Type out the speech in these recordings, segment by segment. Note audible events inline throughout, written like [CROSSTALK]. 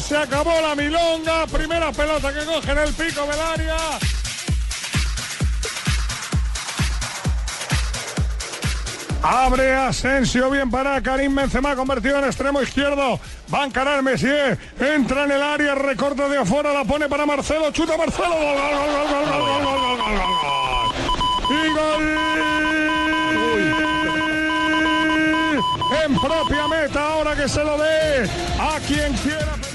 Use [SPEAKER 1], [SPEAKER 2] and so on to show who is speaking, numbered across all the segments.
[SPEAKER 1] se acabó la milonga. Primera pelota que coge en el pico del área. Abre Asensio, bien para Karim Benzema, convertido en extremo izquierdo. Va a encarar Messier, entra en el área, recorta de afuera, la pone para Marcelo, chuta Marcelo. En propia meta, ahora que se lo dé a quien quiera.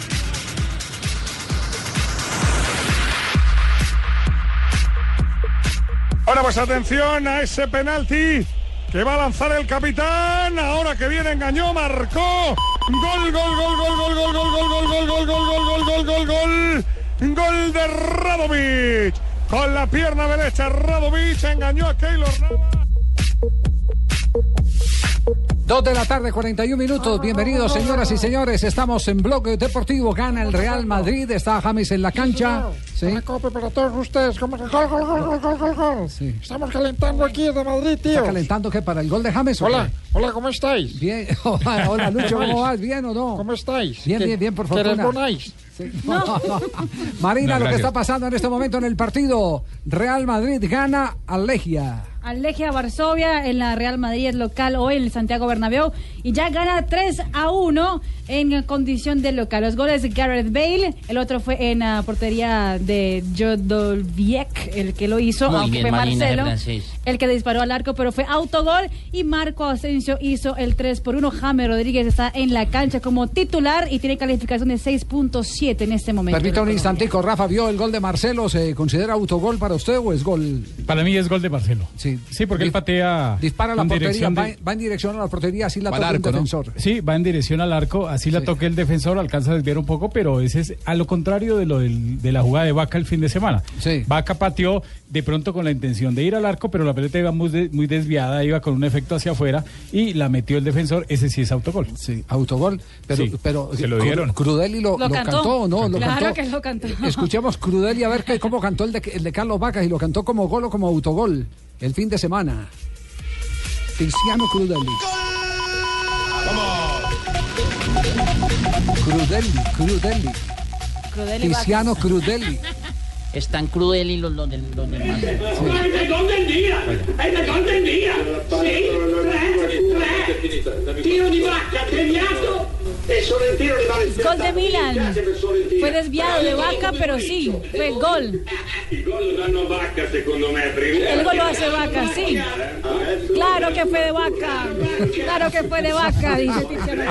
[SPEAKER 1] Ahora pues atención a ese penalti que va a lanzar el capitán. Ahora que viene engañó, marcó. Gol, gol, gol, gol, gol, gol, gol, gol, gol, gol, gol, gol, gol, gol, gol, gol. Gol de Radovic. Con la pierna derecha, Radovic engañó a Keylor Navas.
[SPEAKER 2] Dos de la tarde, 41 minutos. Bienvenidos, señoras y señores. Estamos en Bloque Deportivo. Gana el Real Madrid. Está James en la cancha. Sí.
[SPEAKER 3] Para todos ustedes. Estamos calentando aquí de Madrid, tío.
[SPEAKER 2] ¿Está calentando qué? ¿Para el gol de James?
[SPEAKER 3] Hola, hola, ¿cómo estáis?
[SPEAKER 2] Bien. [LAUGHS] Hola, Lucho, ¿cómo vas? ¿Bien o no?
[SPEAKER 3] ¿Cómo estáis?
[SPEAKER 2] Bien,
[SPEAKER 3] ¿Qué-
[SPEAKER 2] bien, bien, por
[SPEAKER 3] ¿Queréis
[SPEAKER 2] fortuna.
[SPEAKER 3] bonáis?
[SPEAKER 2] Sí. [LAUGHS] No, no, no. Marina, lo que está pasando en este momento en el partido. Real Madrid gana a Legia.
[SPEAKER 4] Al Legia Varsovia en la Real Madrid es local hoy en el Santiago Bernabéu y ya gana 3 a 1 en condición de local. Los goles de Gareth Bale, el otro fue en la portería de Jodolviek, el que lo hizo,
[SPEAKER 5] Muy
[SPEAKER 4] aunque
[SPEAKER 5] bien,
[SPEAKER 4] fue Marcelo, el que disparó al arco, pero fue autogol y Marco Asensio hizo el 3 por 1. James Rodríguez está en la cancha como titular y tiene calificación de 6.7 en este momento.
[SPEAKER 2] Permita un instantico, Rafa, ¿vio el gol de Marcelo? ¿Se considera autogol para usted o es gol?
[SPEAKER 6] Para mí es gol de Marcelo.
[SPEAKER 2] Sí.
[SPEAKER 6] Sí, porque él patea.
[SPEAKER 2] Dispara la portería,
[SPEAKER 6] de-
[SPEAKER 2] va, va en dirección a la portería, así la toca
[SPEAKER 6] ¿no?
[SPEAKER 2] defensor.
[SPEAKER 6] Sí, va en dirección al arco, así la
[SPEAKER 2] Sí.
[SPEAKER 6] toca el defensor, alcanza a desviar un poco, pero ese es a lo contrario de lo del- de la jugada de Vaca el fin de semana.
[SPEAKER 2] Sí.
[SPEAKER 6] Vaca pateó de pronto con la intención de ir al arco, pero la pelota iba muy, de- muy desviada, iba con un efecto hacia afuera y la metió el defensor, ese sí es autogol.
[SPEAKER 2] Sí, autogol. Pero,
[SPEAKER 6] Sí,
[SPEAKER 2] pero
[SPEAKER 6] se lo dieron.
[SPEAKER 2] Crudelli lo,
[SPEAKER 4] Lo
[SPEAKER 2] lo
[SPEAKER 4] cantó.
[SPEAKER 2] no, lo
[SPEAKER 4] Claro
[SPEAKER 2] cantó.
[SPEAKER 4] que lo cantó. [LAUGHS]
[SPEAKER 2] Escuchemos Crudelli a ver qué- cómo cantó el de, el de Carlos Vacas y lo cantó como gol o como autogol el fin de semana. Cristiano Crudelli. Crudelli, Crudelli.
[SPEAKER 4] Crudelli
[SPEAKER 2] Cristiano Crudelli. [LAUGHS]
[SPEAKER 5] Es tan cruel y los, los del, los del.
[SPEAKER 7] È il gol del il gol del tre, tre. Tiro di vacca,
[SPEAKER 4] Gol de Milan. Fue desviado de Vaca, pero sí, fue gol.
[SPEAKER 7] Il gol
[SPEAKER 4] El gol lo hace Vaca, sí. Claro que fue de Vaca. Claro que fue de Vaca, dice Tiziano.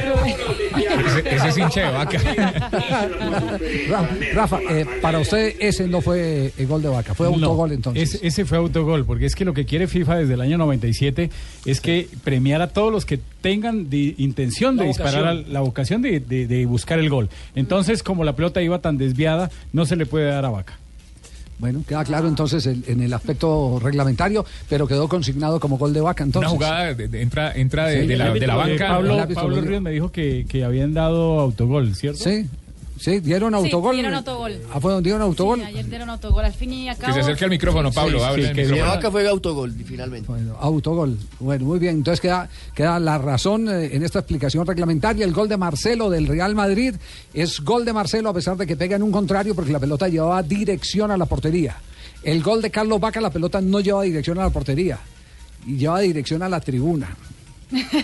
[SPEAKER 6] Ese es hincha de Vaca. [LAUGHS]
[SPEAKER 2] Ra- Rafa, eh, para usted ese no fue el gol de Vaca, fue autogol entonces.
[SPEAKER 6] Ese, ese fue autogol, porque es que lo que quiere FIFA desde el año 97 es que premiar a todos los que tengan de- intención de disparar a la vocación de, de- de buscar el gol. Entonces, como la pelota iba tan desviada, no se le puede dar a Vaca.
[SPEAKER 2] Bueno, queda claro entonces el- en el aspecto reglamentario, pero quedó consignado como gol de Vaca entonces.
[SPEAKER 8] Una jugada de- de- entra, entra de,
[SPEAKER 2] Sí.
[SPEAKER 8] de la, de la
[SPEAKER 6] Eh,
[SPEAKER 8] banca.
[SPEAKER 6] Pablo,
[SPEAKER 2] árbitro
[SPEAKER 6] Pablo. Ríos me dijo que, que habían dado autogol, ¿cierto?
[SPEAKER 2] Sí, sí, dieron autogol.
[SPEAKER 4] dieron autogol.
[SPEAKER 2] Ah, fue donde dieron autogol.
[SPEAKER 4] Sí, ayer dieron autogol al fin y al
[SPEAKER 8] que se acerque al micrófono, Pablo.
[SPEAKER 6] sí,
[SPEAKER 8] hable
[SPEAKER 6] sí,
[SPEAKER 8] al
[SPEAKER 6] que
[SPEAKER 8] micrófono.
[SPEAKER 6] Vaca
[SPEAKER 9] fue autogol, finalmente.
[SPEAKER 2] Bueno, autogol. Bueno, muy bien. Entonces queda, queda la razón eh, en esta explicación reglamentaria. El gol de Marcelo del Real Madrid es gol de Marcelo a pesar de que pega en un contrario porque la pelota llevaba dirección a la portería. El gol de Carlos Vaca, la pelota no lleva dirección a la portería. y lleva dirección a la tribuna.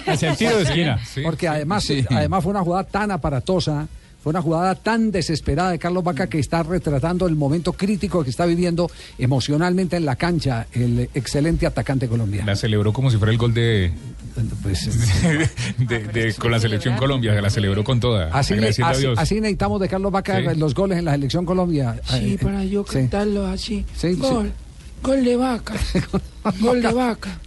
[SPEAKER 6] Hacia el tiro de esquina. [LAUGHS]
[SPEAKER 2] Porque además,
[SPEAKER 6] Sí.
[SPEAKER 2] además fue una jugada tan aparatosa, fue una jugada tan desesperada de Carlos Vaca que está retratando el momento crítico que está viviendo emocionalmente en la cancha el excelente atacante colombiano.
[SPEAKER 8] La celebró como si fuera el gol de, [LAUGHS] de- de- con la selección Colombia, la celebró con toda.
[SPEAKER 2] Así,
[SPEAKER 8] a
[SPEAKER 2] así,
[SPEAKER 8] Dios.
[SPEAKER 2] así necesitamos de Carlos Vaca
[SPEAKER 8] Sí.
[SPEAKER 2] los goles en la selección Colombia.
[SPEAKER 3] Sí,
[SPEAKER 2] Eh,
[SPEAKER 3] para yo
[SPEAKER 2] sí.
[SPEAKER 3] cantarlo así.
[SPEAKER 2] Sí, sí.
[SPEAKER 3] Gol. Gol de vaca. [LAUGHS] Gol de vaca.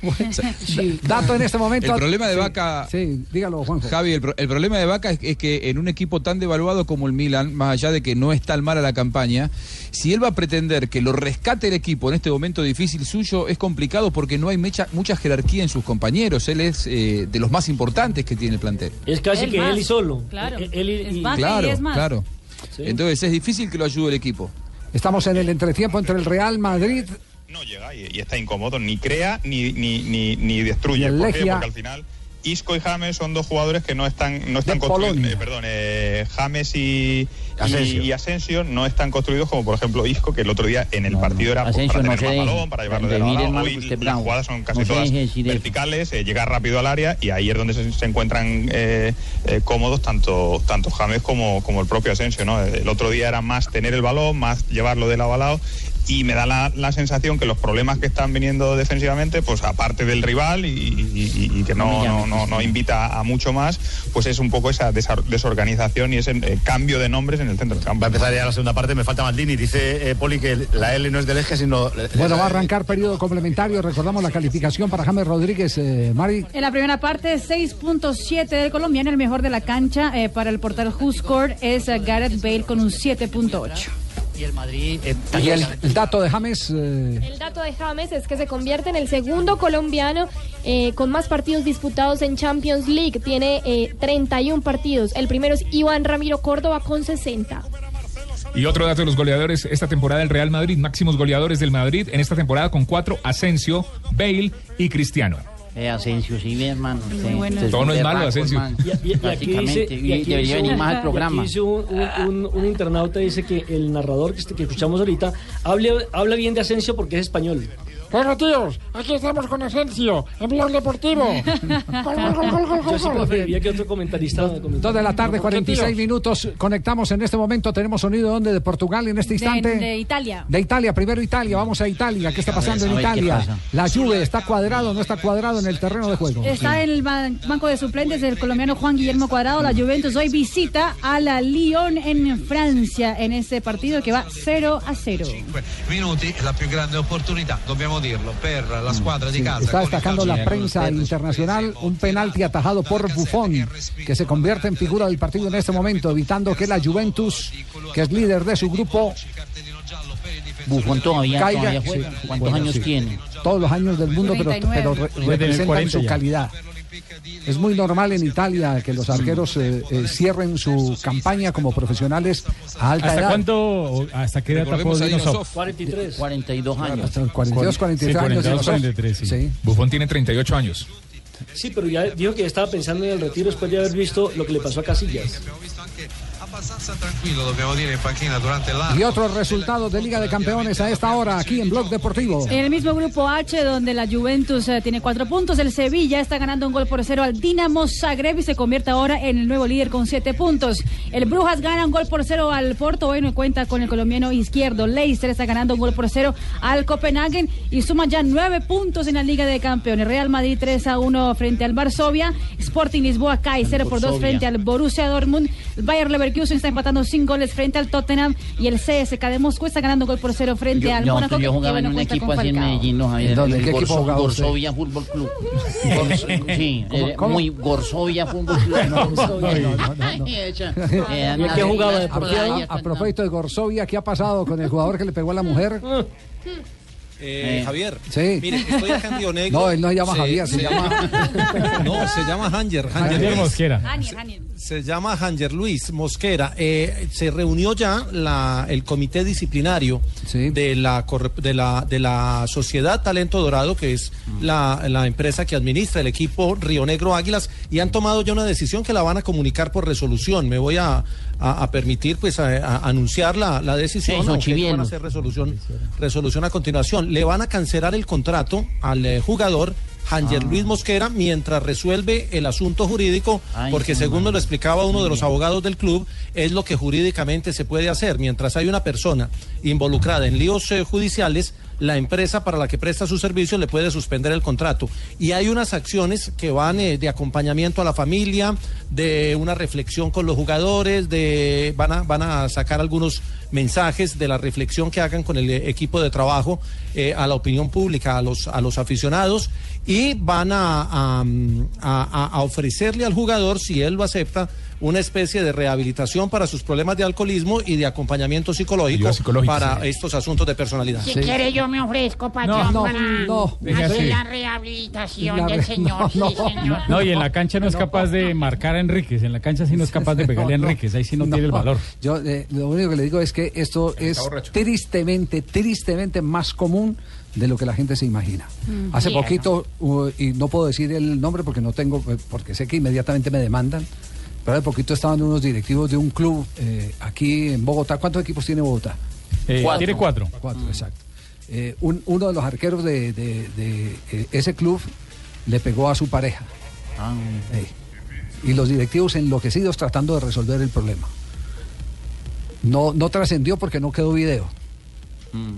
[SPEAKER 3] Sí,
[SPEAKER 2] Dato en este momento.
[SPEAKER 9] El problema de
[SPEAKER 2] Sí,
[SPEAKER 9] Vaca.
[SPEAKER 2] Sí, dígalo, Juanjo.
[SPEAKER 9] Javi, el, pro- el problema de Vaca es, es que en un equipo tan devaluado como el Milan, más allá de que no es tan mala la campaña, si él va a pretender que lo rescate el equipo en este momento difícil suyo, es complicado porque no hay mecha- mucha jerarquía en sus compañeros. Él es eh, de los más importantes que tiene el plantel.
[SPEAKER 10] Es casi
[SPEAKER 4] Él
[SPEAKER 10] que
[SPEAKER 4] más.
[SPEAKER 10] él y solo.
[SPEAKER 4] Claro.
[SPEAKER 10] Eh, Él y-
[SPEAKER 9] claro,
[SPEAKER 4] y es más.
[SPEAKER 9] claro. Entonces es difícil que lo ayude el equipo.
[SPEAKER 2] Estamos en el entretiempo entre el Real Madrid
[SPEAKER 11] y, y está incómodo, ni crea ni, ni, ni, ni destruye. ¿Por qué? Porque al final Isco y James son dos jugadores que no están, no están construidos. Eh, perdón, eh, James y
[SPEAKER 12] Asensio.
[SPEAKER 11] y, y Asensio no están construidos como por ejemplo Isco, que el otro día en el partido era pues, para
[SPEAKER 5] no
[SPEAKER 11] tener más balón, para llevarlo de lado Hoy las jugadas son casi
[SPEAKER 5] No
[SPEAKER 11] todas verticales, eh, llega rápido al área y ahí es donde se, se encuentran eh, eh, cómodos tanto, tanto James como, como el propio Asensio. ¿no? El otro día era más tener el balón, más llevarlo de lado a lado y me da la, la sensación que los problemas que están viniendo defensivamente, pues aparte del rival y, y- y- y que no, no, no, no invita a mucho más, pues es un poco esa desorganización y ese eh, cambio de nombres en el centro del campo.
[SPEAKER 12] Va a empezar ya la segunda parte, me falta Maldini. Dice eh, Poli que la L no es del eje, sino.
[SPEAKER 2] Bueno, va a arrancar periodo complementario. Recordamos la calificación para James Rodríguez, eh, Mari.
[SPEAKER 4] En la primera parte, 6.7 del colombiano, el mejor de la cancha eh, para el portal WhoScored es eh, Gareth Bale con un 7.8.
[SPEAKER 5] Y el Madrid.
[SPEAKER 2] Y el, el dato de James. eh,
[SPEAKER 13] El dato de James es que se convierte en el segundo colombiano eh, con más partidos disputados en Champions League. Tiene eh, 31 partidos. El primero es Iván Ramiro Córdoba con 60.
[SPEAKER 8] Y otro dato de los goleadores, esta temporada del Real Madrid, máximos goleadores del Madrid en esta temporada con cuatro, Asensio, Bale y Cristiano.
[SPEAKER 5] Eh, Asensio, sí, mi hermano. Usted,
[SPEAKER 4] bueno.
[SPEAKER 5] usted es
[SPEAKER 8] Todo no es malo, Asensio.
[SPEAKER 10] Y, aquí
[SPEAKER 5] debería venir
[SPEAKER 10] un-
[SPEAKER 5] más al programa.
[SPEAKER 10] dice un, un- un- internauta dice que el narrador que, este- que escuchamos ahorita habla, habla bien de Asensio porque es español.
[SPEAKER 3] Bueno, tíos, aquí estamos con Asensio, en Blog Deportivo. [LAUGHS]
[SPEAKER 10] Yo sí preferiría que otro comentarista.
[SPEAKER 2] Dos de la tarde,
[SPEAKER 3] ¿Por qué,
[SPEAKER 2] 46
[SPEAKER 3] tíos?
[SPEAKER 2] minutos. Conectamos en este momento. Tenemos sonido donde de Portugal en este
[SPEAKER 4] De,
[SPEAKER 2] instante.
[SPEAKER 4] de Italia.
[SPEAKER 2] De Italia, primero Italia, vamos a Italia. ¿Qué está pasando en
[SPEAKER 5] ver, ¿qué
[SPEAKER 2] Italia?
[SPEAKER 5] pasa?
[SPEAKER 2] La Juve está cuadrado, no está cuadrado en el terreno de juego.
[SPEAKER 4] Está en el ban- banco de suplentes el colombiano Juan Guillermo Cuadrado. La Juventus hoy visita a la Lyon en Francia en ese partido que va 0 a 0.
[SPEAKER 14] minuti la più grande opportunità, dobbiamo dirlo, per la squadra di
[SPEAKER 2] Sí,
[SPEAKER 14] casa.
[SPEAKER 2] está destacando la prensa internacional un penalti atajado por Buffon, que se convierte en figura del partido en este momento, evitando que la Juventus, que es líder de su grupo,
[SPEAKER 5] Buffon todavía,
[SPEAKER 2] caiga.
[SPEAKER 5] todavía juega.
[SPEAKER 2] Sí,
[SPEAKER 5] ¿Cuántos
[SPEAKER 2] bueno,
[SPEAKER 5] años
[SPEAKER 2] sí.
[SPEAKER 5] tiene?
[SPEAKER 2] Todos los años del mundo, pero,
[SPEAKER 4] 39.
[SPEAKER 2] pero re- representan
[SPEAKER 6] 40
[SPEAKER 2] su
[SPEAKER 6] ya.
[SPEAKER 2] Es muy normal en Italia que los arqueros eh, eh, cierren su campaña como profesionales a alta
[SPEAKER 6] ¿Hasta
[SPEAKER 2] edad.
[SPEAKER 6] cuánto, o hasta qué edad tapó Dinosoft?
[SPEAKER 9] Dinosoft.
[SPEAKER 10] 43.
[SPEAKER 5] 42 años.
[SPEAKER 2] Hasta los 42, 43
[SPEAKER 6] Sí,
[SPEAKER 2] años.
[SPEAKER 6] 42,
[SPEAKER 2] Dinosoft.
[SPEAKER 6] 43, sí.
[SPEAKER 2] Sí.
[SPEAKER 8] Buffon tiene 38 años.
[SPEAKER 10] Sí, pero ya dijo que estaba pensando en el retiro después de haber visto lo que le pasó a Casillas.
[SPEAKER 14] Abbastanza tranquillo, dobbiamo dire, in panchina durante l'anno.
[SPEAKER 2] Y otros resultados de Liga de Campeones a esta hora aquí en Blog Deportivo.
[SPEAKER 4] En el mismo grupo H, donde la Juventus eh, tiene cuatro puntos, el Sevilla está ganando un gol por cero al Dinamo Zagreb y se convierte ahora en el nuevo líder con siete puntos. El Brujas gana un gol por cero al Porto, bueno, cuenta con el colombiano izquierdo. Leicester está ganando un gol por cero al Copenhagen y suma ya nueve puntos en la Liga de Campeones. Real Madrid 3 a 1 frente al Varsovia. Sporting Lisboa cae 0 por 2
[SPEAKER 5] Varsovia.
[SPEAKER 4] frente al Borussia Dortmund. El Bayer Leverkusen está empatando sin goles frente al Tottenham y el CSK de Moscú está ganando un gol por cero frente
[SPEAKER 5] Yo,
[SPEAKER 4] al
[SPEAKER 5] yo,
[SPEAKER 4] Mónaco.
[SPEAKER 5] yo jugaba en un equipo así en. Medellín, ¿no, Javier?
[SPEAKER 2] ¿En dónde?
[SPEAKER 5] El
[SPEAKER 2] ¿Qué equipo
[SPEAKER 5] Gorso-
[SPEAKER 2] jugaba usted?
[SPEAKER 5] Gorsovia Fútbol Club. [LAUGHS] Gors- sí,
[SPEAKER 2] ¿Cómo-
[SPEAKER 5] eh,
[SPEAKER 2] cómo?
[SPEAKER 5] muy Gorsovia Fútbol Club. [LAUGHS]
[SPEAKER 2] No, no, no, no, no.
[SPEAKER 5] Ella, [LAUGHS]
[SPEAKER 2] ¿Y
[SPEAKER 5] eh,
[SPEAKER 10] ¿Y a qué jugaba
[SPEAKER 2] A, a- a propósito de Gorsovia, ¿qué ha pasado con el jugador que le pegó a la mujer?
[SPEAKER 15] Eh,
[SPEAKER 2] Eh,
[SPEAKER 15] Javier,
[SPEAKER 2] sí.
[SPEAKER 15] mire, estoy acá en Río [LAUGHS] Negro.
[SPEAKER 2] No, él no se llama
[SPEAKER 15] Se-
[SPEAKER 2] Javier, se llama- [LAUGHS]
[SPEAKER 15] No, se llama Hanger. Luis.
[SPEAKER 6] Mosquera.
[SPEAKER 15] Se llama Hanger Luis Mosquera. Eh, se reunió ya la, el comité disciplinario de, la, corre- de, la, de la Sociedad Talento Dorado, que es la, la empresa que administra el equipo Río Negro Águilas, y han tomado ya una decisión que la van a comunicar por resolución. Me voy a, a- a permitir pues a, a anunciar la, la decisión.
[SPEAKER 5] Sí,
[SPEAKER 15] aunque van a hacer resolución, resolución a continuación. Le van a cancelar el contrato al eh, jugador Hanger
[SPEAKER 10] Ah.
[SPEAKER 15] Luis Mosquera mientras resuelve el asunto jurídico,
[SPEAKER 5] Ay,
[SPEAKER 15] porque según nos lo explicaba uno de los abogados del club, es lo que jurídicamente se puede hacer. Mientras hay una persona involucrada en líos eh, judiciales, la empresa para la que presta su servicio le puede suspender el contrato. Y hay unas acciones que van eh, de acompañamiento a la familia, de una reflexión con los jugadores, de van a, van a sacar algunos mensajes de la reflexión que hagan con el eh, equipo de trabajo eh, a la opinión pública, a los, a los aficionados, y van a, a ofrecerle al jugador, si él lo acepta, una especie de rehabilitación para sus problemas de alcoholismo y de acompañamiento psicológico, para
[SPEAKER 8] sí.
[SPEAKER 15] estos asuntos de personalidad.
[SPEAKER 3] Si quiere yo me ofrezco, patrón,
[SPEAKER 6] no,
[SPEAKER 3] para
[SPEAKER 6] no, deje
[SPEAKER 3] hacer la rehabilitación
[SPEAKER 6] La
[SPEAKER 3] del señor.
[SPEAKER 6] no,
[SPEAKER 3] sí, señor.
[SPEAKER 6] No, y en la cancha no es capaz de marcar a Enríquez. En la cancha sí no es capaz de pegarle a
[SPEAKER 2] No, no.
[SPEAKER 6] Enríquez. Ahí sí no, tiene el valor.
[SPEAKER 2] Yo eh, lo único que le digo es que esto es tristemente, tristemente más común de lo que la gente se imagina.
[SPEAKER 3] Mm.
[SPEAKER 2] Hace poquito, uh, y no puedo decir el nombre porque no tengo, eh, porque sé que inmediatamente me demandan, pero hace poquito estaban unos directivos de un club eh, aquí en Bogotá. ¿Cuántos equipos tiene Bogotá?
[SPEAKER 6] Eh, Cuatro. tiene cuatro.
[SPEAKER 2] Cuatro, exacto. Eh, un- uno de los arqueros de, de- de, eh, ese club le pegó a su pareja. Ey. Y los directivos enloquecidos tratando de resolver el problema. No, no trascendió porque no quedó video.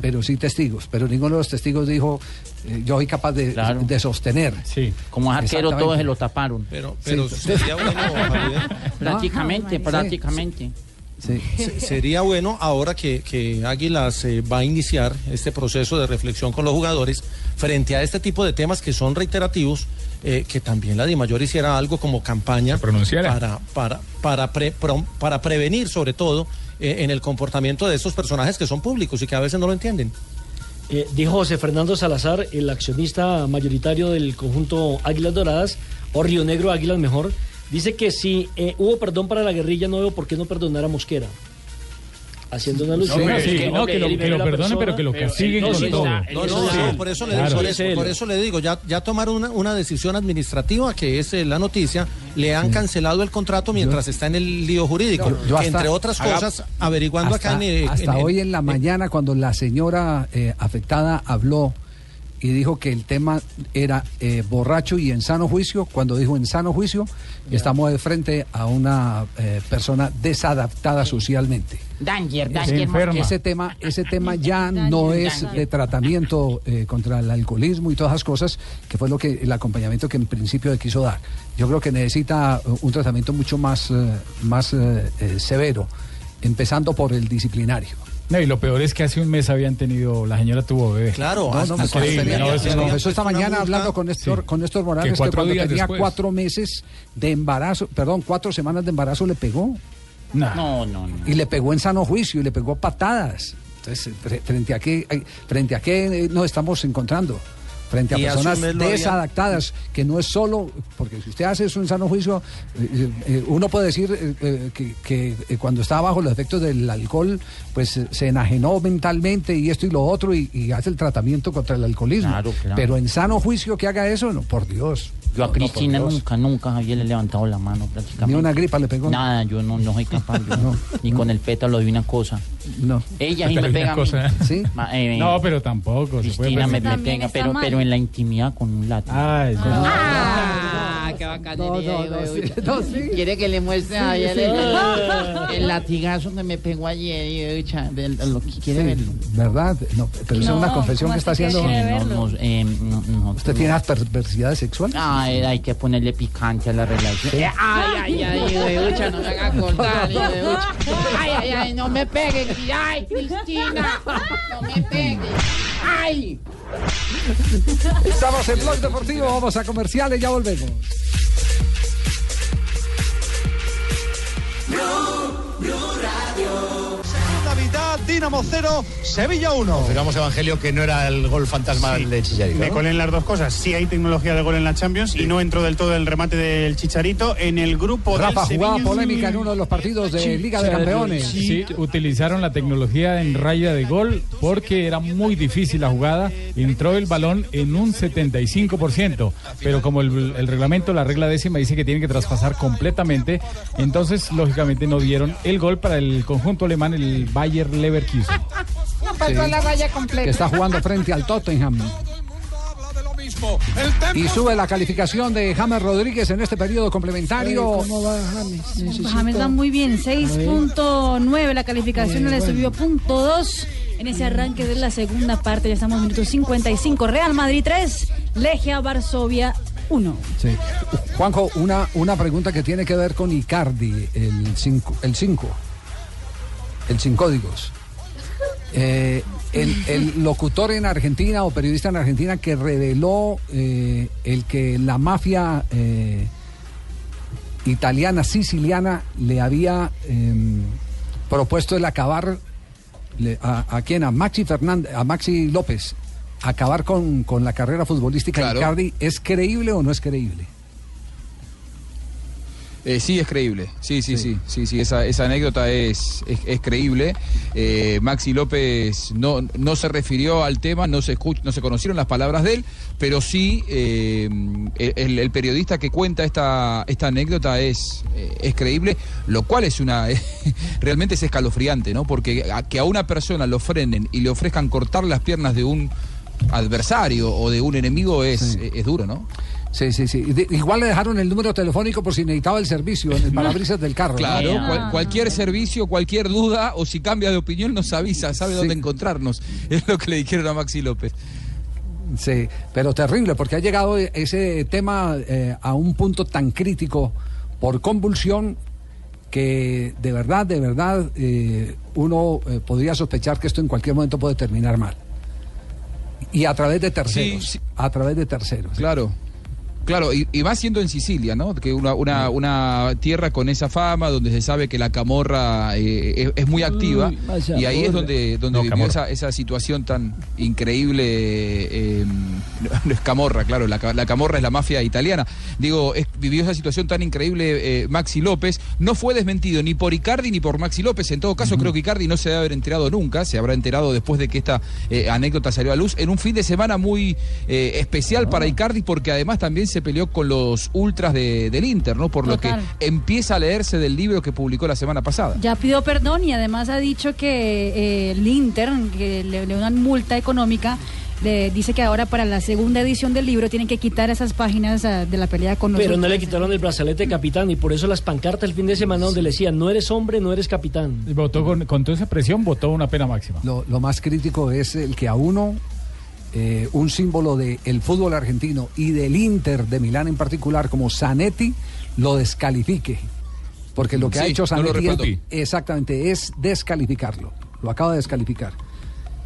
[SPEAKER 2] Pero sí testigos. Pero ninguno de los testigos dijo, eh, yo soy capaz de,
[SPEAKER 5] Claro.
[SPEAKER 2] de sostener.
[SPEAKER 6] Sí.
[SPEAKER 5] Como arquero todos se lo taparon.
[SPEAKER 15] Pero,
[SPEAKER 2] pero
[SPEAKER 15] sería bueno, [LAUGHS]
[SPEAKER 5] Prácticamente,
[SPEAKER 15] Sí.
[SPEAKER 5] prácticamente.
[SPEAKER 15] Se- Sería bueno ahora que, que Águilas eh, va a iniciar este proceso de reflexión con los jugadores frente a este tipo de temas que son reiterativos, eh, que también la DIMAYOR hiciera algo como campaña para, para, para, pre- pro- para prevenir sobre todo eh, en el comportamiento de estos personajes que son públicos y que a veces no lo entienden.
[SPEAKER 10] Eh, dijo José Fernando Salazar, el accionista mayoritario del conjunto Águilas Doradas, o Río Negro Águilas mejor, dice que si eh, hubo perdón para la guerrilla, no veo por qué no perdonar a Mosquera. Haciendo una alusión.
[SPEAKER 6] No, sí,
[SPEAKER 10] que,
[SPEAKER 6] no, que lo- que lo perdonen,
[SPEAKER 10] persona,
[SPEAKER 6] pero que lo castiguen
[SPEAKER 10] no,
[SPEAKER 6] con
[SPEAKER 10] sí,
[SPEAKER 6] todo.
[SPEAKER 15] No, no, no, por eso le,
[SPEAKER 6] Claro.
[SPEAKER 15] por eso, por eso le digo, ya, ya tomaron una, una decisión administrativa que es eh, la noticia, le han cancelado el contrato mientras está en el lío jurídico,
[SPEAKER 2] Yo- yo hasta-
[SPEAKER 15] entre otras
[SPEAKER 2] haga-
[SPEAKER 15] cosas, averiguando
[SPEAKER 2] hasta,
[SPEAKER 15] acá en, eh,
[SPEAKER 2] hasta
[SPEAKER 15] en- en-
[SPEAKER 2] hoy en la mañana cuando la señora eh, afectada habló y dijo que el tema era eh, borracho y en sano juicio, cuando dijo en sano juicio, estamos de frente a una eh, persona desadaptada socialmente.
[SPEAKER 3] Danger,
[SPEAKER 2] Ese,
[SPEAKER 3] danger.
[SPEAKER 2] Ese tema, ese tema [LAUGHS] ya no es de tratamiento eh, contra el alcoholismo y todas esas cosas, que fue lo que el acompañamiento que en principio le quiso dar. Yo creo que necesita eh, un tratamiento mucho más, eh, más eh, severo, empezando por el disciplinario.
[SPEAKER 6] No, y lo peor es que hace un mes habían tenido, la señora tuvo bebé.
[SPEAKER 15] Claro,
[SPEAKER 2] No, no, pues,
[SPEAKER 6] Increíble, no, eso no.
[SPEAKER 2] esta mañana hablando con Néstor,
[SPEAKER 6] Sí.
[SPEAKER 2] con Néstor Morales
[SPEAKER 6] Que
[SPEAKER 2] cuando
[SPEAKER 6] días
[SPEAKER 2] tenía
[SPEAKER 6] después.
[SPEAKER 2] cuatro meses de embarazo, perdón, cuatro semanas de embarazo le pegó.
[SPEAKER 6] Nah.
[SPEAKER 5] No, no, no.
[SPEAKER 2] Y le pegó en sano juicio y le pegó patadas. Entonces, fre- frente a qué, frente a qué nos estamos encontrando. Frente a personas
[SPEAKER 15] había-
[SPEAKER 2] desadaptadas, que no es solo, porque si usted hace eso en sano juicio, eh, eh, uno puede decir eh, eh, que, que, cuando está bajo los efectos del alcohol, pues se enajenó mentalmente y esto y lo otro y, y hace el tratamiento contra el alcoholismo.
[SPEAKER 5] Claro, claro.
[SPEAKER 2] Pero en sano juicio que haga eso, no, por Dios.
[SPEAKER 5] Yo a
[SPEAKER 2] No, no,
[SPEAKER 5] Cristina
[SPEAKER 2] Dios.
[SPEAKER 5] nunca, nunca Javier le he levantado la mano prácticamente.
[SPEAKER 2] Ni una gripa le pegó.
[SPEAKER 5] Nada, yo no, no soy capaz. yo [LAUGHS] ni con el pétalo de una cosa.
[SPEAKER 2] No.
[SPEAKER 5] Ella [LAUGHS] sí me pega a mí.
[SPEAKER 6] cosa.
[SPEAKER 2] ¿Sí?
[SPEAKER 5] Ma- eh,
[SPEAKER 6] No, pero tampoco.
[SPEAKER 5] Cristina me, pega, pero, pero en la intimidad con un látigo.
[SPEAKER 6] Ay,
[SPEAKER 5] Ah, qué bacanería.
[SPEAKER 2] No, no, no, sí, no, sí.
[SPEAKER 5] Quiere que le muestre a
[SPEAKER 2] sí.
[SPEAKER 5] el, el latigazo que me pegó ayer. y, lo que quiere verlo.
[SPEAKER 2] ¿Verdad? No, pero es
[SPEAKER 5] No,
[SPEAKER 2] una confesión
[SPEAKER 5] ¿cómo
[SPEAKER 2] que está haciendo.
[SPEAKER 5] No, no, eh, no, no,
[SPEAKER 2] ¿Usted
[SPEAKER 5] no.
[SPEAKER 2] tiene las perversidades sexuales?
[SPEAKER 5] Ah, hay que ponerle picante a la relación. Eh, Ay, ay, ay, ducha, no me haga acordar, ducha. Ay, ay, ay, no me peguen. Ay, Cristina, no me peguen. Ay.
[SPEAKER 2] Estamos en Blog Deportivo, vamos a comerciales, ya volvemos.
[SPEAKER 16] Segunda Dinamo 0, Sevilla 1.
[SPEAKER 12] Confirmamos, Evangelio, que no era el gol fantasma de Chicharito.
[SPEAKER 17] Me
[SPEAKER 12] ¿no?
[SPEAKER 17] colen las dos cosas. Sí hay tecnología de gol en la Champions y no entró del todo el remate del Chicharito. En el grupo
[SPEAKER 2] Rafa,
[SPEAKER 17] del
[SPEAKER 2] jugada polémica en uno de los partidos de Liga de Campeones.
[SPEAKER 6] Sí, utilizaron la tecnología en raya de gol porque era muy difícil la jugada. Entró el balón en un 75%, pero como el, el reglamento, la regla décima dice que tiene que traspasar completamente, entonces lógicamente no dieron el gol para el conjunto alemán, el Bayer Leverkusen.
[SPEAKER 3] No [LAUGHS] pasó la raya completa.
[SPEAKER 2] Que está jugando frente al Tottenham. Y sube la calificación de James Rodríguez en este periodo complementario.
[SPEAKER 3] ¿Cómo va James? Necesito-
[SPEAKER 4] James va muy bien, 6.9 la calificación, le
[SPEAKER 3] bueno.
[SPEAKER 4] subió punto 2 en ese arranque de la segunda parte, ya estamos en minuto 55, Real Madrid 3, Legia Varsovia 1.
[SPEAKER 2] Sí. Juanjo, una, una pregunta que tiene que ver con Icardi, el 5. El 5. El sin códigos. Eh, el, el [LAUGHS] locutor en Argentina o periodista en Argentina que reveló eh, el que la mafia eh, italiana, siciliana, le había em, propuesto el acabar le- a, a quién, a Maxi Fernández, a Maxi López, acabar con, con la carrera futbolística de Icardi, ¿es creíble o no es creíble?
[SPEAKER 9] Eh, sí, es creíble. Sí, sí, sí, sí, sí, esa, esa anécdota es, es, es creíble. Eh, Maxi López no, no se refirió al tema, no se escuch- no se conocieron las palabras de él, pero sí eh, el, el periodista que cuenta esta, esta anécdota es, es creíble, lo cual es una [LAUGHS] realmente es escalofriante, ¿no? Porque a, que a una persona lo frenen y le ofrezcan cortar las piernas de un adversario o de un enemigo es, es duro, ¿no?
[SPEAKER 2] Sí, sí, sí. De- igual le dejaron el número telefónico por si necesitaba el servicio en el parabrisas del carro. ¿no?
[SPEAKER 9] Claro, cual- cualquier servicio, cualquier duda o si cambia de opinión nos avisa, sabe dónde encontrarnos. [LAUGHS] Es lo que le dijeron a Maxi López.
[SPEAKER 2] Sí, pero terrible, porque ha llegado ese tema eh, a un punto tan crítico por convulsión que de verdad, de verdad, eh, uno eh, podría sospechar que esto en cualquier momento puede terminar mal. Y a través de terceros. A través de terceros.
[SPEAKER 9] Claro. Claro, y, y más siendo en Sicilia, ¿no? Que una, una, una tierra con esa fama, donde se sabe que la camorra eh, es, es muy activa,
[SPEAKER 3] Uy,
[SPEAKER 9] y ahí es donde, donde
[SPEAKER 8] No,
[SPEAKER 9] vivió esa, esa situación tan increíble. eh, no es camorra, claro, la, ca- la camorra es la mafia italiana. Digo, es- vivió esa situación tan increíble eh, Maxi López. No fue desmentido ni por Icardi ni por Maxi López. En todo caso, creo que Icardi no se debe haber enterado nunca, se habrá enterado después de que esta eh, anécdota salió a luz, en un fin de semana muy eh, especial para Icardi, porque además también se peleó con los ultras de- del Inter, ¿no? Por
[SPEAKER 4] Total.
[SPEAKER 9] lo que empieza a leerse del libro que publicó la semana pasada.
[SPEAKER 4] Ya pidió perdón y además ha dicho que eh, el Inter, que le, le una multa económica, le dice que ahora para la segunda edición del libro tienen que quitar esas páginas ah, de la pelea con los
[SPEAKER 10] Pero no le quitaron el brazalete de capitán y por eso las pancartas el fin de semana donde le decían no eres hombre, no eres capitán.
[SPEAKER 6] Y votó con, con toda esa presión, votó una pena máxima.
[SPEAKER 2] Lo, lo más crítico es el que a uno, eh, un símbolo del fútbol argentino y del Inter de Milán en particular, como Zanetti, lo descalifique. Porque lo que ha hecho Zanetti exactamente es descalificarlo. Lo acaba de descalificar.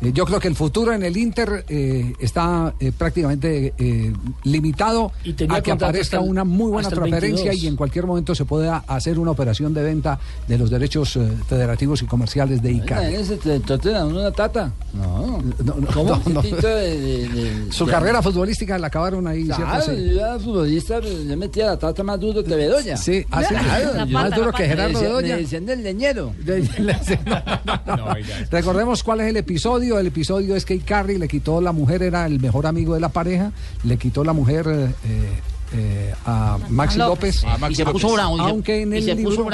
[SPEAKER 2] Eh, yo creo que el futuro en el Inter eh, está eh, prácticamente eh, limitado
[SPEAKER 10] Y tenía
[SPEAKER 2] a que aparezca
[SPEAKER 10] el-
[SPEAKER 2] una muy buena transferencia
[SPEAKER 10] 22.
[SPEAKER 2] y en cualquier momento se pueda hacer una operación de venta de los derechos eh, federativos y comerciales de Icardi.
[SPEAKER 3] una tata. No.
[SPEAKER 2] No, no,
[SPEAKER 3] ¿Cómo?
[SPEAKER 2] no, no.
[SPEAKER 3] Un tito de- de- de-
[SPEAKER 2] Su carrera futbolística la acabaron ahí,
[SPEAKER 3] Claro,
[SPEAKER 2] ¿cierto? Sí.
[SPEAKER 3] yo era futbolista, yo metía la tata más duro que Bedoya.
[SPEAKER 2] Sí.
[SPEAKER 3] Claro,
[SPEAKER 2] Más duro que. Gerardo Bedoya.
[SPEAKER 3] Me decían del leñero. [LAUGHS] [LAUGHS] [LAUGHS]
[SPEAKER 2] Recordemos cuál es el episodio. El episodio es que Icardi le quitó la mujer, era el mejor amigo de la pareja, le quitó la mujer eh, eh, a Maxi
[SPEAKER 5] A
[SPEAKER 2] López.
[SPEAKER 5] López. A Maxi Y se López. puso bravo,
[SPEAKER 2] Aunque en el
[SPEAKER 5] se
[SPEAKER 2] libro,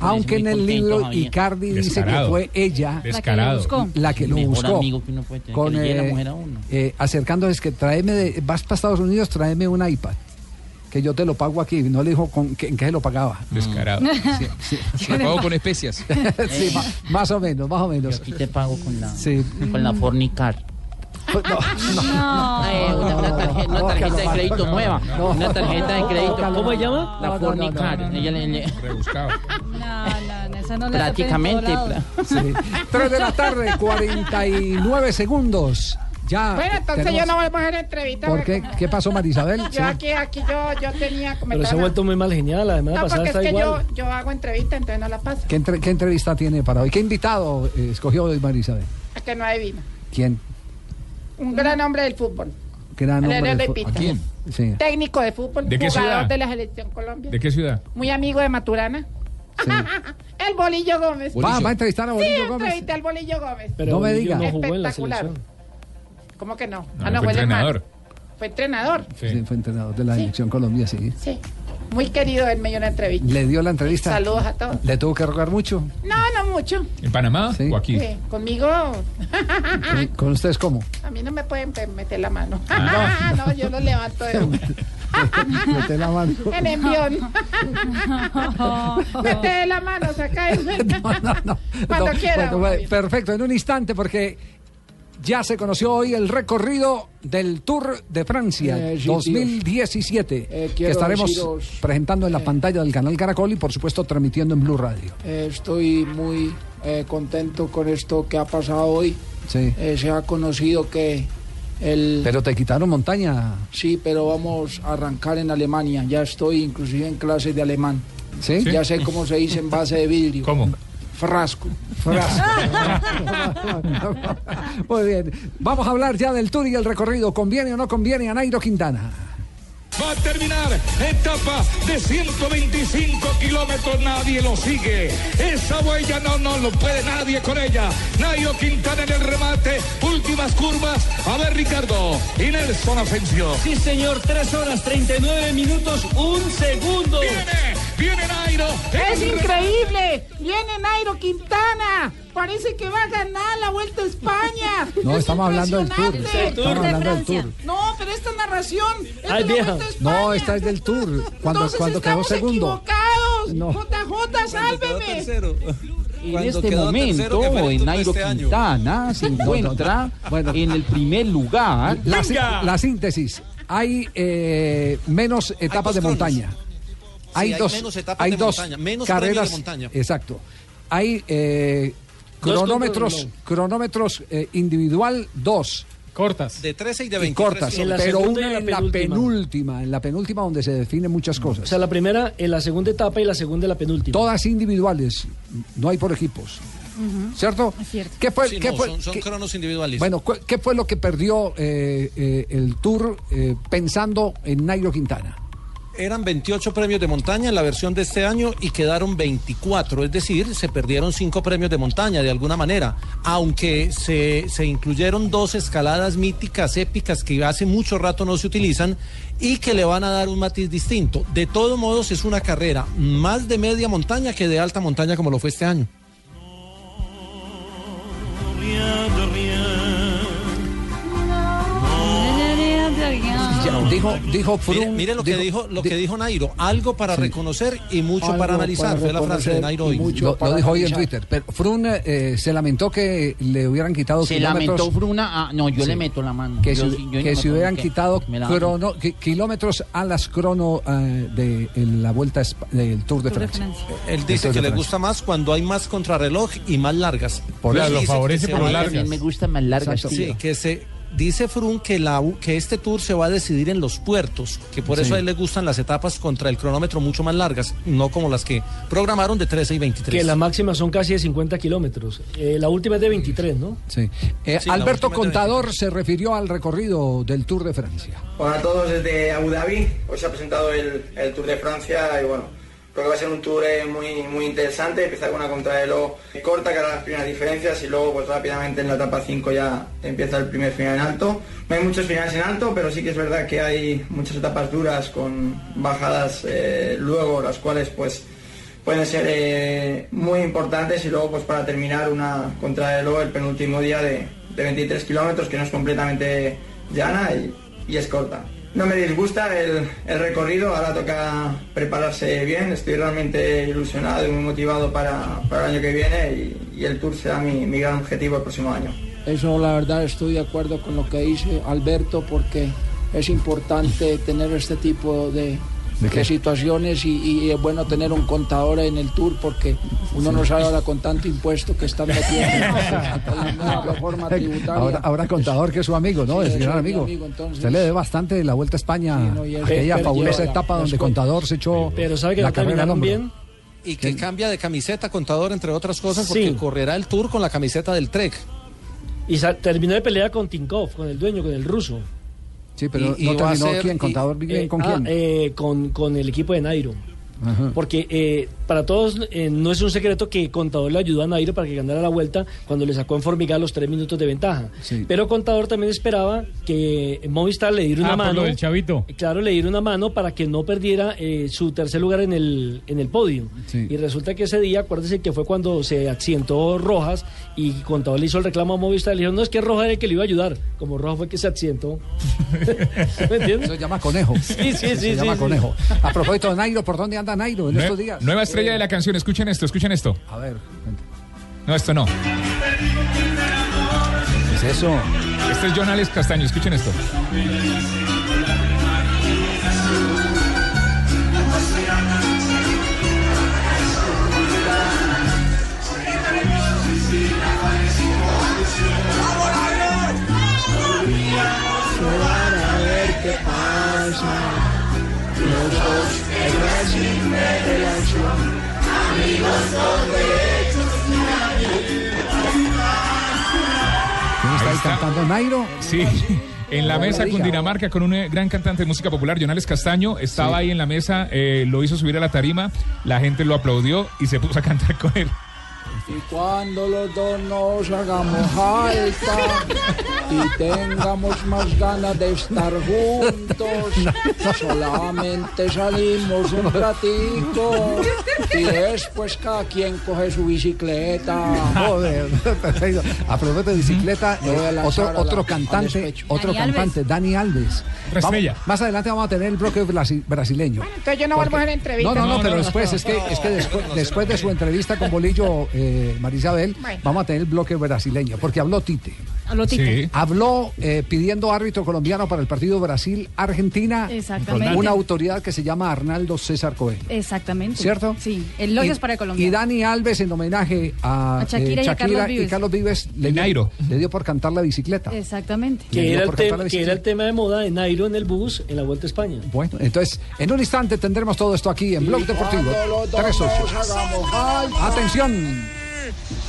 [SPEAKER 2] Aunque en el libro. Icardi dice que fue ella
[SPEAKER 8] Descarado.
[SPEAKER 2] la que lo buscó. La que
[SPEAKER 5] El
[SPEAKER 2] lo
[SPEAKER 5] mejor
[SPEAKER 2] buscó.
[SPEAKER 5] amigo que uno puede tener,
[SPEAKER 2] con,
[SPEAKER 5] que le llegue la
[SPEAKER 2] eh,
[SPEAKER 5] mujer a uno.
[SPEAKER 2] eh, acercándose que tráeme de, vas para Estados Unidos, tráeme un iPad. Que yo te lo pago aquí. No le dijo con, que, en qué se lo pagaba.
[SPEAKER 8] Descarado.
[SPEAKER 2] Sí, sí. [LAUGHS]
[SPEAKER 9] Lo pagó con especias. [LAUGHS]
[SPEAKER 2] Sí, ma- más o menos, más o menos.
[SPEAKER 5] Aquí te pago con la,
[SPEAKER 2] Sí.
[SPEAKER 5] con la Fornicar.
[SPEAKER 2] No,
[SPEAKER 5] Eh, una, una tarjeta, una tarjeta de crédito nueva. Una tarjeta de crédito.
[SPEAKER 10] ¿Cómo se llama?
[SPEAKER 5] La Fornicar. Ella le- le-
[SPEAKER 8] Rebuscado.
[SPEAKER 4] No, no, no, esa no la
[SPEAKER 5] Prácticamente.
[SPEAKER 4] lado.
[SPEAKER 2] Sí. [LAUGHS] 3 de la tarde, 49 segundos. Ya.
[SPEAKER 18] Bueno, entonces
[SPEAKER 2] tenemos-
[SPEAKER 18] yo no vuelvo a hacer entrevista.
[SPEAKER 2] ¿Por
[SPEAKER 18] porque
[SPEAKER 2] qué? ¿Qué pasó, Marisabel? [LAUGHS]
[SPEAKER 18] Yo
[SPEAKER 2] Sí.
[SPEAKER 18] aquí, aquí yo, yo tenía
[SPEAKER 10] Pero se ha vuelto muy mal genial, la semana
[SPEAKER 18] No, porque es
[SPEAKER 10] está
[SPEAKER 18] que
[SPEAKER 10] igual.
[SPEAKER 18] yo, yo hago entrevista, entonces no la paso.
[SPEAKER 2] ¿Qué, entre- qué entrevista tiene para hoy? ¿Qué invitado eh, escogió hoy Marisabel?
[SPEAKER 18] A que no adivina.
[SPEAKER 2] ¿Quién?
[SPEAKER 18] Un gran hombre del fútbol.
[SPEAKER 2] Gran hombre. Del. ¿A quién? Sí.
[SPEAKER 18] Técnico de fútbol.
[SPEAKER 8] ¿De qué
[SPEAKER 18] jugador
[SPEAKER 8] ciudad?
[SPEAKER 18] de la selección Colombia.
[SPEAKER 8] ¿De qué ciudad?
[SPEAKER 18] Muy amigo de Maturana. [LAUGHS] El Bolillo Gómez.
[SPEAKER 2] Va, va a entrevistar a Bolillo
[SPEAKER 18] sí,
[SPEAKER 2] Gómez.
[SPEAKER 18] entrevisté al Bolillo Gómez.
[SPEAKER 2] No me diga.
[SPEAKER 10] no jugó en la
[SPEAKER 18] Espectacular.
[SPEAKER 10] selección.
[SPEAKER 18] ¿Cómo que no?
[SPEAKER 8] No,
[SPEAKER 18] ah, no,
[SPEAKER 8] fue
[SPEAKER 18] fue el hermano.
[SPEAKER 8] entrenador.
[SPEAKER 18] Fue entrenador.
[SPEAKER 2] Sí. fue entrenador de la selección Colombia, sí.
[SPEAKER 18] Sí. Muy querido, él me dio una entrevista.
[SPEAKER 2] ¿Le dio la entrevista?
[SPEAKER 18] Saludos a todos.
[SPEAKER 2] ¿Le tuvo que rogar mucho?
[SPEAKER 18] No, no mucho.
[SPEAKER 8] ¿En Panamá o aquí?
[SPEAKER 18] Eh, conmigo,
[SPEAKER 2] ¿Con- ¿Con ustedes cómo?
[SPEAKER 18] a mí no me pueden meter la mano.
[SPEAKER 2] Ah. [LAUGHS]
[SPEAKER 18] no, yo lo levanto de una. [LAUGHS]
[SPEAKER 2] Mete la mano. [LAUGHS]
[SPEAKER 18] En envión. Mete la mano, saca el... Cuando
[SPEAKER 2] No,
[SPEAKER 18] quiera.
[SPEAKER 2] bueno, bueno, perfecto, en un instante, porque ya se conoció hoy el recorrido del Tour de Francia
[SPEAKER 19] Eh, sí,
[SPEAKER 2] 2017,
[SPEAKER 19] Eh,
[SPEAKER 2] que estaremos
[SPEAKER 19] deciros-
[SPEAKER 2] presentando en la pantalla del canal Caracol y por supuesto transmitiendo en Blue Radio.
[SPEAKER 19] Eh, estoy muy eh, contento con esto que ha pasado hoy.
[SPEAKER 2] Sí.
[SPEAKER 19] Eh, se ha conocido que el...
[SPEAKER 2] Pero te quitaron montaña.
[SPEAKER 19] Sí, pero vamos a arrancar en Alemania. Ya estoy inclusive en clases de alemán.
[SPEAKER 2] ¿Sí?
[SPEAKER 19] Ya sé cómo se dice en base de vidrio.
[SPEAKER 8] ¿Cómo?
[SPEAKER 19] Frasco. [LAUGHS]
[SPEAKER 2] Muy bien, vamos a hablar ya del Tour y el recorrido. ¿Conviene o no conviene a Nairo Quintana?
[SPEAKER 20] Va a terminar etapa de 125 kilómetros, nadie lo sigue. Esa huella no, no lo puede nadie con ella. Nairo Quintana en el remate, últimas curvas. A ver, Ricardo y Nelson Asensio.
[SPEAKER 10] Sí, señor, 3 horas 39 minutos, un segundo.
[SPEAKER 20] Viene, viene Nairo.
[SPEAKER 18] ¡Es increíble! ¡Viene Nairo Quintana! Parece que va a ganar la Vuelta a España. [LAUGHS]
[SPEAKER 2] No,
[SPEAKER 18] Es
[SPEAKER 2] estamos hablando del Tour.
[SPEAKER 18] impresionante.
[SPEAKER 2] Estamos hablando del Tour.
[SPEAKER 18] No, pero esta narración es
[SPEAKER 2] Ay,
[SPEAKER 18] de la
[SPEAKER 2] vieja.
[SPEAKER 18] Vuelta a España.
[SPEAKER 2] No, esta es del Tour. Cuando,
[SPEAKER 18] Entonces
[SPEAKER 2] cuando quedó
[SPEAKER 18] estamos
[SPEAKER 2] segundo.
[SPEAKER 18] equivocados.
[SPEAKER 2] No.
[SPEAKER 18] JJ, sálveme. [LAUGHS]
[SPEAKER 21] En
[SPEAKER 2] Cuando
[SPEAKER 21] este
[SPEAKER 2] quedó
[SPEAKER 21] momento,
[SPEAKER 2] tercero, Tour de
[SPEAKER 21] Nairo
[SPEAKER 2] este año.
[SPEAKER 21] Quintana se encuentra
[SPEAKER 2] Bueno.
[SPEAKER 21] en el primer lugar.
[SPEAKER 2] La, sí- la síntesis. Hay eh, menos etapas de montaña. Hay
[SPEAKER 15] hay
[SPEAKER 2] dos,
[SPEAKER 15] menos etapas
[SPEAKER 2] hay
[SPEAKER 15] de
[SPEAKER 2] dos
[SPEAKER 15] montaña, menos premios de
[SPEAKER 2] carreras.
[SPEAKER 15] montaña.
[SPEAKER 2] Exacto. Hay eh, cronómetros, cronómetros eh, individual, dos.
[SPEAKER 6] Cortas.
[SPEAKER 15] De 13 y de
[SPEAKER 2] Y
[SPEAKER 15] 23
[SPEAKER 2] cortas,
[SPEAKER 10] En la
[SPEAKER 2] pero una en la
[SPEAKER 10] penúltima.
[SPEAKER 2] penúltima, en la penúltima donde se definen muchas cosas.
[SPEAKER 10] O sea, la primera en la segunda etapa y la segunda en la penúltima.
[SPEAKER 2] Todas individuales, no hay por equipos. ¿Cierto?
[SPEAKER 4] Es cierto.
[SPEAKER 2] ¿Qué fue,
[SPEAKER 15] Sí,
[SPEAKER 2] qué
[SPEAKER 15] no,
[SPEAKER 2] fue-
[SPEAKER 15] son, son
[SPEAKER 2] qué-
[SPEAKER 15] cronos individuales.
[SPEAKER 2] bueno, ¿qué fue lo que perdió eh, eh, el Tour eh, pensando en Nairo Quintana?
[SPEAKER 15] Eran 28 premios de montaña en la versión de este año y quedaron 24, es decir, se perdieron 5 premios de montaña de alguna manera, aunque se, se incluyeron dos escaladas míticas, épicas, que hace mucho rato no se utilizan y que le van a dar un matiz distinto. De todos modos, es una carrera más de media montaña que de alta montaña como lo fue este año.
[SPEAKER 2] Ya, dijo, dijo
[SPEAKER 15] Mire, lo que dijo, lo que dijo Nairo, algo para
[SPEAKER 2] Sí.
[SPEAKER 15] reconocer y mucho para analizar,
[SPEAKER 2] para
[SPEAKER 15] fue la frase de Nairo hoy.
[SPEAKER 2] mucho Lo, lo dijo hoy en Twitter. Pero Froome eh, se lamentó que le hubieran quitado
[SPEAKER 5] Se
[SPEAKER 2] kilómetros.
[SPEAKER 5] lamentó Fruna. Ah, no, yo
[SPEAKER 2] Sí.
[SPEAKER 5] le meto la mano.
[SPEAKER 2] que,
[SPEAKER 5] Yo
[SPEAKER 2] que si hubieran quitado crono- ki- kilómetros a las crono eh, de en la vuelta del Tour de Francia.
[SPEAKER 15] Él
[SPEAKER 2] Del
[SPEAKER 15] dice que le gusta más cuando hay más contrarreloj y más largas.
[SPEAKER 2] Por eso
[SPEAKER 15] Él
[SPEAKER 2] lo favorece
[SPEAKER 15] que
[SPEAKER 2] por
[SPEAKER 15] se
[SPEAKER 2] largas.
[SPEAKER 5] me gustan más largas.
[SPEAKER 15] Sí, que se dice Frun que la que este tour se va a decidir en los puertos, que por
[SPEAKER 10] Sí.
[SPEAKER 15] eso a él le gustan las etapas contra el cronómetro mucho más largas, no como las que programaron de 13 y 23.
[SPEAKER 10] Que la máxima son casi de 50 kilómetros. Eh, la última es de 23, ¿no?
[SPEAKER 2] Sí. Eh,
[SPEAKER 10] Sí,
[SPEAKER 2] Alberto Contador se refirió al recorrido del Tour de Francia.
[SPEAKER 22] Hola a todos desde Abu Dhabi. Hoy se ha presentado el, el Tour de Francia y bueno, creo que va a ser un tour eh, muy, muy interesante. Empieza con una contrarreloj corta que hará las primeras diferencias y luego pues rápidamente en la etapa 5 ya empieza el primer final en alto. No hay muchos finales en alto, pero sí que es verdad que hay muchas etapas duras con bajadas eh, luego, las cuales pues pueden ser eh, muy importantes y luego pues para terminar una contrarreloj el penúltimo día de, de 23 kilómetros que no es completamente llana y, y es corta. No me disgusta el, el recorrido, ahora toca prepararse bien, estoy realmente ilusionado y muy motivado para, para el año que viene y, el Tour será mi, mi gran objetivo el próximo año.
[SPEAKER 19] Eso la verdad estoy de acuerdo con lo que dice Alberto porque es importante tener este tipo de,
[SPEAKER 2] ¿De qué?
[SPEAKER 19] de situaciones y, y es bueno tener un contador en el tour porque uno no sabe ahora con tanto impuesto que están metiendo [LAUGHS] plataforma tributaria.
[SPEAKER 2] Ahora, ahora contador que es su amigo, ¿no?
[SPEAKER 19] Sí,
[SPEAKER 2] es
[SPEAKER 19] es
[SPEAKER 2] gran
[SPEAKER 19] mi
[SPEAKER 2] amigo.
[SPEAKER 19] amigo, entonces.
[SPEAKER 2] Usted le debe bastante de la Vuelta a España,
[SPEAKER 19] Sí, no, es-
[SPEAKER 2] aquella
[SPEAKER 19] pero
[SPEAKER 2] fabulosa etapa donde Contador se echó
[SPEAKER 19] Pero sabe que
[SPEAKER 2] la
[SPEAKER 19] no
[SPEAKER 2] carrera al
[SPEAKER 19] bien.
[SPEAKER 15] Y que cambia de camiseta contador, entre otras cosas, porque
[SPEAKER 10] Sí.
[SPEAKER 15] correrá el tour con la camiseta del Trek.
[SPEAKER 10] Y terminó de pelear con Tinkov, con el dueño, con el ruso.
[SPEAKER 2] Sí, pero
[SPEAKER 15] Y-
[SPEAKER 2] no
[SPEAKER 15] y va a
[SPEAKER 2] terminó
[SPEAKER 15] ser-
[SPEAKER 2] quién, Contador
[SPEAKER 10] Eh,
[SPEAKER 2] con
[SPEAKER 10] ah,
[SPEAKER 2] quién.
[SPEAKER 10] eh, con, con el equipo de Nairo. Porque eh, para todos eh, no es un secreto que Contador le ayudó a Nairo para que ganara la vuelta cuando le sacó en Formigal los tres minutos de ventaja. Pero Contador también esperaba que Movistar le diera una
[SPEAKER 6] Ah, por
[SPEAKER 10] mano.
[SPEAKER 6] lo del chavito.
[SPEAKER 10] Claro, le diera una mano para que no perdiera eh, su tercer lugar en el, en el podio. Y resulta que ese día, acuérdese que fue cuando se accidentó Rojas y Contador le hizo el reclamo a Movistar. Le dijeron, no, es que Rojas era el que le iba a ayudar. Como Rojas fue el que se accidentó. [LAUGHS] ¿Me entiendes?
[SPEAKER 2] Eso se llama conejo.
[SPEAKER 10] Sí, sí, sí.
[SPEAKER 2] Se
[SPEAKER 10] sí,
[SPEAKER 2] llama
[SPEAKER 10] sí.
[SPEAKER 2] conejo. A propósito de Nairo, ¿por dónde anda Nairo en
[SPEAKER 8] Nue-
[SPEAKER 2] estos días?
[SPEAKER 8] Nueva estrella de la canción, escuchen esto, escuchen esto.
[SPEAKER 2] A ver.
[SPEAKER 8] No, esto no.
[SPEAKER 2] ¿Qué es eso?
[SPEAKER 8] Este es John Alex Castaño, escuchen esto.
[SPEAKER 19] Para ver qué pasa. Los dos héroes sin relación. Amigos con derechos.
[SPEAKER 2] ¿Quién está ahí cantando Nairo?
[SPEAKER 8] Sí. [LAUGHS] En la mesa. Cundinamarca con un eh, gran cantante de música popular, Jonales Castaño, estaba ahí en la mesa, eh, lo hizo subir a la tarima, la gente lo aplaudió y se puso a cantar con él.
[SPEAKER 19] Y cuando los dos nos hagamos falta y tengamos más ganas de estar juntos, solamente salimos un ratico y después cada quien coge su bicicleta.
[SPEAKER 2] Joder, perfecto. A propósito de bicicleta,
[SPEAKER 19] Me voy a
[SPEAKER 2] eh, otro, otro cantante, otro
[SPEAKER 19] Dani
[SPEAKER 2] cantante, Dani Alves. Vamos- más adelante vamos a tener el bloque brasi- brasileño.
[SPEAKER 18] Entonces yo no vuelvo a hacer
[SPEAKER 2] No,
[SPEAKER 18] entrevistas.
[SPEAKER 2] no, no, pero después, es que, es que después, después de su entrevista con Bolillo, eh, Marisabel,
[SPEAKER 18] Bueno.
[SPEAKER 2] vamos a tener el bloque brasileño, porque habló Tite.
[SPEAKER 4] Habló Tite. Sí.
[SPEAKER 2] Habló eh, pidiendo árbitro colombiano para el partido Brasil-Argentina.
[SPEAKER 4] Exactamente.
[SPEAKER 2] Una autoridad que se llama Arnaldo César Coelho.
[SPEAKER 4] Exactamente.
[SPEAKER 2] ¿Cierto?
[SPEAKER 4] Sí. Elogios
[SPEAKER 2] Y-
[SPEAKER 4] para Colombia.
[SPEAKER 2] Y Dani Alves, en homenaje a,
[SPEAKER 4] A Shakira
[SPEAKER 2] eh,
[SPEAKER 4] y a Carlos Vives.
[SPEAKER 2] y Carlos Vives, le dio, le dio por cantar la bicicleta.
[SPEAKER 4] Exactamente.
[SPEAKER 2] Le
[SPEAKER 10] Que
[SPEAKER 2] dio
[SPEAKER 10] era, el
[SPEAKER 2] por cantar
[SPEAKER 10] tema, que era el tema de moda de Nairo en el bus en la Vuelta a España.
[SPEAKER 2] Bueno, entonces, en un instante tendremos todo esto aquí en Blog Deportivo.
[SPEAKER 19] Cuando los dos
[SPEAKER 2] 3-8.
[SPEAKER 19] nos hagamos falta.
[SPEAKER 2] Atención.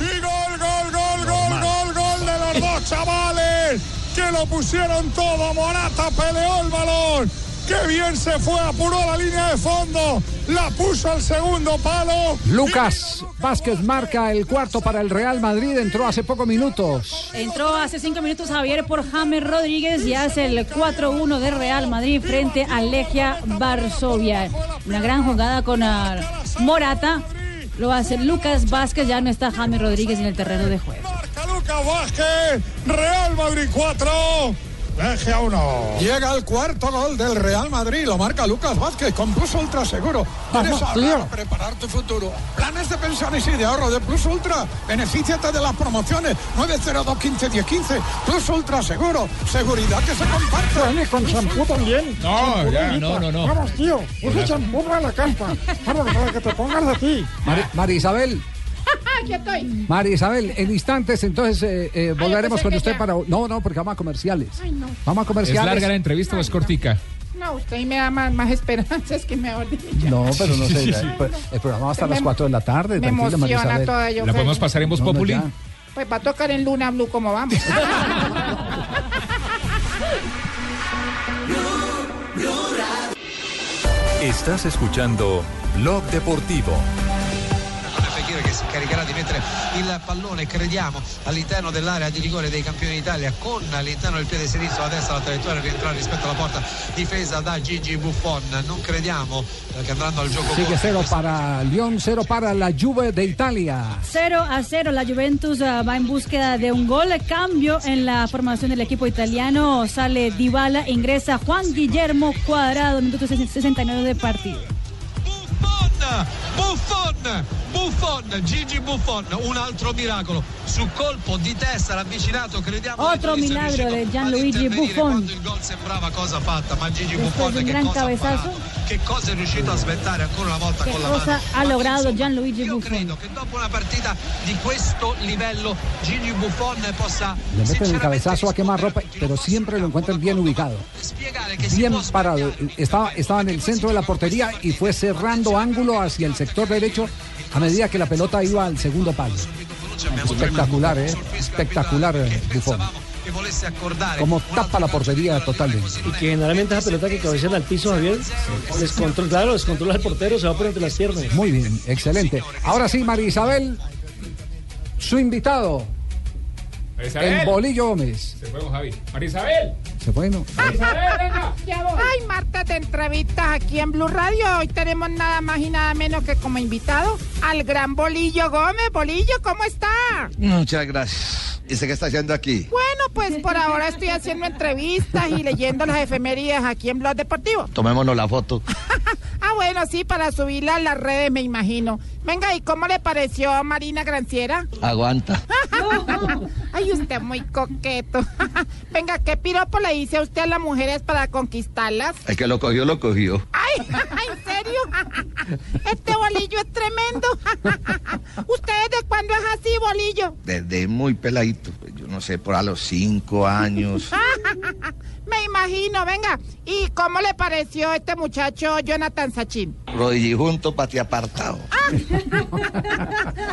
[SPEAKER 20] Y gol, gol, gol, gol, gol, gol de los dos chavales que lo pusieron todo. Morata peleó el balón. Qué bien se fue, apuró la línea de fondo, la puso al segundo palo.
[SPEAKER 2] Lucas Vázquez marca el cuarto para el Real Madrid. Entró hace pocos minutos.
[SPEAKER 4] Entró hace cinco minutos Javier por James Rodríguez y hace el 4-1 de Real Madrid frente a Legia Varsovia. Una gran jugada con ah, Morata. Lo hace Lucas Vázquez, ya no está James Rodríguez en el terreno de juego.
[SPEAKER 20] Lucas Vázquez, Real Madrid 4, Legia 1.
[SPEAKER 23] Llega el cuarto gol del Real Madrid, lo marca Lucas Vázquez con Plus Ultra Seguro. ¿Quieres
[SPEAKER 20] Vamos,
[SPEAKER 23] ahorrar preparar tu futuro? Planes de pensiones y de ahorro de Plus Ultra. Benefíciate de las promociones 902 15 10 15. Plus Ultra Seguro. Seguridad que se comparte.
[SPEAKER 18] Con champú también.
[SPEAKER 8] No, ya, no, no, no.
[SPEAKER 18] Vamos, tío. Ese champú para la campa. Vamos, para que te pongas de ti.
[SPEAKER 2] María Isabel, [LAUGHS]
[SPEAKER 18] Aquí estoy.
[SPEAKER 2] María Isabel, en instantes entonces eh, eh, volveremos
[SPEAKER 18] pensé
[SPEAKER 2] con usted
[SPEAKER 18] ya.
[SPEAKER 2] para... No, no, porque vamos a comerciales.
[SPEAKER 18] Ay, no.
[SPEAKER 2] Vamos a
[SPEAKER 8] ¿Es
[SPEAKER 2] comerciales.
[SPEAKER 8] larga la entrevista o es cortica?
[SPEAKER 18] No, usted me da más, más esperanzas que mejor dicho.
[SPEAKER 2] No, pero no sé.
[SPEAKER 8] Sí, sí.
[SPEAKER 2] El, el programa va hasta
[SPEAKER 18] Me-
[SPEAKER 2] las 4 de la tarde.
[SPEAKER 18] me emociona toda, yo
[SPEAKER 8] ¿La podemos pasar en Voz
[SPEAKER 2] No, no,
[SPEAKER 8] Populi?
[SPEAKER 18] Pues va a tocar en Luna Blue como vamos. [LAUGHS]
[SPEAKER 24] Estás escuchando Blog Deportivo.
[SPEAKER 14] Caricherà di mettere il pallone, crediamo, all'interno dell'area di rigore dei campioni d'Italia con all'interno del piede sinistro, la destra la traiettoria rientrare rispetto alla porta difesa da Gigi Buffon. Non crediamo eh, che andranno al gioco
[SPEAKER 2] Sigue
[SPEAKER 14] corto.
[SPEAKER 2] cero para Lyon, cero para la Juve de Italia.
[SPEAKER 4] 0 a 0, la Juventus ah, va en búsqueda de un gol. Cambio en la formación del equipo italiano. Sale Dybala, ingresa Juan Guillermo Cuadrado, minuto 69 de partido.
[SPEAKER 14] Buffon, Buffon, Gigi Buffon, un altro miracolo su colpo di testa, l'avvicinato, crediamo
[SPEAKER 4] Otro
[SPEAKER 14] che
[SPEAKER 4] milagro
[SPEAKER 14] ad
[SPEAKER 4] Gianluigi Buffon.
[SPEAKER 14] quando il gol sembrava cosa fatta, ma Gigi Buffon che
[SPEAKER 4] gran
[SPEAKER 14] cosa ha? Che cosa è riuscito a svettare ancora una volta
[SPEAKER 4] ¿Qué
[SPEAKER 14] con la
[SPEAKER 4] cosa
[SPEAKER 14] mano?
[SPEAKER 4] ha logrado Gianluigi Buffon?
[SPEAKER 14] Dopo una partita di questo livello, Gigi Buffon possa
[SPEAKER 2] Le meten el cabezazo a quemar ropa, pero siempre lo encuentran bien ubicado. Bien parado. Estaba, estaba en el centro de la portería y fue cerrando ángulo hacia el sector derecho a medida que la pelota iba al segundo palo. Espectacular, ¿eh? Espectacular, eh, Buffon. Como tapa la portería totalmente.
[SPEAKER 10] Y que generalmente esa pelota que cabecean al piso, Javier, descontrola, claro, descontrola al portero, se va por entre las piernas.
[SPEAKER 2] Muy bien, excelente. Ahora sí, María Isabel, su invitado,
[SPEAKER 8] Isabel.
[SPEAKER 2] el Bolillo Gómez.
[SPEAKER 8] Se fue con Javi. María Isabel.
[SPEAKER 2] ¿Se fue? No.
[SPEAKER 18] Ay, Marta de entrevistas aquí en Blue Radio. Hoy tenemos nada más y nada menos que como invitado al gran Bolillo Gómez. Bolillo, ¿cómo está?
[SPEAKER 25] Muchas gracias. ¿Y usted qué está haciendo aquí?
[SPEAKER 18] Bueno, pues por ahora estoy haciendo entrevistas y leyendo las efemérides aquí en Blog Deportivo.
[SPEAKER 25] Tomémonos la foto. [LAUGHS]
[SPEAKER 18] Ah, bueno, sí, para subirla a las redes, me imagino. Venga, ¿y cómo le pareció Marina Granciera?
[SPEAKER 25] Aguanta. [LAUGHS]
[SPEAKER 18] Ay, usted muy coqueto. [LAUGHS] Venga, ¿qué piropo le dice a usted a las mujeres para conquistarlas?
[SPEAKER 25] El que lo cogió, lo cogió.
[SPEAKER 18] Ay, [LAUGHS] ¿en serio? [LAUGHS] Este bolillo es tremendo. [LAUGHS] ¿Usted desde cuándo es así, bolillo?
[SPEAKER 25] Desde muy peladito. Yo no sé, por a los cinco años.
[SPEAKER 18] Me imagino, venga. ¿Y cómo le pareció este muchacho Jonathan Sachin?
[SPEAKER 25] Rodillijunto, pati apartado.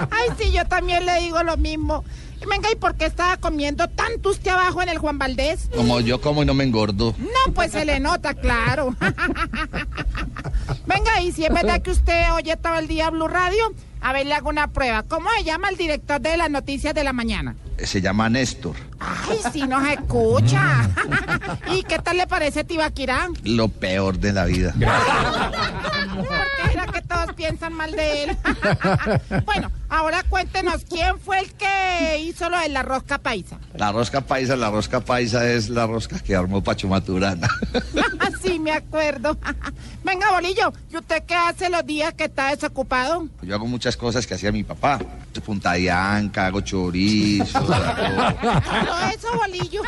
[SPEAKER 18] Ay, sí, yo también le digo lo mismo. Venga, ¿y por qué estaba comiendo tanto usted abajo en el Juan Valdés?
[SPEAKER 25] Como yo como y no me engordo.
[SPEAKER 18] No, pues se le nota, claro. [LAUGHS] Venga, y si es verdad que usted oye todo el día Blue Radio, a ver, le hago una prueba. ¿Cómo se llama el director de las noticias de la mañana?
[SPEAKER 25] Se llama Néstor.
[SPEAKER 18] Ay, sí nos escucha. [LAUGHS] ¿Y qué tal le parece Tibaquirán?
[SPEAKER 25] Lo peor de la vida.
[SPEAKER 18] ¿Por qué era que todos piensan mal de él? [LAUGHS] bueno, ahora cuéntenos, ¿quién fue el que hizo lo de la rosca paisa?
[SPEAKER 25] La rosca paisa, la rosca paisa es la rosca que armó Pacho Maturana. [LAUGHS]
[SPEAKER 18] sí, me acuerdo. Venga, Bolillo, ¿y usted qué hace los días que está desocupado?
[SPEAKER 25] Yo hago muchas cosas que hacía mi papá. Punta de anca, hago chorizo.
[SPEAKER 18] Todo eso, Bolillo.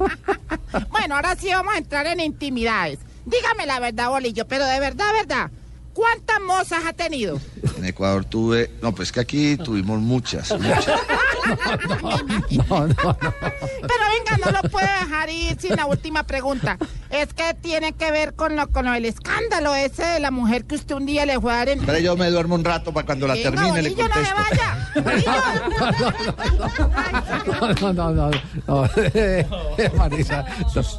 [SPEAKER 18] [LAUGHS] bueno, ahora sí vamos a entrar en intimidades. Dígame la verdad, Bolillo, pero de verdad, verdad. ¿Cuántas mozas ha tenido?
[SPEAKER 25] En Ecuador tuve, no, pues que aquí tuvimos muchas, muchas. [LAUGHS]
[SPEAKER 2] No, no, no.
[SPEAKER 18] Pero venga, no lo puede dejar ir sin la última pregunta. Es que tiene que ver con lo con del escándalo ese de la mujer que usted un día le fue a dar en...
[SPEAKER 25] Pero yo me duermo un rato para cuando la
[SPEAKER 18] Venga,
[SPEAKER 25] termine le
[SPEAKER 18] Bolillo, no me
[SPEAKER 25] contesto. [LAUGHS]
[SPEAKER 2] No, no, no, no. [LAUGHS] Marisa,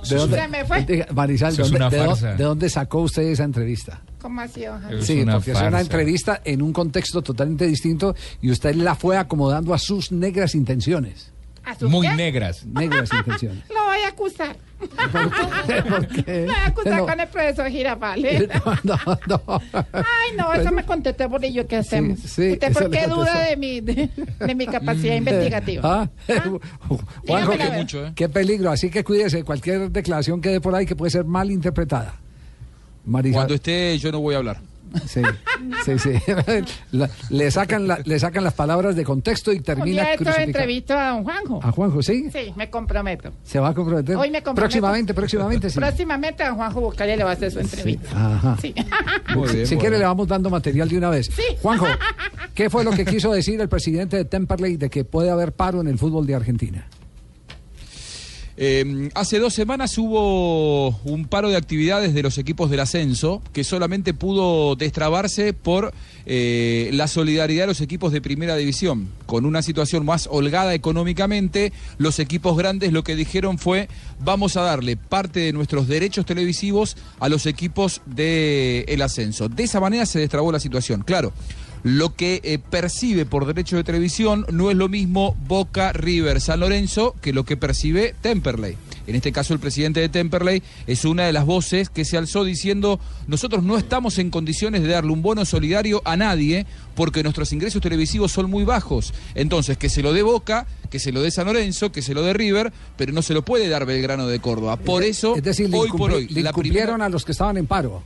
[SPEAKER 2] ¿de dónde, Marisa,
[SPEAKER 8] Eso es
[SPEAKER 2] ¿de
[SPEAKER 8] una
[SPEAKER 2] dónde, de
[SPEAKER 8] farsa.
[SPEAKER 2] dónde- de dónde sacó usted esa entrevista?
[SPEAKER 18] ¿Cómo así, don
[SPEAKER 2] sí,
[SPEAKER 8] una
[SPEAKER 2] porque es una entrevista en un contexto totalmente distinto y usted la fue acomodando a sus negras intenciones.
[SPEAKER 18] ¿A sus
[SPEAKER 8] Muy
[SPEAKER 18] qué?
[SPEAKER 8] negras.
[SPEAKER 2] Negras [LAUGHS] intenciones.
[SPEAKER 18] Lo voy a acusar.
[SPEAKER 2] ¿Por qué?
[SPEAKER 18] Lo voy a acusar
[SPEAKER 2] No.
[SPEAKER 18] con el profesor Girafales. [LAUGHS]
[SPEAKER 2] No, no.
[SPEAKER 18] Ay, no, eso me contesté Bolillo, ¿qué hacemos?
[SPEAKER 2] sí,
[SPEAKER 18] ¿Usted
[SPEAKER 2] eso
[SPEAKER 18] por qué duda de mi, de, de mi capacidad investigativa?
[SPEAKER 2] Ah, Juanjo,
[SPEAKER 18] Dígame la
[SPEAKER 2] qué,
[SPEAKER 9] mucho, ¿eh?
[SPEAKER 2] qué peligro. Así que cuídese cualquier declaración que dé por ahí que puede ser mal interpretada. Marisa,
[SPEAKER 9] Cuando esté, yo no voy a hablar.
[SPEAKER 2] sí, sí, sí. [LAUGHS] La- le, sacan la- le sacan las palabras de contexto y
[SPEAKER 18] Un
[SPEAKER 2] termina
[SPEAKER 18] día esto
[SPEAKER 2] crucificado.
[SPEAKER 18] entrevisto a don Juanjo.
[SPEAKER 2] A Juanjo, ¿sí?
[SPEAKER 18] Sí, me comprometo.
[SPEAKER 2] Se va a comprometer.
[SPEAKER 18] Hoy me comprometo.
[SPEAKER 2] Próximamente, próximamente, sí.
[SPEAKER 18] Próximamente don Juanjo Buscalia le va a hacer su entrevista.
[SPEAKER 2] Ajá.
[SPEAKER 18] Sí. [LAUGHS]
[SPEAKER 9] Muy bien,
[SPEAKER 2] si quiere le vamos dando material de una vez. Juanjo, [LAUGHS] ¿qué fue lo que quiso decir el presidente de Temperley de que puede haber paro en el fútbol de Argentina?
[SPEAKER 9] Eh, hace dos semanas hubo un paro de actividades de los equipos del ascenso que solamente pudo destrabarse por eh, la solidaridad de los equipos de primera división. Con una situación más holgada económicamente, los equipos grandes lo que dijeron fue vamos a darle parte de nuestros derechos televisivos a los equipos del ascenso. De esa manera se destrabó la situación. Claro. Lo que eh, percibe por derecho de televisión no es lo mismo Boca, River, San Lorenzo que lo que percibe Temperley. En este caso, el presidente de Temperley es una de las voces que se alzó diciendo: Nosotros no estamos en condiciones de darle un bono solidario a nadie porque nuestros ingresos televisivos son muy bajos. Entonces, que se lo dé Boca, que se lo dé San Lorenzo, que se lo dé River, pero no se lo puede dar Belgrano de Córdoba. Por eso,
[SPEAKER 2] es decir, le
[SPEAKER 9] hoy por hoy,
[SPEAKER 2] le
[SPEAKER 9] la primera-
[SPEAKER 2] a los que estaban en paro.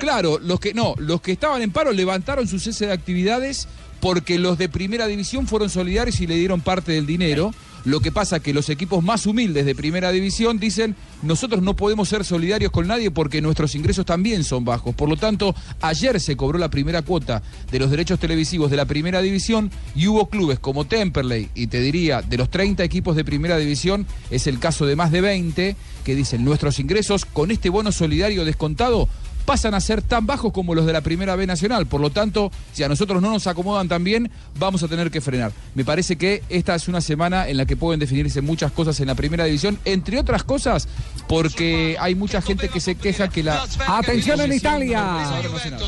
[SPEAKER 9] Claro, los que no, los que estaban en paro levantaron su cese de actividades porque los de primera división fueron solidarios y le dieron parte del dinero. Lo que pasa que los equipos más humildes de primera división dicen, nosotros no podemos ser solidarios con nadie porque nuestros ingresos también son bajos. Por lo tanto, ayer se cobró la primera cuota de los derechos televisivos de la primera división y hubo clubes como Temperley, y te diría, de los 30 equipos de primera división, es el caso de más de 20, que dicen, nuestros ingresos con este bono solidario descontado pasan a ser tan bajos como los de la primera B nacional. Por lo tanto, si a nosotros no nos acomodan tan bien, vamos a tener que frenar. Me parece que esta es una semana en la que pueden definirse muchas cosas en la primera división, entre otras cosas, porque hay mucha gente que se queja que la.
[SPEAKER 2] Atención en Italia.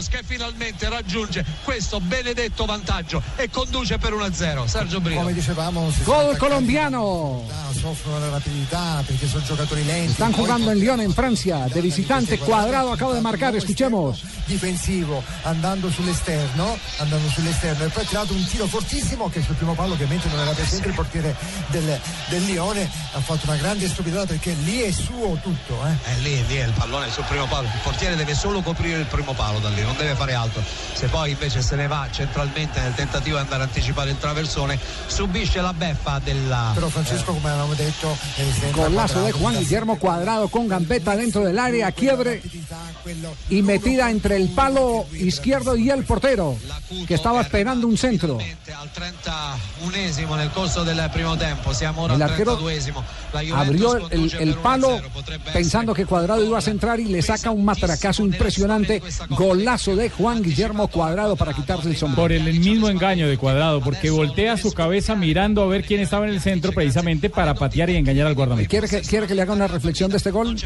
[SPEAKER 14] Che finalmente raggiunge questo benedetto vantaggio e conduce per 1-0. Sergio Brio.
[SPEAKER 26] Come dicevamo,
[SPEAKER 2] Gol colombiano.
[SPEAKER 26] soffrono la rapidità perché sono giocatori lenti.
[SPEAKER 2] Están
[SPEAKER 26] poi
[SPEAKER 2] jugando en Lyon, en Francia. De visitante, Cuadrado acaba de marcar. Escuchemos.
[SPEAKER 26] difensivo andando sull'esterno andando sull'esterno e poi ha tirato un tiro fortissimo che sul primo palo ovviamente non era presente il portiere del, del Lione ha fatto una grande stupidata perché lì è suo tutto eh.
[SPEAKER 14] Eh, lì, lì è il pallone sul primo palo. Il portiere deve solo coprire il primo palo da lì, non deve fare altro. Se poi invece se ne va centralmente nel tentativo di andare a anticipare il traversone, subisce la beffa della.
[SPEAKER 26] però Francesco come avevamo detto eh, sembra
[SPEAKER 2] Golazo de
[SPEAKER 26] quadrato,
[SPEAKER 2] Juan Guillermo Cuadrado con gambeta dentro del área, quiebre y metida entre el palo izquierdo y el portero, que estaba esperando un centro.
[SPEAKER 14] al 31esimo nel corso del primo tempo. Siamo ora
[SPEAKER 2] El arquero
[SPEAKER 14] 32esimo. La Juventus
[SPEAKER 2] abrió el, el
[SPEAKER 14] per 1-0.
[SPEAKER 2] palo pensando que Cuadrado iba a centrar y le saca un matracazo impresionante. Golazo de Juan Guillermo Cuadrado para quitarse el sombrero.
[SPEAKER 6] Por el mismo engaño de Cuadrado, porque voltea su cabeza mirando a ver quién estaba en el centro precisamente para patear y engañar al guardameta.
[SPEAKER 2] ¿Quiere que, ¿Quiere que le haga una reflexión de este gol?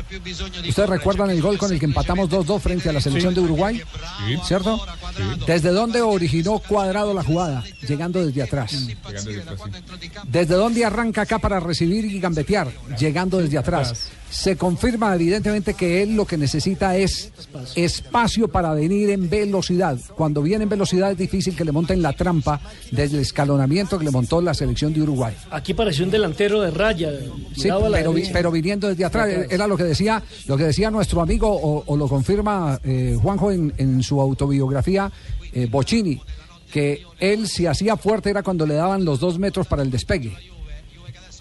[SPEAKER 2] ¿Ustedes recuerdan el gol con el que empatamos 2-2 frente a la selección de Uruguay? ¿Cierto? ¿Desde dónde originó Cuadrado la jugada? Llegando desde atrás. ¿Desde dónde arranca acá para recibir y gambetear? Llegando desde atrás. Se confirma evidentemente que él lo que necesita es espacio para venir en velocidad. Cuando viene en velocidad es difícil que le monten la trampa desde el escalonamiento que le montó la selección de Uruguay.
[SPEAKER 10] Aquí pareció un delantero de raya.
[SPEAKER 2] Sí, pero, viniendo desde atrás,
[SPEAKER 10] Atrás.
[SPEAKER 2] era lo que decía, lo que decía nuestro amigo, o, o lo confirma eh, Juanjo en, en su autobiografía, eh, Bocini, que él si hacía fuerte era cuando le daban los dos metros para el despegue.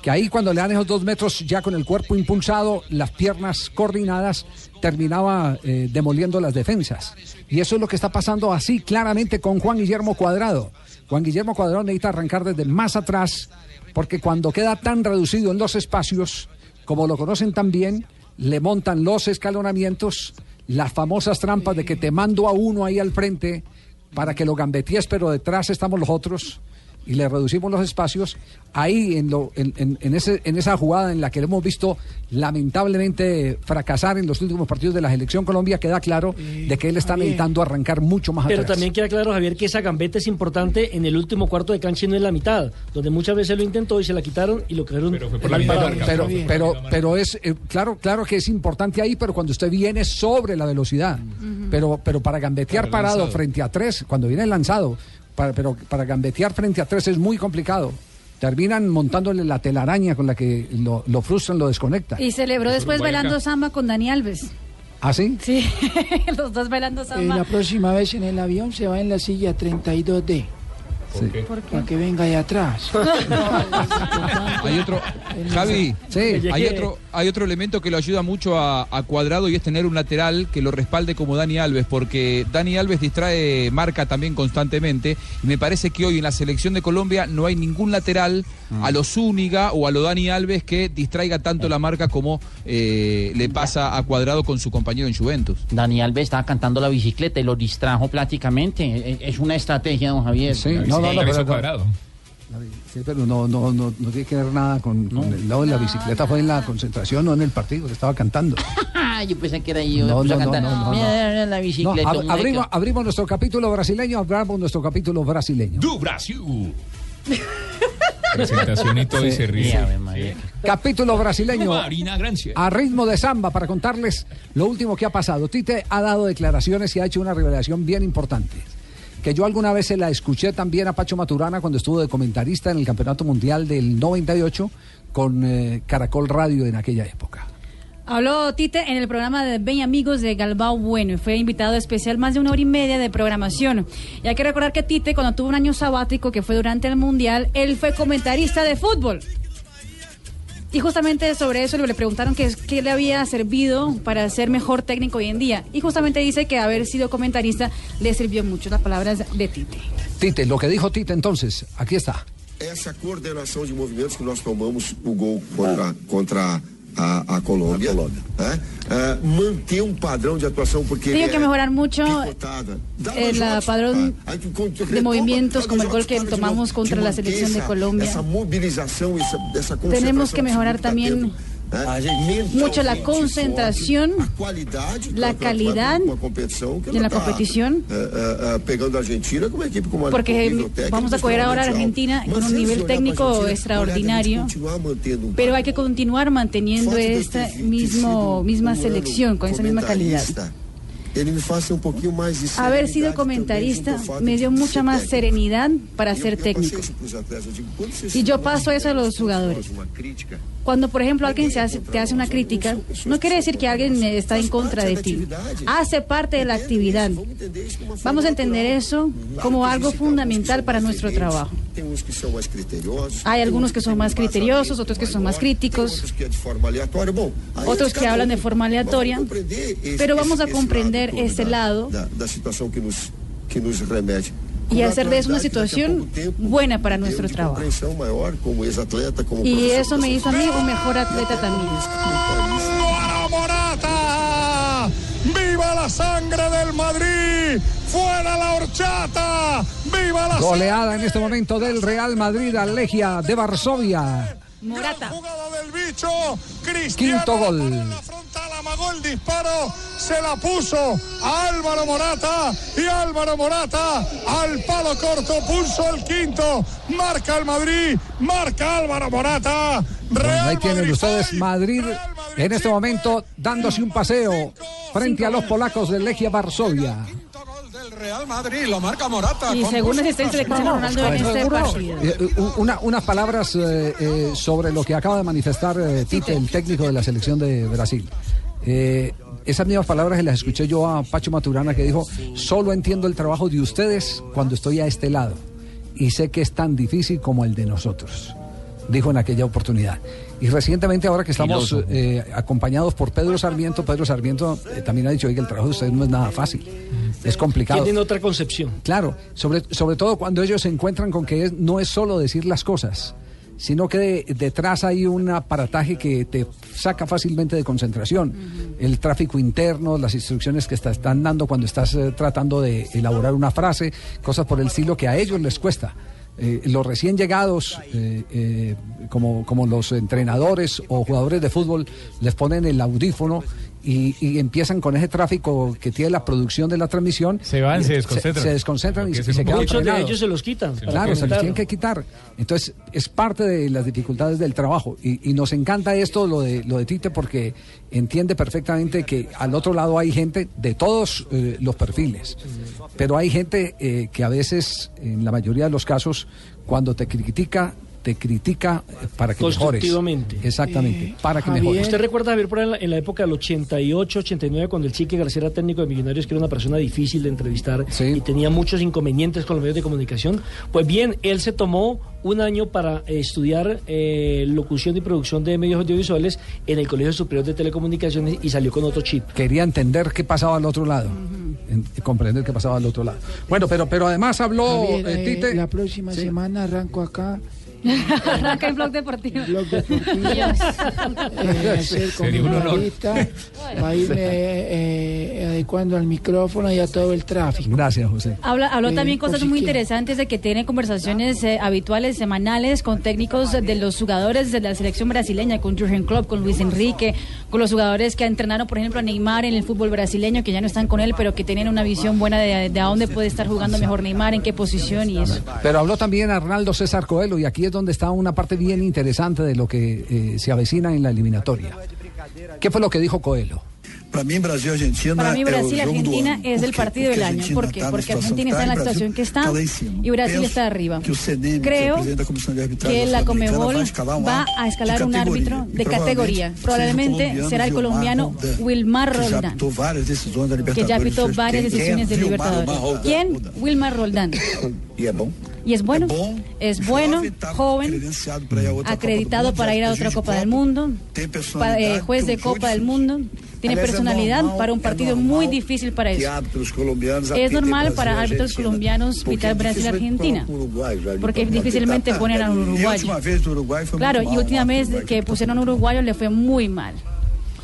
[SPEAKER 2] Que ahí cuando le dan esos dos metros ya con el cuerpo impulsado, las piernas coordinadas, terminaba eh, demoliendo las defensas. Y eso es lo que está pasando así claramente con Juan Guillermo Cuadrado. Juan Guillermo Cuadrado necesita arrancar desde más atrás, porque cuando queda tan reducido en los espacios, como lo conocen tan bien, le montan los escalonamientos, las famosas trampas de que te mando a uno ahí al frente para que lo gambetees, pero detrás estamos los otros y le reducimos los espacios. Ahí en, lo, en, en- en ese, en esa jugada en la que lo hemos visto lamentablemente fracasar en los últimos partidos de la selección Colombia, queda claro de que él está
[SPEAKER 10] Javier.
[SPEAKER 2] necesitando arrancar mucho más
[SPEAKER 10] Pero
[SPEAKER 2] atrás.
[SPEAKER 10] también queda claro, Javier, que esa gambeta es importante en el último cuarto de cancha y no en la mitad, donde muchas veces lo intentó y se la quitaron y lo cogieron. mal parado.
[SPEAKER 2] pero, pero, pero es eh, claro, claro que es importante ahí, pero cuando usted viene sobre la velocidad, pero, pero para gambetear
[SPEAKER 6] Para
[SPEAKER 2] parado
[SPEAKER 6] lanzado.
[SPEAKER 2] frente a tres, cuando viene lanzado, para, pero para gambetear frente a tres es muy complicado. Terminan montándole la telaraña con la que lo, lo frustran, lo desconectan.
[SPEAKER 4] Y celebró después bailando samba con Dani Alves.
[SPEAKER 2] ¿Ah, sí?
[SPEAKER 4] Sí, [LAUGHS] los dos bailando
[SPEAKER 19] Eh,
[SPEAKER 4] samba.
[SPEAKER 19] la próxima vez en el avión se va en la silla 32D.
[SPEAKER 4] ¿Por
[SPEAKER 19] Para que venga de atrás. [LAUGHS]
[SPEAKER 9] Hay otro, Javi,
[SPEAKER 2] Sí.
[SPEAKER 9] hay otro, hay otro elemento que lo ayuda mucho a, a Cuadrado y es tener un lateral que lo respalde como Dani Alves, porque Dani Alves distrae marca también constantemente. Y me parece que hoy en la selección de Colombia no hay ningún lateral a lo Zúñiga o a lo Dani Alves que distraiga tanto la marca como eh, le pasa a Cuadrado con su compañero en Juventus.
[SPEAKER 5] Dani Alves estaba cantando la bicicleta y lo distrajo prácticamente. E- Es una estrategia, don Javier.
[SPEAKER 2] Sí, no, no, no, pero- Sí, pero no, no, no, no tiene que ver nada con, con el lado de la bicicleta, fue en la concentración, no en el partido, que estaba cantando. [LAUGHS]
[SPEAKER 5] yo pensé que era yo.
[SPEAKER 2] No,
[SPEAKER 5] a
[SPEAKER 2] no, no,
[SPEAKER 5] cantar.
[SPEAKER 2] no, no,
[SPEAKER 5] Mira, la
[SPEAKER 2] No,
[SPEAKER 5] bicicleta.
[SPEAKER 2] ab- abrimos, abrimos nuestro capítulo brasileño, abrimos nuestro capítulo brasileño.
[SPEAKER 8] Du Brasil. [LAUGHS] Presentación y todo y se ríe.
[SPEAKER 2] Sí, Capítulo brasileño a ritmo de samba para contarles lo último que ha pasado. Tite ha dado declaraciones y ha hecho una revelación bien importante. Que yo alguna vez se la escuché también a Pacho Maturana cuando estuvo de comentarista en el Campeonato Mundial del 98 con eh, Caracol Radio en aquella época.
[SPEAKER 4] Habló Tite en el programa de 20 Amigos de Galbao Bueno y fue invitado especial más de una hora y media de programación. Y hay que recordar que Tite, cuando tuvo un año sabático que fue durante el Mundial, él fue comentarista de fútbol. Y justamente sobre eso le preguntaron qué, qué le había servido para ser mejor técnico hoy en día. Y justamente dice que haber sido comentarista le sirvió mucho las palabras de Tite.
[SPEAKER 2] Tite, lo que dijo Tite entonces, aquí está.
[SPEAKER 27] Essa coordenação de movimentos que nós tomamos o gol contra, contra a, a Colômbia, né? É, manter um padrão de atuação porque
[SPEAKER 4] Tiene
[SPEAKER 27] ele
[SPEAKER 4] que
[SPEAKER 27] é
[SPEAKER 4] mejorar mucho el ah, padrón de movimientos como el gol que tomamos contra la selección de Colombia.
[SPEAKER 27] essa mobilização, essa, essa
[SPEAKER 4] Tenemos
[SPEAKER 27] concentração
[SPEAKER 4] que mejorar
[SPEAKER 27] que
[SPEAKER 4] mucho la concentración, la calidad de la competición. Porque vamos a coger ahora a Argentina con un nivel técnico extraordinario, pero hay que continuar manteniendo esta mismo, misma selección, con esa misma calidad. Haber sido comentarista me dio mucha más serenidad para ser técnico. Y yo paso eso a los jugadores. Cuando, por ejemplo, alguien te hace una crítica, no quiere decir que alguien está en contra de ti. Hace parte de la actividad. Vamos a entender eso como algo fundamental para nuestro trabajo. Hay algunos que son más criteriosos, otros que son más críticos, otros que hablan de forma aleatoria, pero vamos a comprender ese lado
[SPEAKER 27] que nos remete.
[SPEAKER 4] Y hacer de eso una situación buena para nuestro trabajo.
[SPEAKER 27] compreensão maior como ex-atleta, como
[SPEAKER 4] Y eso me hizo a mí un mejor atleta también.
[SPEAKER 20] Morata! ¡Viva la sangre del Madrid! ¡Fuera la horchata! ¡Viva la
[SPEAKER 2] Goleada en este momento del Real Madrid al Legia de Varsovia.
[SPEAKER 4] Morata.
[SPEAKER 20] del bicho! Cristiano
[SPEAKER 2] Quinto gol.
[SPEAKER 20] Amagó el disparo, se la puso a Álvaro Morata y Álvaro Morata al palo corto puso el quinto. Marca el Madrid, marca Álvaro Morata.
[SPEAKER 2] Ahí tienen ustedes Madrid en este momento dándose un paseo frente a los polacos del Legia Varsovia.
[SPEAKER 23] Real Madrid lo marca Morata.
[SPEAKER 4] Y según asistencia de Cristiano Ronaldo en este partido.
[SPEAKER 2] Eh, eh, una- unas palabras eh, eh, sobre lo que acaba de manifestar eh, Tite, el técnico de la selección de Brasil. Eh, esas mismas palabras se las escuché yo a Pacho Maturana que dijo, solo entiendo el trabajo de ustedes cuando estoy a este lado y sé que es tan difícil como el de nosotros, dijo en aquella oportunidad. Y recientemente ahora que estamos eh, acompañados por Pedro Sarmiento, Pedro Sarmiento eh, también ha dicho "Oiga, el trabajo de ustedes no es nada fácil, es complicado.
[SPEAKER 10] Tienen otra concepción.
[SPEAKER 2] Claro, sobre, sobre todo cuando ellos se encuentran con que es- no es solo decir las cosas, sino que de- detrás hay un aparataje que te saca fácilmente de concentración. El tráfico interno, las instrucciones que te están dando cuando estás eh, tratando de elaborar una frase, cosas por el estilo que a ellos les cuesta. Eh, los recién llegados, eh, eh, como, como los entrenadores o jugadores de fútbol, les ponen el audífono y, y empiezan con ese tráfico que tiene la producción de la transmisión.
[SPEAKER 6] Se van,
[SPEAKER 2] Y
[SPEAKER 6] se desconcentran.
[SPEAKER 2] Se, desconcentran y, se- se quedan
[SPEAKER 10] Muchos de ellos se los quitan.
[SPEAKER 2] Claro, se los tienen que quitar. Entonces, es parte de las dificultades del trabajo. Y, y nos encanta esto, lo de, lo de Tite, porque entiende perfectamente que al otro lado hay gente de todos eh, los perfiles. Pero hay gente eh, que a veces, en la mayoría de los casos, cuando te critica, te critica para que mejores.
[SPEAKER 10] Constructivamente.
[SPEAKER 2] Exactamente, para que
[SPEAKER 10] Javier.
[SPEAKER 2] mejores.
[SPEAKER 10] ¿Usted recuerda, Javier, por en la, en la época del 88, 89, cuando el Chique García era técnico de Millonarios, que era una persona difícil de entrevistar y tenía muchos inconvenientes con los medios de comunicación? Pues bien, él se tomó un año para eh, estudiar eh, locución y producción de medios audiovisuales en el Colegio Superior de Telecomunicaciones y salió con otro chip.
[SPEAKER 2] Quería entender qué pasaba al otro lado. En- comprender qué pasaba al otro lado. Bueno, pero, pero además habló
[SPEAKER 19] Javier,
[SPEAKER 2] eh,
[SPEAKER 19] eh,
[SPEAKER 2] Tite.
[SPEAKER 19] la próxima semana arranco acá [LAUGHS]
[SPEAKER 4] Acá en Blog Deportivo. [LAUGHS]
[SPEAKER 19] eh, a ser
[SPEAKER 2] Sería un honor.
[SPEAKER 19] comentarista, para irme eh, adecuando al micrófono y a todo el tráfico.
[SPEAKER 2] Gracias, José.
[SPEAKER 4] Habla, habló
[SPEAKER 19] Eh,
[SPEAKER 4] también cosas muy interesantes de que tiene conversaciones eh, habituales, semanales, con técnicos de los jugadores de la selección brasileña, con Jurgen Klopp, con Luis Enrique, con los jugadores que entrenaron, por ejemplo, a Neymar en el fútbol brasileño, que ya no están con él, pero que tienen una visión buena de, a dónde puede estar jugando mejor Neymar, en qué posición y eso.
[SPEAKER 2] Pero habló también Arnaldo César Coelho y aquí es donde está una parte bien interesante de lo que eh, se avecina en la eliminatoria. ¿Qué fue lo que dijo Coelho?
[SPEAKER 28] Para mim, Brasil Argentina
[SPEAKER 4] Para mí Brasil Argentina es el partido del año. ¿Por qué? Porque Argentina está en la situación que está y Brasil está arriba. Creo que la Comebol va a escalar un árbitro de categoría. Probablemente será el colombiano Wilmar Roldán, que ya pitó varias decisiones de Libertadores. ¿Quién? Wilmar Roldán.
[SPEAKER 28] E é bom.
[SPEAKER 4] Y es bueno, es bueno, joven, acreditado para ir a otra Copa del Mundo, eh, juez de Copa del Mundo, tiene personalidad para un partido muy difícil para eso. Es normal para árbitros colombianos pitar Brasil y
[SPEAKER 28] dificilmente
[SPEAKER 4] Argentina,
[SPEAKER 28] colocam o Uruguai já ali
[SPEAKER 4] porque difícilmente ponen a un uruguayo. Claro, y última vez que pusieron a un uruguayo le fue muy mal.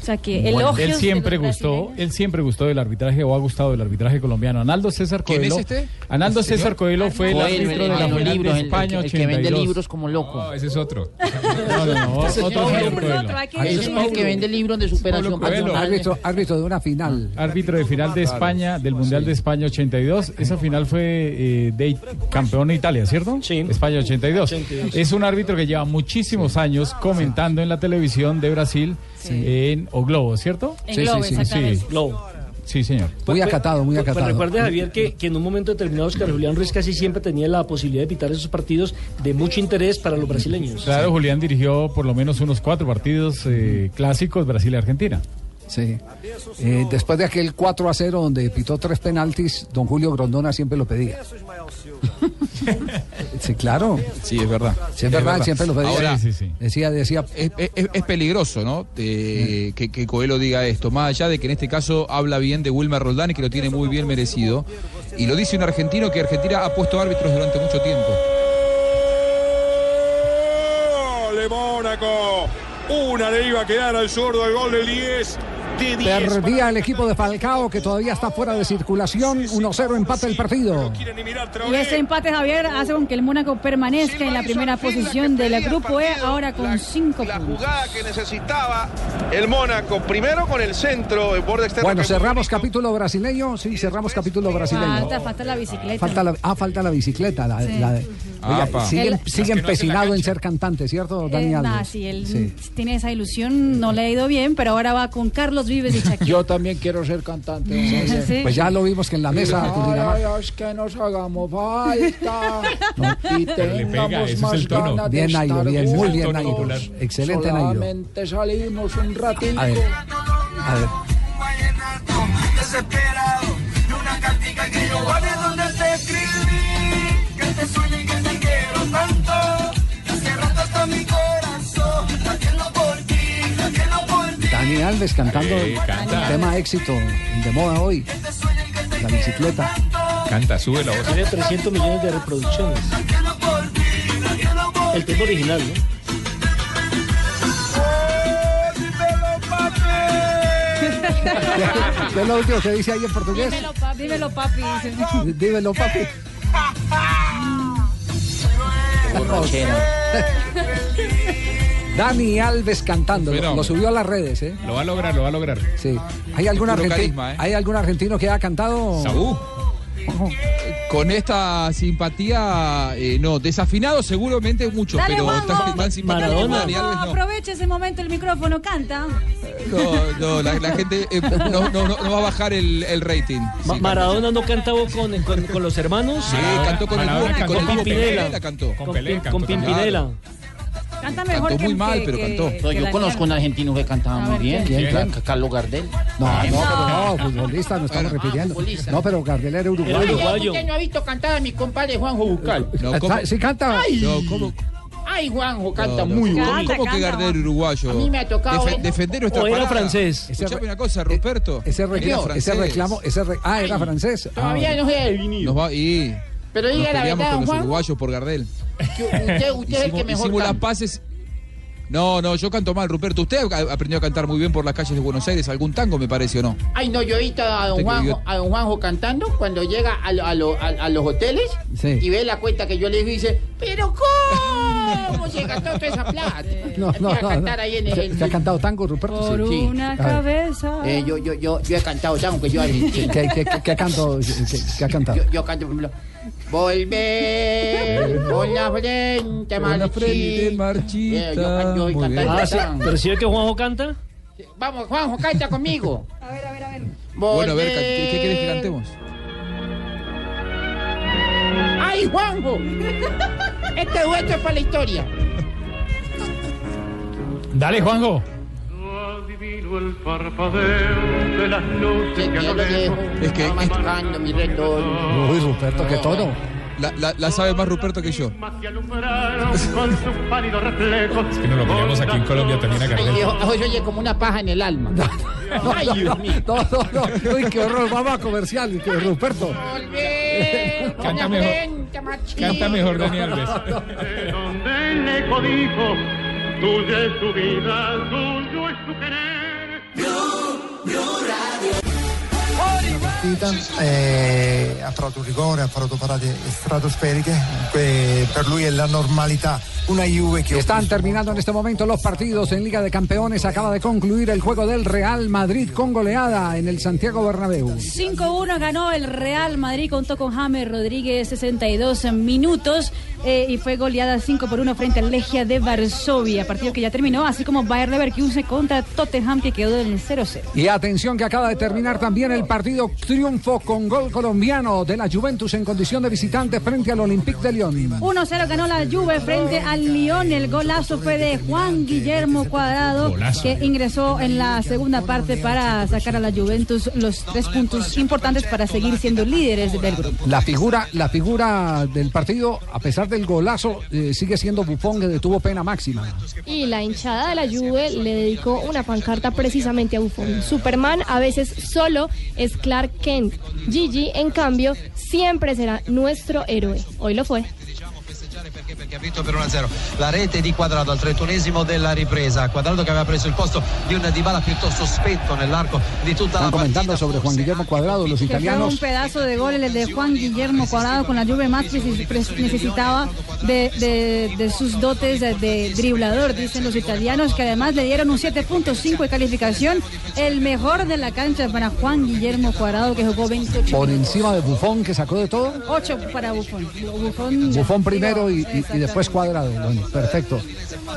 [SPEAKER 4] O sea que
[SPEAKER 6] Bueno,
[SPEAKER 4] elogios
[SPEAKER 6] él siempre gustó, él siempre gustó del arbitraje o ha gustado del arbitraje colombiano. Analdo César
[SPEAKER 9] ¿Quién
[SPEAKER 6] Coelho.
[SPEAKER 9] es este?
[SPEAKER 6] Analdo
[SPEAKER 9] ¿Este
[SPEAKER 6] César? Coelho fue el árbitro
[SPEAKER 5] el-
[SPEAKER 6] de la
[SPEAKER 5] el de el- el que vende
[SPEAKER 6] 82.
[SPEAKER 5] libros como loco.
[SPEAKER 8] No, ese es otro. [LAUGHS]
[SPEAKER 6] No, no, no, otro
[SPEAKER 5] es el que vende libros de superación.
[SPEAKER 2] Árbitro, árbitro de una final.
[SPEAKER 6] Árbitro de final de España, del Mundial de España 82. Esa final fue eh, de campeón de Italia, ¿cierto? Sí. España 82.
[SPEAKER 10] 82.
[SPEAKER 6] Es un árbitro que lleva muchísimos años comentando en la televisión de Brasil en O Globo, ¿cierto?
[SPEAKER 10] En Globo, exactamente.
[SPEAKER 6] Sí. Globo. Sí, señor.
[SPEAKER 2] Muy acatado, muy
[SPEAKER 10] Pues, pues
[SPEAKER 2] acatado.
[SPEAKER 10] recuerde, Javier, que, que en un momento determinado Oscar Julián Ruiz casi siempre tenía la posibilidad de pitar esos partidos de mucho interés para los brasileños.
[SPEAKER 6] Claro, Julián dirigió por lo menos unos cuatro partidos eh, clásicos Brasil y Argentina.
[SPEAKER 2] Sí. Eh, después de aquel 4 a 0 donde pitó tres penaltis, don Julio Grondona siempre lo pedía. [LAUGHS] sí, claro.
[SPEAKER 9] Sí, es verdad.
[SPEAKER 2] Sí, es verdad, siempre lo pedía.
[SPEAKER 9] Ahora,
[SPEAKER 2] Decía, decía.
[SPEAKER 9] Es, es- es peligroso, ¿no? De- que, que Coelho diga esto. Más allá de que en este caso habla bien de Wilmer Roldán y que lo tiene muy bien merecido. Y lo dice un argentino que Argentina ha puesto árbitros durante mucho tiempo.
[SPEAKER 29] Gol de Mónaco. Una le iba a quedar al zurdo el gol del 10 de 10.
[SPEAKER 2] Perdía el equipo de Falcao que todavía está fuera de circulación. 1-0 empate el partido.
[SPEAKER 4] Y ese empate, Javier, hace con que el Mónaco permanezca en la primera posición del grupo E, ahora con cinco puntos.
[SPEAKER 29] Jugada que necesitaba el Mónaco. Primero con el centro, el borde externo.
[SPEAKER 2] Bueno, cerramos capítulo brasileño. Sí, cerramos capítulo brasileño.
[SPEAKER 4] Falta, falta la bicicleta.
[SPEAKER 2] Falta la, ah, falta la bicicleta. La,
[SPEAKER 4] Sí.
[SPEAKER 2] la de- Oiga,
[SPEAKER 9] Apa.
[SPEAKER 2] sigue,
[SPEAKER 4] El- no la
[SPEAKER 2] empecinado en ser cantante, ¿cierto, Dani
[SPEAKER 4] Eh, nah, sí, él
[SPEAKER 2] Sí.
[SPEAKER 4] tiene esa ilusión, no le ha ido bien, pero ahora va con Carlos Vives y Shakira.
[SPEAKER 19] Yo también quiero ser cantante.
[SPEAKER 4] Sí, sí.
[SPEAKER 2] Pues ya lo vimos que en la mesa.
[SPEAKER 19] Ay,
[SPEAKER 2] Cundinamarca-
[SPEAKER 19] ay, es que nos hagamos falta [LAUGHS] y tengamos
[SPEAKER 6] es
[SPEAKER 19] más
[SPEAKER 6] el tono.
[SPEAKER 19] ganas de
[SPEAKER 2] Bien, Nairo, bien, muy bien, Nairo. Excelente, Nairo.
[SPEAKER 19] Solamente salimos un ratito.
[SPEAKER 2] A ver, a ver.
[SPEAKER 30] desesperado de una cartica que yo guardé donde
[SPEAKER 2] Dani Alves cantando
[SPEAKER 8] Sí, canta.
[SPEAKER 2] el tema éxito de moda hoy. La bicicleta.
[SPEAKER 8] Canta, sube la voz.
[SPEAKER 10] Tiene 300 millones de reproducciones. El tema original, ¿no? [LAUGHS]
[SPEAKER 2] ¿Qué es lo último que dice ahí en portugués?
[SPEAKER 4] Dímelo, papi. Dímelo, papi. dice.
[SPEAKER 2] Dímelo, papi. [LAUGHS] Dani Alves cantando, lo, subió a las redes, ¿eh?
[SPEAKER 8] Lo va a lograr, lo va a lograr.
[SPEAKER 2] Sí. ¿Hay algún,
[SPEAKER 9] carisma, ¿eh?
[SPEAKER 2] ¿Hay algún argentino que ha cantado?
[SPEAKER 8] Saúl.
[SPEAKER 9] Con esta simpatía, eh, no, desafinado seguramente mucho,
[SPEAKER 4] Dale,
[SPEAKER 9] pero
[SPEAKER 4] Juanjo.
[SPEAKER 9] tan, tan simpático como
[SPEAKER 10] Maradona.
[SPEAKER 9] Dani Alves
[SPEAKER 4] No,
[SPEAKER 9] no.
[SPEAKER 4] aprovecha ese momento el micrófono, canta.
[SPEAKER 9] No, no, la, la gente eh, no, no, no, no va a bajar el, el rating.
[SPEAKER 10] Ma-
[SPEAKER 9] Sí,
[SPEAKER 10] Maradona no cantaba con, con, con los hermanos.
[SPEAKER 9] Sí, cantó con el
[SPEAKER 8] Maradona cantó
[SPEAKER 9] con el
[SPEAKER 10] con Pimpinela.
[SPEAKER 9] Pimpinela cantó.
[SPEAKER 8] Con Pelé cantó
[SPEAKER 10] con
[SPEAKER 8] también.
[SPEAKER 4] Canta mejor
[SPEAKER 9] Cantó
[SPEAKER 4] que
[SPEAKER 9] muy mal,
[SPEAKER 4] que-
[SPEAKER 9] pero
[SPEAKER 4] que-
[SPEAKER 9] cantó.
[SPEAKER 4] que
[SPEAKER 5] Yo conozco un argentino que cantaba
[SPEAKER 4] A
[SPEAKER 5] muy bien. Carlos Gardel.
[SPEAKER 2] No, no,
[SPEAKER 5] Eh,
[SPEAKER 2] pero no, futbolista, no estamos repitiendo.
[SPEAKER 5] futbolista.
[SPEAKER 2] No, pero Gardel era uruguayo.
[SPEAKER 10] Era uruguayo.
[SPEAKER 5] No ha visto cantar a mi compadre Juanjo Bucal.
[SPEAKER 9] No, ¿cómo,
[SPEAKER 2] ¿Sí canta?
[SPEAKER 5] Ay,
[SPEAKER 9] no, ¿cómo,
[SPEAKER 5] ay Juanjo canta
[SPEAKER 9] no, no,
[SPEAKER 5] muy
[SPEAKER 9] ¿cómo-
[SPEAKER 5] bien.
[SPEAKER 4] Canta,
[SPEAKER 9] ¿cómo que Gardel uruguayo?
[SPEAKER 5] A mí me ha tocado,
[SPEAKER 9] Defe- defender nuestra
[SPEAKER 10] O era
[SPEAKER 9] parada.
[SPEAKER 10] francés.
[SPEAKER 9] Escuchame una cosa, Ruperto.
[SPEAKER 2] Ese, reclamo, ese reclamo, ese re- ah, era francés. Ah,
[SPEAKER 5] Todavía no se ha definido.
[SPEAKER 9] Nos va, y
[SPEAKER 5] Pero
[SPEAKER 9] nos
[SPEAKER 5] diga la verdad,
[SPEAKER 9] con los
[SPEAKER 5] Juanjo.
[SPEAKER 9] uruguayos por Gardel.
[SPEAKER 5] Usted, usted es el que mejor
[SPEAKER 9] hicimos las paces. No, no, yo canto mal, Ruperto. Usted aprendió a cantar muy bien por las calles de Buenos Aires. ¿Algún tango, me parece, o no?
[SPEAKER 5] Ay, no, yo he visto a don, Juanjo,
[SPEAKER 9] vivió-
[SPEAKER 5] a don Juanjo cantando cuando llega a, lo- a lo- a- a los hoteles
[SPEAKER 2] Sí.
[SPEAKER 5] y ve la cuenta que yo le dice, pero ¿cómo se gastó toda esa plata? [LAUGHS]
[SPEAKER 2] No, no,
[SPEAKER 5] Empieza a
[SPEAKER 2] no.
[SPEAKER 5] cantar ahí en
[SPEAKER 2] ¿Te,
[SPEAKER 5] el...
[SPEAKER 2] te ha cantado tango, Ruperto?
[SPEAKER 4] Por
[SPEAKER 2] Sí.
[SPEAKER 4] una
[SPEAKER 2] A ver.
[SPEAKER 4] cabeza.
[SPEAKER 5] Eh, yo, yo, yo, yo he cantado tango que yo [LAUGHS]
[SPEAKER 2] ¿Qué, qué, qué, qué canto, qué, qué ha cantado?
[SPEAKER 5] Yo, yo canto, por ejemplo, volver con la frente
[SPEAKER 9] Con la frente
[SPEAKER 5] marchita.
[SPEAKER 9] marchita.
[SPEAKER 5] Yo, yo
[SPEAKER 10] Ah. Pero si ve que Juanjo canta.
[SPEAKER 5] Vamos, Juanjo, canta conmigo.
[SPEAKER 4] A ver, a ver, a ver.
[SPEAKER 9] Bueno, a ver, ¿qué, qué querés que cantemos?
[SPEAKER 5] ¡Ay, Juanjo! Este dueto es para la historia.
[SPEAKER 6] Dale, Juanjo.
[SPEAKER 30] El parpadeo de las luces
[SPEAKER 5] Que
[SPEAKER 30] que
[SPEAKER 9] Es que-
[SPEAKER 5] marcando mi retorno.
[SPEAKER 2] Uy, Ruperto, qué tono.
[SPEAKER 9] La, la- la sabe más Ruperto que yo.
[SPEAKER 8] Es que nos lo ponemos aquí en Colombia también a Gardel.
[SPEAKER 5] Hoy oye como una paja en el alma. Ay, Dios mío.
[SPEAKER 2] No, no, no. Uy, qué horror. Vamos a comercial, que Ruperto.
[SPEAKER 8] Canta mejor. Canta mejor Dani Alves.
[SPEAKER 30] donde el eco dijo, tuya es tu vida, tuyo es tu querer.
[SPEAKER 26] Partita, eh, ha trovato un rigore, ha fatto parate stratosferiche, que per lui è la normalità. Una Juve che
[SPEAKER 2] Están terminando en este momento los partidos en Liga de Campeones. Acaba de concluir el juego del Real Madrid con goleada en el Santiago Bernabéu.
[SPEAKER 4] 5-1 ganó el Real Madrid, contó con James Rodríguez 62 minutos eh, y fue goleada 5 por 1 frente al Legia de Varsovia, partido que ya terminó, así como Bayer Leverkusen contra Tottenham que quedó en el 0-0.
[SPEAKER 2] Y atención que acaba de terminar también el partido triunfo con gol colombiano de la Juventus en condición de visitante frente al Olympique de Lyon.
[SPEAKER 4] 1-0 ganó la Juve frente al Lyon. El golazo fue de Juan Guillermo Cuadrado,
[SPEAKER 2] Golazo.
[SPEAKER 4] que ingresó en la segunda parte para sacar a la Juventus los tres puntos importantes para seguir siendo líderes del grupo.
[SPEAKER 2] La figura, la figura del partido, a pesar del golazo, eh, sigue siendo Bufón que detuvo pena máxima.
[SPEAKER 31] Y la hinchada de la Juve le dedicó una pancarta precisamente a Buffon. Superman a veces solo es Clark Kent. Gigi, en cambio, siempre será nuestro héroe. Hoy lo fue.
[SPEAKER 14] Perché ha vinto per 1-0 la rete di Quadrado al 31esimo della ripresa Quadrado che aveva preso il posto di un Dybala piuttosto spento nell'arco di tutta la
[SPEAKER 2] Están comentando sobre Juan Guillermo Cuadrado, los
[SPEAKER 4] fue un
[SPEAKER 2] italianos.
[SPEAKER 4] pedazo de gol el de Juan Guillermo Cuadrado con la Juve pres- necesitaba de, de- de sus dotes de, de driblador, dicen los italianos, que además le dieron un 7.5 de calificación, el mejor de la cancha para Juan Guillermo Cuadrado que jugó 28
[SPEAKER 2] Por encima de Bufón que sacó de todo.
[SPEAKER 4] 8 para Buffon. Buffon,
[SPEAKER 2] Bufón primero y, y- después Cuadrado. Perfecto.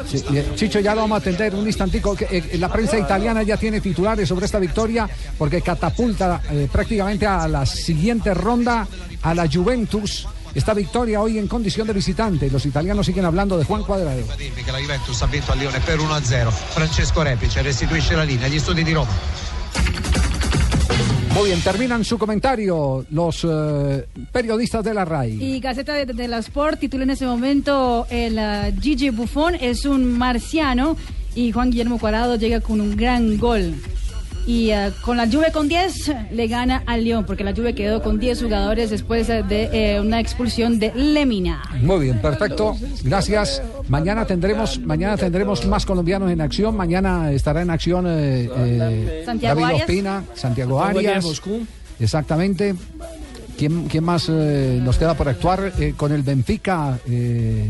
[SPEAKER 2] Sí, eh, Chicho, ya lo vamos a atender un instantico. eh, la prensa italiana ya tiene titulares sobre esta victoria porque catapulta eh, prácticamente a la siguiente ronda a la Juventus. Esta victoria hoy en condición de visitante. Los italianos siguen hablando de Juan Cuadrado.
[SPEAKER 14] la Juventus ha vinto a Lione per 1-0 Francesco Repice restituisce la linea agli studi di Roma
[SPEAKER 2] Muy bien, terminan su comentario los eh, periodistas de la RAI.
[SPEAKER 4] Y Gaceta de, la Sport titula en ese momento el ah, Gigi Buffon es un marciano y Juan Guillermo Cuadrado llega con un gran gol. Y ah, con la Juve con 10 le gana al León porque la Juve quedó con 10 jugadores después de eh, una expulsión de Lemina.
[SPEAKER 2] Muy bien, perfecto. Gracias. Mañana tendremos, mañana tendremos más colombianos en acción. Mañana estará en acción eh, eh,
[SPEAKER 4] Santiago
[SPEAKER 2] David
[SPEAKER 4] Arias.
[SPEAKER 2] Ospina, Santiago
[SPEAKER 10] Arias.
[SPEAKER 2] Exactamente. ¿Quién, quién más eh, nos queda por actuar? Eh, con el Benfica eh,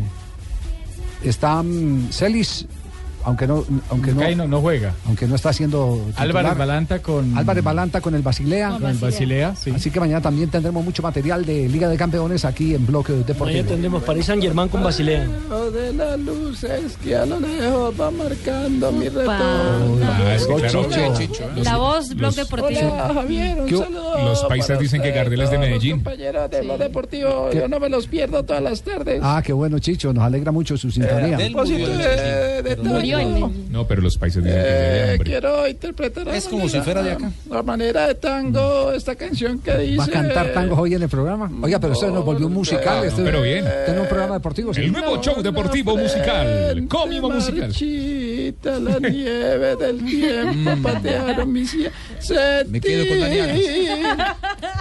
[SPEAKER 2] está Celis, aunque no, aunque no,
[SPEAKER 6] no, no juega.
[SPEAKER 2] aunque no está haciendo
[SPEAKER 6] Álvarez Balanta con
[SPEAKER 2] Álvarez Balanta con el Basilea.
[SPEAKER 6] Con el Basilea, sí.
[SPEAKER 2] Así que mañana también tendremos mucho material de Liga de Campeones aquí en Bloque Deportivo.
[SPEAKER 10] Mañana tendremos París Saint Germain con Basilea.
[SPEAKER 19] Lo de las luces que a lo lejos va marcando mi retorno.
[SPEAKER 4] La voz,
[SPEAKER 8] los-
[SPEAKER 4] Deportivo.
[SPEAKER 19] Hola Javier, un
[SPEAKER 8] ¿Qué-
[SPEAKER 19] saludo.
[SPEAKER 8] los paisas dicen que Gardel es de Medellín.
[SPEAKER 19] compañeros de lo deportivo,
[SPEAKER 2] ¿Qué?
[SPEAKER 19] yo no me los pierdo todas las tardes.
[SPEAKER 2] Ah, qué bueno, Chicho. Nos alegra mucho su sintonía.
[SPEAKER 31] Murió
[SPEAKER 19] tango,
[SPEAKER 8] No, pero los países dicen que
[SPEAKER 19] eh, quiero interpretar
[SPEAKER 9] Es como
[SPEAKER 19] manera-
[SPEAKER 9] si fuera de acá.
[SPEAKER 19] A manera de tango, esta canción que dice...
[SPEAKER 2] ¿Va a cantar tangos hoy en el programa? Oiga, pero esto nos volvió un musical.
[SPEAKER 8] Pero bien.
[SPEAKER 2] Es un programa deportivo. ¿sí?
[SPEAKER 8] El nuevo show deportivo musical, cómico musical.
[SPEAKER 19] La nieve del tiempo patearon mis.
[SPEAKER 9] Me quedo con Daniela.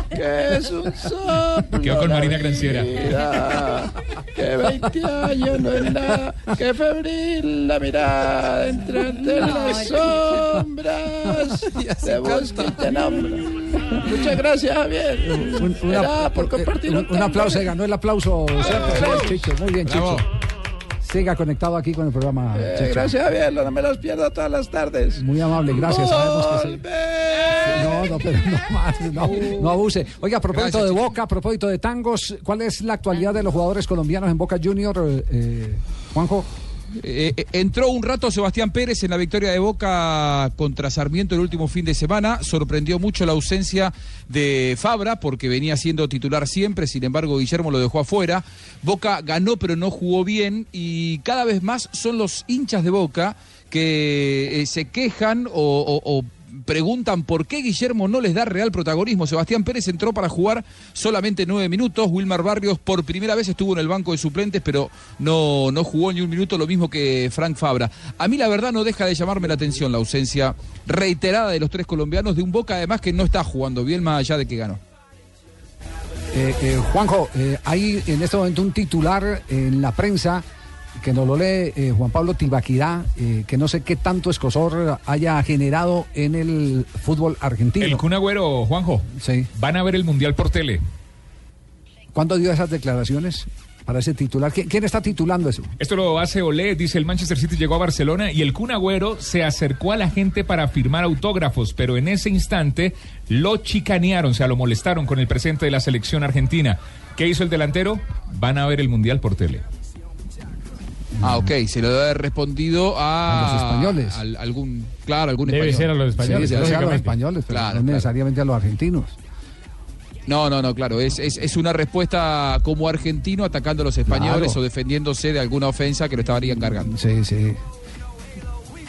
[SPEAKER 19] Que es un soplo.
[SPEAKER 8] Me quedo con Marina Granciera.
[SPEAKER 19] Que 20 años no es nada. Que febril la mirada entre de las sombras. [LAUGHS] Te y te. Muchas gracias, Javier.
[SPEAKER 2] Un, una-
[SPEAKER 19] por compartir
[SPEAKER 2] un-
[SPEAKER 19] un
[SPEAKER 2] un
[SPEAKER 19] tango.
[SPEAKER 2] aplauso, ganó el aplauso. siempre. Muy bien, Chicho. Siga conectado aquí con el programa.
[SPEAKER 19] Eh, gracias, Javier. No me los pierdo todas las tardes.
[SPEAKER 2] Muy amable, gracias. Sabemos que sí. No, no, pero no más, no, no abuse. Oiga, a propósito de Boca, a propósito de tangos, ¿cuál es la actualidad de los jugadores colombianos en Boca Junior, eh, Juanjo?
[SPEAKER 9] Eh, eh, entró un rato Sebastián Pérez en la victoria de Boca contra Sarmiento el último fin de semana. Sorprendió mucho la ausencia de Fabra porque venía siendo titular siempre, sin embargo Guillermo lo dejó afuera. Boca ganó pero no jugó bien y cada vez más son los hinchas de Boca que eh, se quejan o, preguntan por qué Guillermo no les da real protagonismo. Sebastián Pérez entró para jugar solamente nueve minutos. Wilmar Barrios por primera vez estuvo en el banco de suplentes, pero no, no jugó ni un minuto, lo mismo que Frank Fabra. A mí la verdad no deja de llamarme la atención la ausencia reiterada de los tres colombianos, de un Boca además que no está jugando bien más allá de que ganó.
[SPEAKER 2] Eh, eh, Juanjo, eh, hay en este momento un titular en la prensa que nos lo lee eh, Juan Pablo Tibaquirá, eh, que no sé qué tanto escosor haya generado en el fútbol argentino.
[SPEAKER 8] El Kun Agüero, Juanjo.
[SPEAKER 2] Sí.
[SPEAKER 8] Van a ver el Mundial por tele.
[SPEAKER 2] ¿Cuándo dio esas declaraciones para ese titular? ¿Qui- ¿Quién está titulando eso?
[SPEAKER 8] Esto lo hace Olé, dice el Manchester City llegó a Barcelona y el Kun Agüero se acercó a la gente para firmar autógrafos, pero en ese instante lo chicanearon, o sea, lo molestaron con el presente de la selección argentina. ¿Qué hizo el delantero? Van a ver el Mundial por tele.
[SPEAKER 9] Ah, ok, se lo debe haber respondido a,
[SPEAKER 2] A los españoles.
[SPEAKER 9] al- algún, claro, algún
[SPEAKER 6] Debe
[SPEAKER 9] español.
[SPEAKER 6] ser a los españoles,
[SPEAKER 2] Sí, debe ser a los españoles, pero
[SPEAKER 9] Claro,
[SPEAKER 2] no
[SPEAKER 9] claro.
[SPEAKER 2] necesariamente a los argentinos.
[SPEAKER 9] No, no, no, claro, es, es, es una respuesta como argentino atacando a los españoles
[SPEAKER 2] Claro.
[SPEAKER 9] o defendiéndose de alguna ofensa que lo estarían cargando.
[SPEAKER 2] Sí, sí.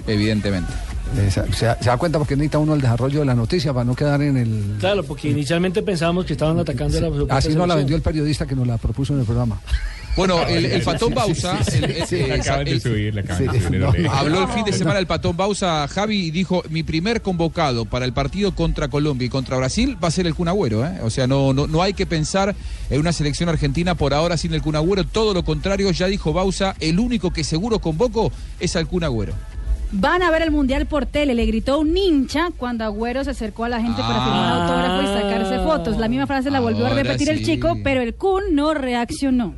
[SPEAKER 9] Evidentemente.
[SPEAKER 2] Se, se- se da cuenta porque necesita uno el desarrollo de la noticia para no quedar en el...
[SPEAKER 10] Claro, porque inicialmente pensábamos que estaban atacando a la
[SPEAKER 2] Así no la
[SPEAKER 10] selección.
[SPEAKER 2] vendió el periodista que nos la propuso en el programa.
[SPEAKER 9] Bueno, el, el Patón Bausa. Habló el fin de semana el Patón Bausa, Javi, y dijo, mi primer convocado para el partido contra Colombia y contra Brasil va a ser el Kun Agüero, ¿eh? O sea, no, no, no hay que pensar en una selección argentina por ahora sin el Kun Agüero, todo lo contrario, ya dijo Bausa, el único que seguro convoco es al Kun Agüero.
[SPEAKER 4] Van a ver el Mundial por tele, le gritó un hincha cuando Agüero se acercó a la gente para firmar
[SPEAKER 9] Ah.
[SPEAKER 4] autógrafo y sacarse fotos. La misma frase la volvió a repetir el chico, pero el Kun no reaccionó.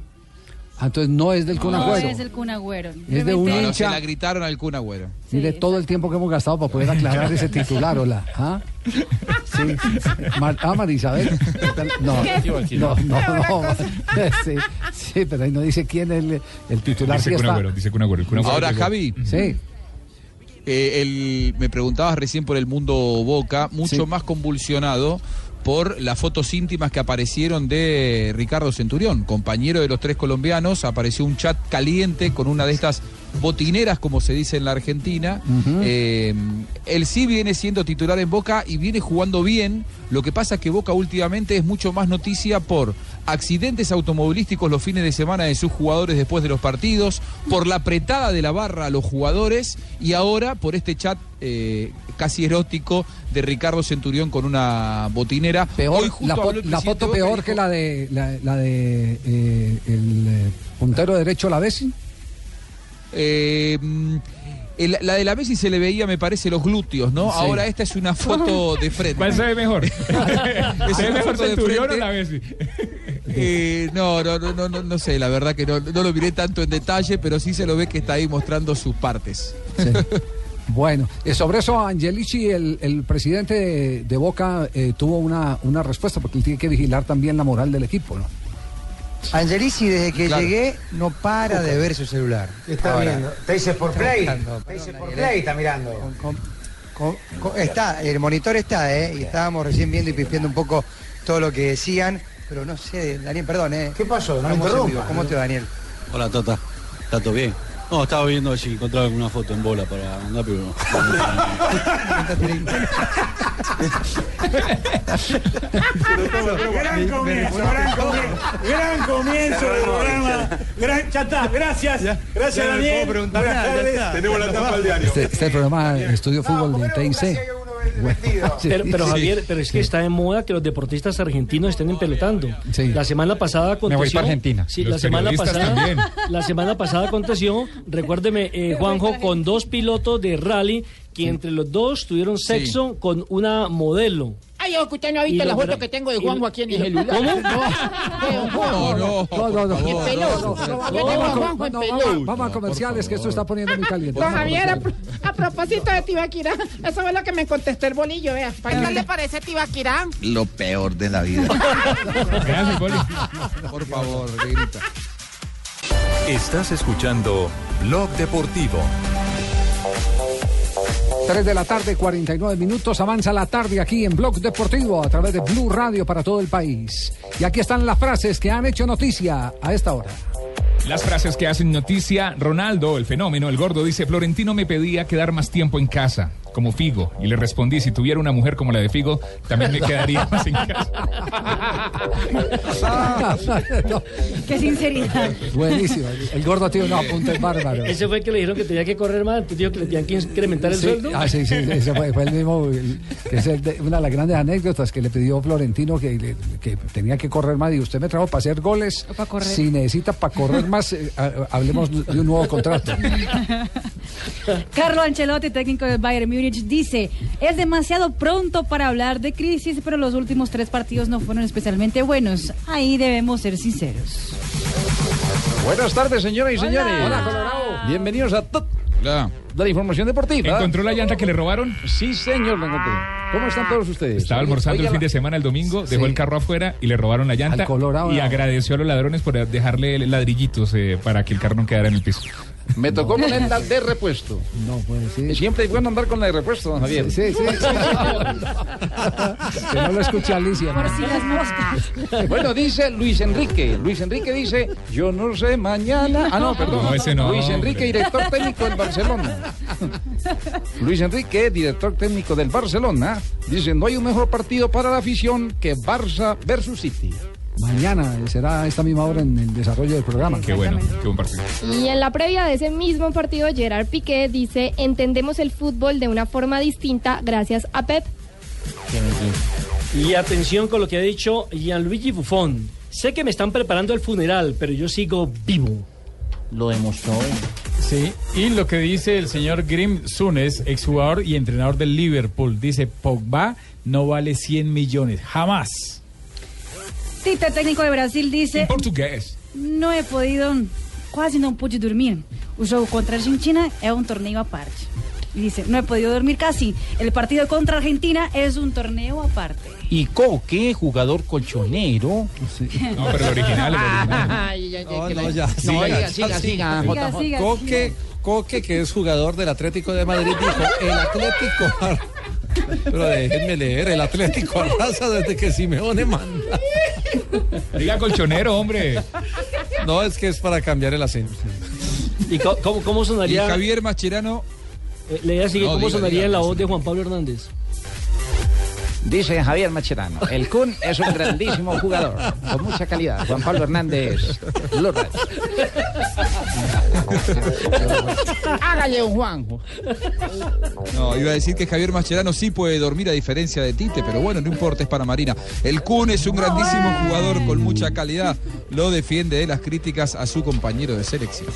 [SPEAKER 2] Ah, Entonces no es del Kun
[SPEAKER 4] No
[SPEAKER 2] Agüero.
[SPEAKER 4] es el Kun Agüero.
[SPEAKER 2] de un
[SPEAKER 9] No, no, se
[SPEAKER 2] hincha.
[SPEAKER 9] la gritaron al Kun Agüero.
[SPEAKER 2] Mire todo el tiempo que hemos gastado para poder aclarar ese titular, hola. ¿Ah? Sí. Mar- ah, Marisabel. No, no, no, no. [LAUGHS] Sí, sí, pero ahí no dice quién es el, el titular.
[SPEAKER 8] Dice
[SPEAKER 2] sí
[SPEAKER 8] Kun. Agüero, dice Kun Agüero.
[SPEAKER 9] Ahora. Javi,
[SPEAKER 2] Sí.
[SPEAKER 9] eh, el- me preguntabas recién por el mundo Boca, mucho
[SPEAKER 2] Sí.
[SPEAKER 9] más convulsionado por las fotos íntimas que aparecieron de Ricardo Centurión, compañero de los tres colombianos, apareció un chat caliente con una de estas botineras, como se dice en la Argentina. Eh, él sí viene siendo titular en Boca y viene jugando bien. Lo que pasa es que Boca últimamente es mucho más noticia por accidentes automovilísticos los fines de semana de sus jugadores después de los partidos, por la apretada de la barra a los jugadores y ahora por este chat eh, casi erótico de Ricardo Centurión con una botinera.
[SPEAKER 2] Peor,
[SPEAKER 9] Hoy
[SPEAKER 2] la, fo- foto peor
[SPEAKER 9] dijo-
[SPEAKER 2] que la de la, la de eh, el eh, puntero derecho a la vez.
[SPEAKER 9] Eh, mm, el- la de la Messi se le veía, me parece, los glúteos, ¿no?
[SPEAKER 2] Sí.
[SPEAKER 9] Ahora esta es una foto de [LAUGHS] frente.
[SPEAKER 8] ¿Cuál se ve mejor? [LAUGHS]
[SPEAKER 9] Es
[SPEAKER 8] ¿Se mejor
[SPEAKER 9] foto de
[SPEAKER 8] Centurión o la Messi? [LAUGHS]
[SPEAKER 9] Eh, no, no, no, no, no, no sé, la verdad que no, no lo miré tanto en detalle, pero sí se lo ve que está ahí mostrando sus partes.
[SPEAKER 2] Sí. Bueno, eh, sobre eso Angelici, el, el presidente de, de Boca, eh, tuvo una, una respuesta porque él tiene que vigilar también la moral del equipo, ¿no?
[SPEAKER 32] Angelici, desde que
[SPEAKER 2] Claro.
[SPEAKER 32] llegué, no para de ver su celular.
[SPEAKER 33] Está
[SPEAKER 32] Ahora,
[SPEAKER 33] viendo. Te dice por play.
[SPEAKER 32] buscando,
[SPEAKER 33] Te dice por play, está mirando.
[SPEAKER 32] Con- con- con- está, el monitor está, ¿eh? Y estábamos recién viendo y pispeando un poco todo lo que decían, pero no sé, Daniel, perdón, ¿eh?
[SPEAKER 33] ¿Qué pasó? No me interrumpa.
[SPEAKER 32] ¿Cómo te va, Daniel?
[SPEAKER 34] Hola, Tota. ¿Está todo bien? No, estaba viendo si encontraba alguna foto en bola para mandar, pero no.
[SPEAKER 33] Gran comienzo, gran comienzo, gran comienzo del programa. Gran, ya está, gracias. Gracias, Daniel. Buenas tardes.
[SPEAKER 32] Tenemos la tapa del diario.
[SPEAKER 2] Este, este programa Estudio Fútbol de TIC. Bueno, sí,
[SPEAKER 10] Pero, pero
[SPEAKER 2] sí.
[SPEAKER 10] Javier, pero es que está de moda que los deportistas argentinos estén empelotando. La semana pasada aconteció.
[SPEAKER 6] voy para Argentina.
[SPEAKER 10] Sí,
[SPEAKER 6] Los
[SPEAKER 10] la semana pasada.
[SPEAKER 6] también. [LAUGHS]
[SPEAKER 10] La semana pasada aconteció, recuérdeme, eh, Juanjo, con dos pilotos de rally que entre los dos tuvieron sexo con una modelo.
[SPEAKER 18] Ay, ojo, usted no ha visto la foto que tengo de Juanjo aquí en
[SPEAKER 10] lo-
[SPEAKER 18] celular.
[SPEAKER 10] ¿Cómo?
[SPEAKER 18] No,
[SPEAKER 2] no, no, no,
[SPEAKER 18] en
[SPEAKER 2] vamos, a comerciales que esto está poniendo muy caliente.
[SPEAKER 18] Don Javier, a, propósito de Tibaquirá, eso fue lo que me contestó el bolillo, vea. ¿Qué le parece Tibaquirá?
[SPEAKER 25] Lo peor de la vida.
[SPEAKER 8] Gracias.
[SPEAKER 9] Por favor, negrita.
[SPEAKER 24] Estás escuchando Blog Deportivo.
[SPEAKER 2] 3 de la tarde, 49 minutos. Avanza la tarde aquí en Blog Deportivo a través de Blue Radio para todo el país. Y aquí están las frases que han hecho noticia a esta hora.
[SPEAKER 8] Las frases que hacen noticia, Ronaldo, el fenómeno, el gordo, dice, Florentino me pedía quedar más tiempo en casa. Como Figo. Y le respondí, si tuviera una mujer como la de Figo, también me [LAUGHS] quedaría más en casa.
[SPEAKER 4] Qué sinceridad.
[SPEAKER 2] Buenísimo. El gordo tiene unos apuntes bárbaros.
[SPEAKER 10] Ese fue el que le dijeron que tenía que correr más, entonces dijo que le tenían que incrementar el
[SPEAKER 2] Sí,
[SPEAKER 10] sueldo.
[SPEAKER 2] ah, sí, sí, ese fue, fue el mismo, el- que es el de- una de las grandes anécdotas que le pidió Florentino que, le- que tenía que correr más y usted me trajo para hacer goles.
[SPEAKER 4] para correr.
[SPEAKER 2] Si necesita para correr más, eh, ha- hablemos de un nuevo contrato. [LAUGHS]
[SPEAKER 4] Carlo Ancelotti, técnico del Bayern Múnich, dice, es demasiado pronto para hablar de crisis, pero los últimos tres partidos no fueron especialmente buenos. Ahí debemos ser sinceros.
[SPEAKER 35] Buenas tardes, señoras y señores.
[SPEAKER 8] Hola,
[SPEAKER 35] Colorado. Bienvenidos a TOT, la información deportiva.
[SPEAKER 8] ¿Encontró la llanta que le robaron?
[SPEAKER 35] Sí, señor, la encontré. ¿Cómo están todos ustedes?
[SPEAKER 8] Estaba almorzando
[SPEAKER 35] Oiga,
[SPEAKER 8] el fin de semana, el domingo, dejó
[SPEAKER 35] Sí.
[SPEAKER 8] el carro afuera y le robaron la llanta.
[SPEAKER 2] Al Colorado,
[SPEAKER 8] y
[SPEAKER 2] no.
[SPEAKER 8] agradeció a los ladrones por dejarle ladrillitos eh, para que el carro no quedara en el piso.
[SPEAKER 35] Me tocó poner la de repuesto.
[SPEAKER 2] No, pues sí.
[SPEAKER 35] Siempre es bueno andar con la de repuesto, don Javier.
[SPEAKER 2] Sí, sí, sí. [LAUGHS] que no lo escuche Alicia.
[SPEAKER 4] Por
[SPEAKER 2] ¿no?
[SPEAKER 4] si las moscas.
[SPEAKER 35] Bueno, dice Luis Enrique. Luis Enrique dice, yo no sé mañana. Ah, no, perdón.
[SPEAKER 8] No, ese no,
[SPEAKER 35] Luis
[SPEAKER 8] hombre.
[SPEAKER 35] Enrique, director técnico del Barcelona. Luis Enrique, director técnico del Barcelona, dice, no hay un mejor partido para la afición que Barça versus City.
[SPEAKER 2] Mañana será a esta misma hora en el desarrollo del programa.
[SPEAKER 8] Qué bueno, qué buen partido.
[SPEAKER 31] Y en la previa de ese mismo partido, Gerard Piqué dice, entendemos el fútbol de una forma distinta gracias a Pep.
[SPEAKER 10] Y atención con lo que ha dicho Gianluigi Buffon. Sé que me están preparando el funeral, pero yo sigo vivo.
[SPEAKER 36] Lo demostró.
[SPEAKER 6] Sí, y lo que dice el señor Grim Sunes, exjugador y entrenador del Liverpool, dice, Pogba no vale 100 millones, jamás.
[SPEAKER 4] Tite, técnico de Brasil, dice,
[SPEAKER 8] Portugués.
[SPEAKER 4] no he podido, quase não pude dormir. O jogo contra a Argentina é um torneio à parte. Y dice, no he podido dormir casi. El partido contra Argentina es un torneo aparte.
[SPEAKER 36] Y Coque, jugador colchonero. [LAUGHS]
[SPEAKER 8] No, pero el original, el original.
[SPEAKER 5] Ay,
[SPEAKER 15] No, no, ya,
[SPEAKER 5] No,
[SPEAKER 15] siga,
[SPEAKER 5] siga,
[SPEAKER 15] ya,
[SPEAKER 5] siga, siga,
[SPEAKER 4] Siga,
[SPEAKER 5] JJ.
[SPEAKER 4] siga,
[SPEAKER 15] Coque, Coque, que es jugador del Atlético de Madrid, dijo, el Atlético... Pero déjenme leer, el Atlético arrasa desde que Simeone manda.
[SPEAKER 8] Diga colchonero, hombre.
[SPEAKER 15] No, es que es para cambiar el acento.
[SPEAKER 10] ¿Y cómo, cómo
[SPEAKER 9] Y
[SPEAKER 10] sonaría?
[SPEAKER 9] Javier Mascherano,
[SPEAKER 10] eh, le seguir,
[SPEAKER 9] No,
[SPEAKER 10] ¿cómo
[SPEAKER 9] diga,
[SPEAKER 10] sonaría
[SPEAKER 9] diga,
[SPEAKER 10] en la voz de Juan Pablo Hernández?
[SPEAKER 35] Dice Javier Macherano, el Kun es un grandísimo jugador, con mucha calidad. Juan Pablo Hernández, Lourdes.
[SPEAKER 5] Hágale un Juanjo.
[SPEAKER 9] no, iba a decir que Javier Mascherano sí puede dormir a diferencia de Tite, pero bueno, no importa, es para Marina. El Kun es un grandísimo jugador con mucha calidad, lo defiende de las críticas a su compañero de selección.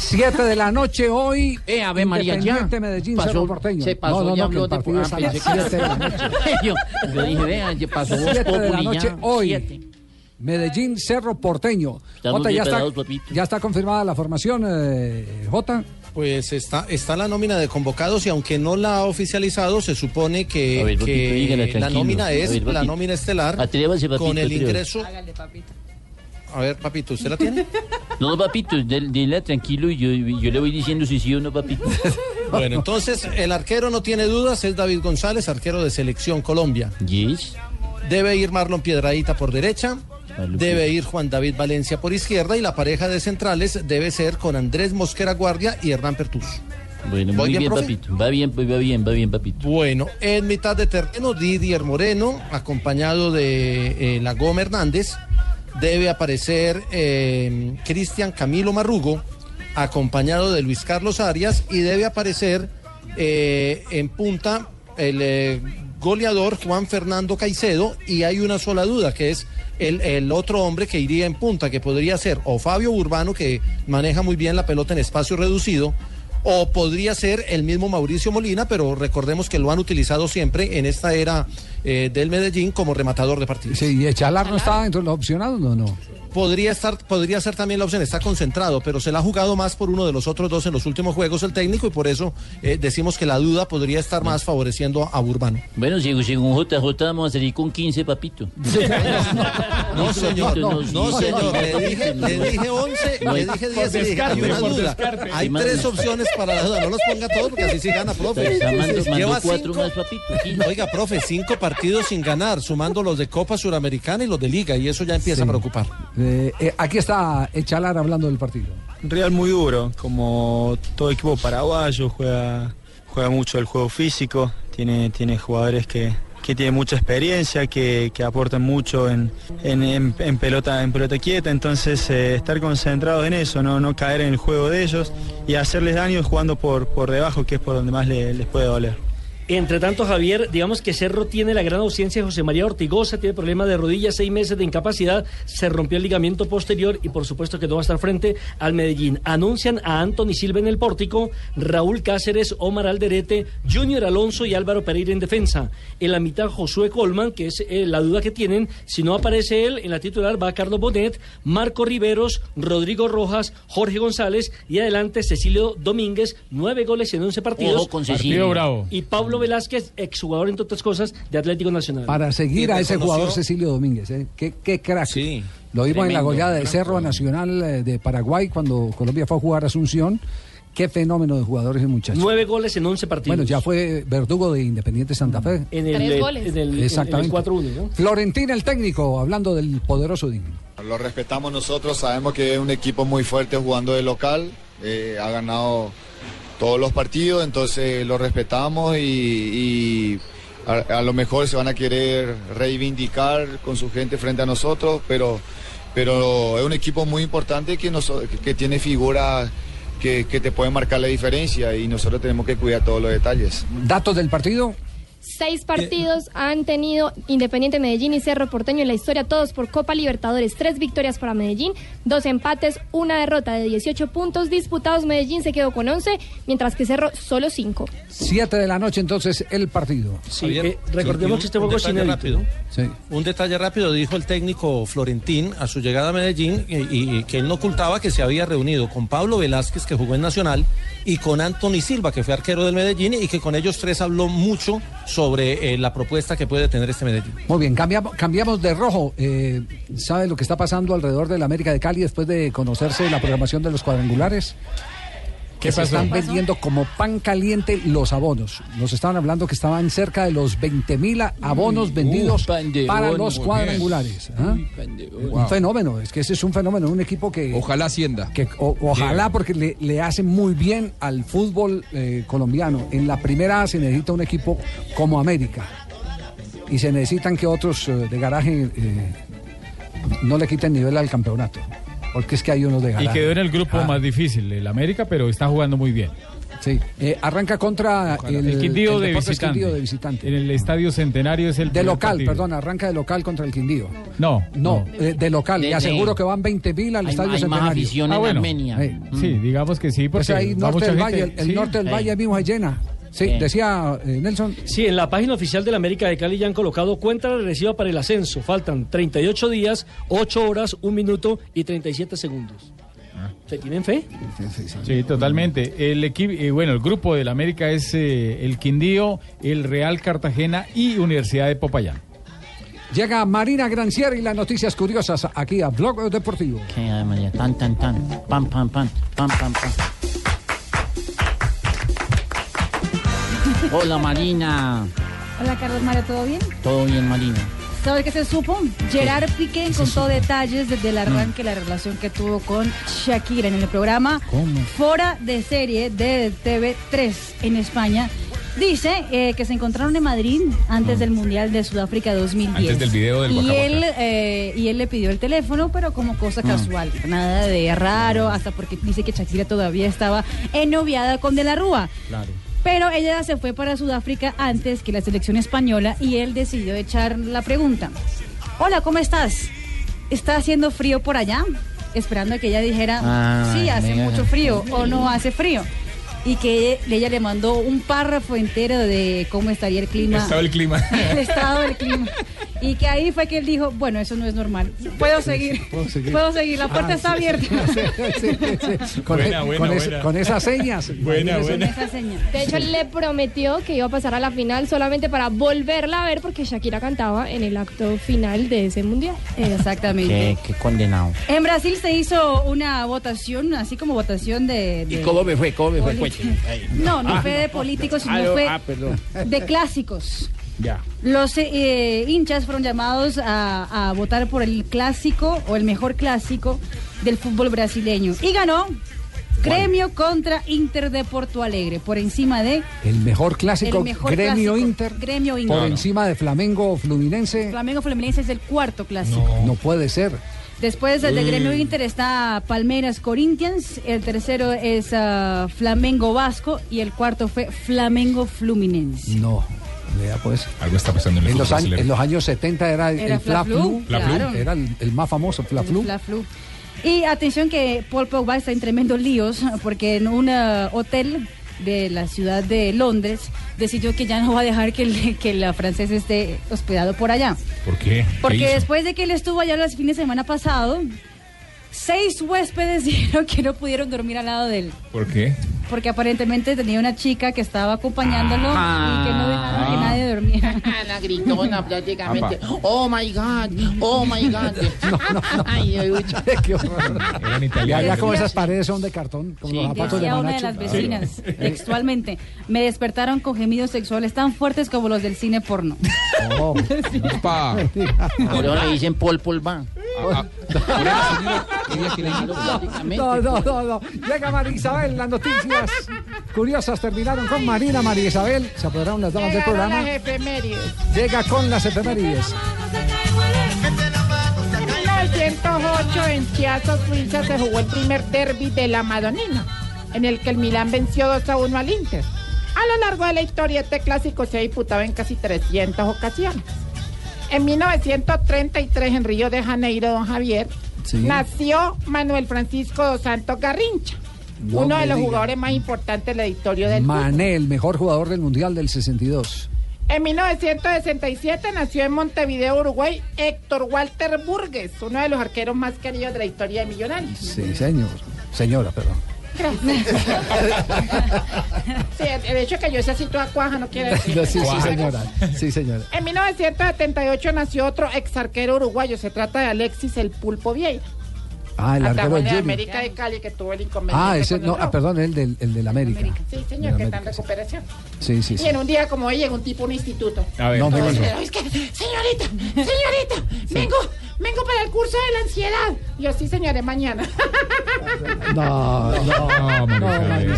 [SPEAKER 2] Siete de la noche hoy.
[SPEAKER 36] Eh, Ave María, ya.
[SPEAKER 2] Medellín,
[SPEAKER 36] Pasó-
[SPEAKER 2] Porteño.
[SPEAKER 36] se pasó,
[SPEAKER 2] no, no,
[SPEAKER 36] ya habló
[SPEAKER 2] el
[SPEAKER 36] de- pensé que- yo, dije, vean, pasó Voz
[SPEAKER 2] Siete de la noche hoy.
[SPEAKER 36] siete.
[SPEAKER 2] Medellín, Cerro Porteño. Jota, ya, está, ya está confirmada la formación, eh, Jota.
[SPEAKER 15] Pues está, está la nómina de convocados y aunque no la ha oficializado, se supone que,
[SPEAKER 36] A ver, papito,
[SPEAKER 15] que
[SPEAKER 36] dígale,
[SPEAKER 15] la nómina es
[SPEAKER 36] ver,
[SPEAKER 15] la nómina estelar
[SPEAKER 36] Atrévase, papito,
[SPEAKER 15] con el
[SPEAKER 36] atrévase.
[SPEAKER 15] ingreso. A ver, papito, ¿usted la tiene? [LAUGHS]
[SPEAKER 36] No, papito, dile tranquilo y yo, yo le voy diciendo si sí o no, papito. [LAUGHS]
[SPEAKER 15] Bueno, entonces el arquero no tiene dudas, es David González, arquero de Selección Colombia.
[SPEAKER 36] Yes.
[SPEAKER 15] Debe ir Marlon Piedradita por derecha, debe ir Juan David Valencia por izquierda y la pareja de centrales debe ser con Andrés Mosquera Guardia y Hernán Pertus.
[SPEAKER 36] Bueno,
[SPEAKER 15] ¿Voy
[SPEAKER 36] muy
[SPEAKER 15] bien,
[SPEAKER 36] papito. Va bien, va bien, va bien, papito.
[SPEAKER 15] Bueno, en mitad de terreno, Didier Moreno, acompañado de eh, la Gómez Hernández. Debe aparecer eh, Cristian Camilo Marrugo, acompañado de Luis Carlos Arias. Y debe aparecer eh, en punta el eh, goleador Juan Fernando Caicedo. Y hay una sola duda, que es el, el otro hombre que iría en punta, que podría ser o Fabio Urbano, que maneja muy bien la pelota en espacio reducido, o podría ser el mismo Mauricio Molina, pero recordemos que lo han utilizado siempre en esta era eh, del Medellín como rematador de partidos.
[SPEAKER 2] Sí, y Echalar no está entre los opcionados, no, no.
[SPEAKER 15] Podría estar, podría ser también la opción, está concentrado, pero se la ha jugado más por uno de los otros dos en los últimos juegos el técnico y por eso eh, decimos que la duda podría estar más favoreciendo a Urbano.
[SPEAKER 36] Bueno, según, según JJ vamos a salir con 15, papito.
[SPEAKER 15] No, señor, no,
[SPEAKER 36] sí,
[SPEAKER 15] no,
[SPEAKER 36] sí,
[SPEAKER 15] señor, le dije,
[SPEAKER 36] no.
[SPEAKER 15] le dije 11,
[SPEAKER 36] No
[SPEAKER 15] le
[SPEAKER 36] hay-
[SPEAKER 15] dije
[SPEAKER 36] por
[SPEAKER 15] 10 y le dije, hay una duda. Hay tres opciones para la duda, no los ponga todos porque así sí gana, profe.
[SPEAKER 36] Mando
[SPEAKER 15] Lleva
[SPEAKER 36] cuatro más, papito.
[SPEAKER 15] Oiga, profe, cinco partidos sin ganar, sumando los de Copa Suramericana y los de Liga, y eso ya empieza a
[SPEAKER 2] Sí.
[SPEAKER 15] preocupar.
[SPEAKER 2] Eh, eh, aquí está Echalar hablando del partido.
[SPEAKER 37] Un Real muy duro, como todo equipo paraguayo, juega, juega mucho el juego físico, tiene, tiene jugadores que, que tienen mucha experiencia, que, que aportan mucho en, en- en- en pelota, en pelota quieta, entonces eh, estar concentrados en eso, ¿no? no caer en el juego de ellos y hacerles daño jugando por, por debajo, que es por donde más le- les puede doler.
[SPEAKER 10] Entre tanto, Javier, digamos que Cerro tiene la gran ausencia de José María Ortigosa, tiene problema de rodilla, seis meses de incapacidad, se rompió el ligamento posterior y por supuesto que no va a estar frente al Medellín. Anuncian a Anthony Silva en el pórtico, Raúl Cáceres, Omar Alderete, Junior Alonso y Álvaro Pereira en defensa. En la mitad, Josué Colman, que es eh, la duda que tienen, si no aparece él, en la titular va Carlos Bonet, Marco Riveros, Rodrigo Rojas, Jorge González y adelante Cecilio Domínguez, nueve goles en once partidos.
[SPEAKER 36] Ojo con Cecilio. Partido bravo.
[SPEAKER 10] Y Pablo Velázquez, exjugador, entre otras cosas, de Atlético Nacional.
[SPEAKER 2] Para seguir a ese jugador Cecilio Domínguez, ¿eh? qué, qué crack. Lo vimos en la goleada de. Cerro Nacional eh, de Paraguay cuando Colombia fue a jugar a Asunción. Qué fenómeno de jugadores ese muchacho.
[SPEAKER 10] Nueve goles en once partidos.
[SPEAKER 2] Bueno, ya fue verdugo de Independiente Santa Fe.
[SPEAKER 10] En el, Tres goles. en el- en el
[SPEAKER 2] Exactamente.
[SPEAKER 10] 4-1, ¿no?
[SPEAKER 2] Florentina, el técnico, hablando del poderoso DIN.
[SPEAKER 38] Lo respetamos nosotros, sabemos que es un equipo muy fuerte jugando de local, eh, ha ganado todos los partidos, entonces lo respetamos y, y a, a lo mejor se van a querer reivindicar con su gente frente a nosotros, pero, pero es un equipo muy importante que, nos, que, tiene figuras que, que te pueden marcar la diferencia y nosotros tenemos que cuidar todos los detalles.
[SPEAKER 2] Datos del partido.
[SPEAKER 31] Seis partidos han tenido Independiente Medellín y Cerro Porteño en la historia, todos por Copa Libertadores. Tres victorias para Medellín, dos empates, una derrota de 18 puntos disputados. Medellín se quedó con 11, mientras que Cerro solo 5.
[SPEAKER 2] Siete de la noche entonces el partido.
[SPEAKER 39] Javier,
[SPEAKER 10] eh, recordemos que este
[SPEAKER 39] un
[SPEAKER 10] juego es inédito,
[SPEAKER 39] rápido.
[SPEAKER 2] Sí.
[SPEAKER 39] Un detalle rápido dijo el técnico Florentín a su llegada a Medellín y, y- y que él no ocultaba que se había reunido con Pablo Velázquez, que jugó en Nacional, y con Anthony Silva, que fue arquero del Medellín, y que con ellos tres habló mucho sobre eh, la propuesta que puede tener este Medellín.
[SPEAKER 2] Muy bien, cambiamos, cambiamos de rojo. Eh, ¿Sabe lo que está pasando alrededor de la América de Cali después de conocerse la programación de los cuadrangulares?
[SPEAKER 6] ¿Qué
[SPEAKER 2] Que se están vendiendo como pan caliente los abonos. Nos estaban hablando que estaban cerca de los 20 mil abonos vendidos
[SPEAKER 36] uh,
[SPEAKER 2] para los cuadrangulares. ¿ah? Un
[SPEAKER 9] Wow.
[SPEAKER 2] fenómeno, es que ese es un fenómeno, un equipo que...
[SPEAKER 9] Ojalá Hacienda.
[SPEAKER 2] que o- ojalá porque le, le hace muy bien al fútbol eh, colombiano. En la primera A se necesita un equipo como América. Y se necesitan que otros eh, de garaje eh, no le quiten nivel al campeonato. Porque es que hay unos de
[SPEAKER 6] Y
[SPEAKER 2] garaje.
[SPEAKER 6] quedó en el grupo
[SPEAKER 2] Ah,
[SPEAKER 6] más difícil, el América, pero está jugando muy bien.
[SPEAKER 2] Sí, Eh, arranca contra el,
[SPEAKER 6] El, Quindío,
[SPEAKER 2] el
[SPEAKER 6] de.
[SPEAKER 2] Quindío de visitante.
[SPEAKER 6] En el Estadio Centenario es el
[SPEAKER 2] De local,
[SPEAKER 6] partido.
[SPEAKER 2] perdón, arranca de local contra el Quindío.
[SPEAKER 6] No,
[SPEAKER 2] No, eh, de local.
[SPEAKER 36] De-
[SPEAKER 2] Le aseguro
[SPEAKER 36] de-
[SPEAKER 2] que van 20 mil al
[SPEAKER 36] Hay-
[SPEAKER 2] Estadio
[SPEAKER 36] hay más
[SPEAKER 2] Centenario.
[SPEAKER 36] afición en
[SPEAKER 6] Ah, bueno.
[SPEAKER 36] Armenia.
[SPEAKER 2] Eh,
[SPEAKER 6] Sí, digamos que sí, porque
[SPEAKER 2] Pues ahí
[SPEAKER 6] va
[SPEAKER 2] norte
[SPEAKER 6] mucha
[SPEAKER 2] del
[SPEAKER 6] gente.
[SPEAKER 2] valle, el, el
[SPEAKER 6] Sí.
[SPEAKER 2] norte del
[SPEAKER 36] Sí.
[SPEAKER 2] valle mismo se llena. Sí, decía eh, Nelson.
[SPEAKER 10] Sí, en la página oficial de la América de Cali ya han colocado cuenta regresiva para el ascenso. Faltan 38 días, 8 horas, 1 minuto y 37 segundos. ¿Se tienen fe?
[SPEAKER 6] Sí, totalmente. El equipo, bueno, el grupo del América es eh, el Quindío, el Real Cartagena y Universidad de Popayán.
[SPEAKER 2] Llega Marina Granciera y las noticias curiosas aquí a Blog Deportivo.
[SPEAKER 36] María, tan, tan, tan, pam, pam, pam, pam, pam, pam. Hola Marina,
[SPEAKER 4] Hola Carlos Mario, ¿todo bien?
[SPEAKER 36] todo bien Marina.
[SPEAKER 4] ¿Sabes qué se supo? Gerard Piqué contó detalles desde el arranque de la relación que tuvo con Shakira en el programa
[SPEAKER 36] ¿Cómo?
[SPEAKER 4] Fora de Serie de TV3 en España. Dice eh, que se encontraron en Madrid antes del Mundial de Sudáfrica 2010.
[SPEAKER 8] Antes del video del
[SPEAKER 4] y él, eh, y él le pidió el teléfono, pero como cosa
[SPEAKER 8] Ah.
[SPEAKER 4] casual. Nada de raro, hasta porque dice que Shakira todavía estaba ennoviada con De la Rúa.
[SPEAKER 6] Claro.
[SPEAKER 4] Pero ella se fue para Sudáfrica antes que la selección española y él decidió echar la pregunta. Hola, ¿cómo estás? ¿Está haciendo frío por allá? Esperando a que ella dijera,
[SPEAKER 36] Ah,
[SPEAKER 4] sí, hace
[SPEAKER 36] mira.
[SPEAKER 4] mucho frío o no hace frío. Y que ella le mandó un párrafo entero de cómo estaría el clima.
[SPEAKER 8] El clima. [LAUGHS]
[SPEAKER 4] el estado del clima. Y que ahí fue que él dijo, bueno, eso no es normal. Puedo seguir.
[SPEAKER 2] Puedo seguir.
[SPEAKER 4] Puedo seguir. La puerta
[SPEAKER 2] Ah,
[SPEAKER 4] está
[SPEAKER 2] sí,
[SPEAKER 4] abierta. [LAUGHS]
[SPEAKER 2] sí, sí, sí. Con,
[SPEAKER 8] Buena,
[SPEAKER 2] e-
[SPEAKER 8] buena,
[SPEAKER 2] con, es-
[SPEAKER 8] buena.
[SPEAKER 2] con esas señas. [LAUGHS]
[SPEAKER 8] Buena, buena.
[SPEAKER 4] Esa.
[SPEAKER 31] De hecho, le prometió que iba a pasar a la final solamente para volverla a ver porque Shakira cantaba en el acto final de ese mundial.
[SPEAKER 4] Exactamente.
[SPEAKER 36] Qué, qué condenado.
[SPEAKER 4] En Brasil se hizo una votación, así como votación de... de-
[SPEAKER 36] ¿Y cómo me fue? ¿Cómo me fue?
[SPEAKER 4] No, no
[SPEAKER 36] Ah.
[SPEAKER 4] fue de políticos, sino
[SPEAKER 36] Ah,
[SPEAKER 4] fue
[SPEAKER 36] ah,
[SPEAKER 4] de clásicos.
[SPEAKER 6] Ya.
[SPEAKER 4] Los eh, hinchas fueron llamados a, a votar por el clásico o el mejor clásico del fútbol brasileño. Y ganó Gremio contra Inter de Porto Alegre, por encima de
[SPEAKER 2] El mejor clásico,
[SPEAKER 4] El mejor
[SPEAKER 2] Gremio
[SPEAKER 4] clásico,
[SPEAKER 2] Inter.
[SPEAKER 4] Gremio Inter.
[SPEAKER 2] Por
[SPEAKER 4] No, no.
[SPEAKER 2] encima de Flamengo Fluminense.
[SPEAKER 4] Flamengo Fluminense es el cuarto clásico.
[SPEAKER 2] No puede ser.
[SPEAKER 4] Después del de. Gremio Inter está Palmeiras Corinthians, el tercero es ah, Flamengo Vasco y el cuarto fue Flamengo Fluminense.
[SPEAKER 2] No. Vea pues.
[SPEAKER 8] Algo está pasando en el
[SPEAKER 2] En los, años, en los años 70 era el,
[SPEAKER 4] Era
[SPEAKER 2] el Fla
[SPEAKER 4] Fla-Flu,
[SPEAKER 2] Flu.
[SPEAKER 4] Claro.
[SPEAKER 2] Era el, el más famoso, Fla Flu.
[SPEAKER 4] Fla Flu. Y atención que Paul Pogba está en tremendos líos porque en un ah, hotel de la ciudad de Londres decidió que ya no va a dejar que el, que la francesa esté hospedado por allá.
[SPEAKER 8] ¿Por qué? ¿Qué
[SPEAKER 4] Porque después de que él estuvo allá los fines de semana pasado, seis huéspedes [LAUGHS] dijeron que no pudieron dormir al lado de él.
[SPEAKER 8] ¿Por qué?
[SPEAKER 4] Porque aparentemente tenía una chica que estaba acompañándolo y que no dejaron que
[SPEAKER 8] Ah.
[SPEAKER 4] nadie durmiera. [LAUGHS]
[SPEAKER 18] La gritona prácticamente. Oh my God, oh my God. [LAUGHS] Ay, Dios.
[SPEAKER 2] Qué horror.
[SPEAKER 8] Eran
[SPEAKER 2] Y
[SPEAKER 8] italianos.
[SPEAKER 2] allá como esas paredes son de cartón, como los zapatos de
[SPEAKER 4] Decía una de
[SPEAKER 2] Manacho.
[SPEAKER 4] las vecinas, textualmente, me despertaron con gemidos sexuales tan fuertes como los del cine porno.
[SPEAKER 2] Oh.
[SPEAKER 36] Ahora le dicen Pol Pol va.
[SPEAKER 2] No, no, no, no. Llega María Isabel, las noticias curiosas terminaron con Marina María Isabel. Se apoderaron las damas del programa. Llega con las efemérides.
[SPEAKER 18] En 1908 en Chiasso, Suiza, se jugó el primer derby de la Madonina, en el que el Milán venció 2 a 1 al Inter. A lo largo de la historia, este clásico se ha disputado en casi 300 ocasiones. En 1933, en Río de Janeiro, don Javier,
[SPEAKER 2] Sí.
[SPEAKER 18] nació Manuel Francisco dos Santos Garrincha,
[SPEAKER 2] No
[SPEAKER 18] uno de los
[SPEAKER 2] diga.
[SPEAKER 18] jugadores más importantes de la historia del.
[SPEAKER 2] Mané, el mejor jugador del Mundial del 62.
[SPEAKER 18] En 1967 nació en Montevideo, Uruguay, Héctor Walter Burgues, uno de los arqueros más queridos de la historia de Millonarios.
[SPEAKER 2] Sí, señor. Señora, perdón.
[SPEAKER 18] Sí, el hecho de que yo sea así toda cuaja no quiere decir.
[SPEAKER 2] No, sí, sí, señora. Sí, señora.
[SPEAKER 18] En 1978 nació otro ex arquero uruguayo. Se trata de Alexis el Pulpo Vieira.
[SPEAKER 2] Ah, el arquero del Junior.
[SPEAKER 18] América de Cali que tuvo el inconveniente.
[SPEAKER 2] Ah, ese,
[SPEAKER 18] con el
[SPEAKER 2] no, ah, perdón, el del, el del América.
[SPEAKER 18] Sí, señor, que está en recuperación.
[SPEAKER 2] Sí, sí, sí.
[SPEAKER 18] Y en un día como hoy llegó un tipo a un instituto.
[SPEAKER 2] A ver. No,
[SPEAKER 18] Todo
[SPEAKER 2] me
[SPEAKER 18] dice,
[SPEAKER 2] diga.
[SPEAKER 18] "Es que, señorita, señorita, vengo, vengo para el curso de la ansiedad. Yo sí, señores, mañana. [LAUGHS]
[SPEAKER 2] No, no,
[SPEAKER 8] No, María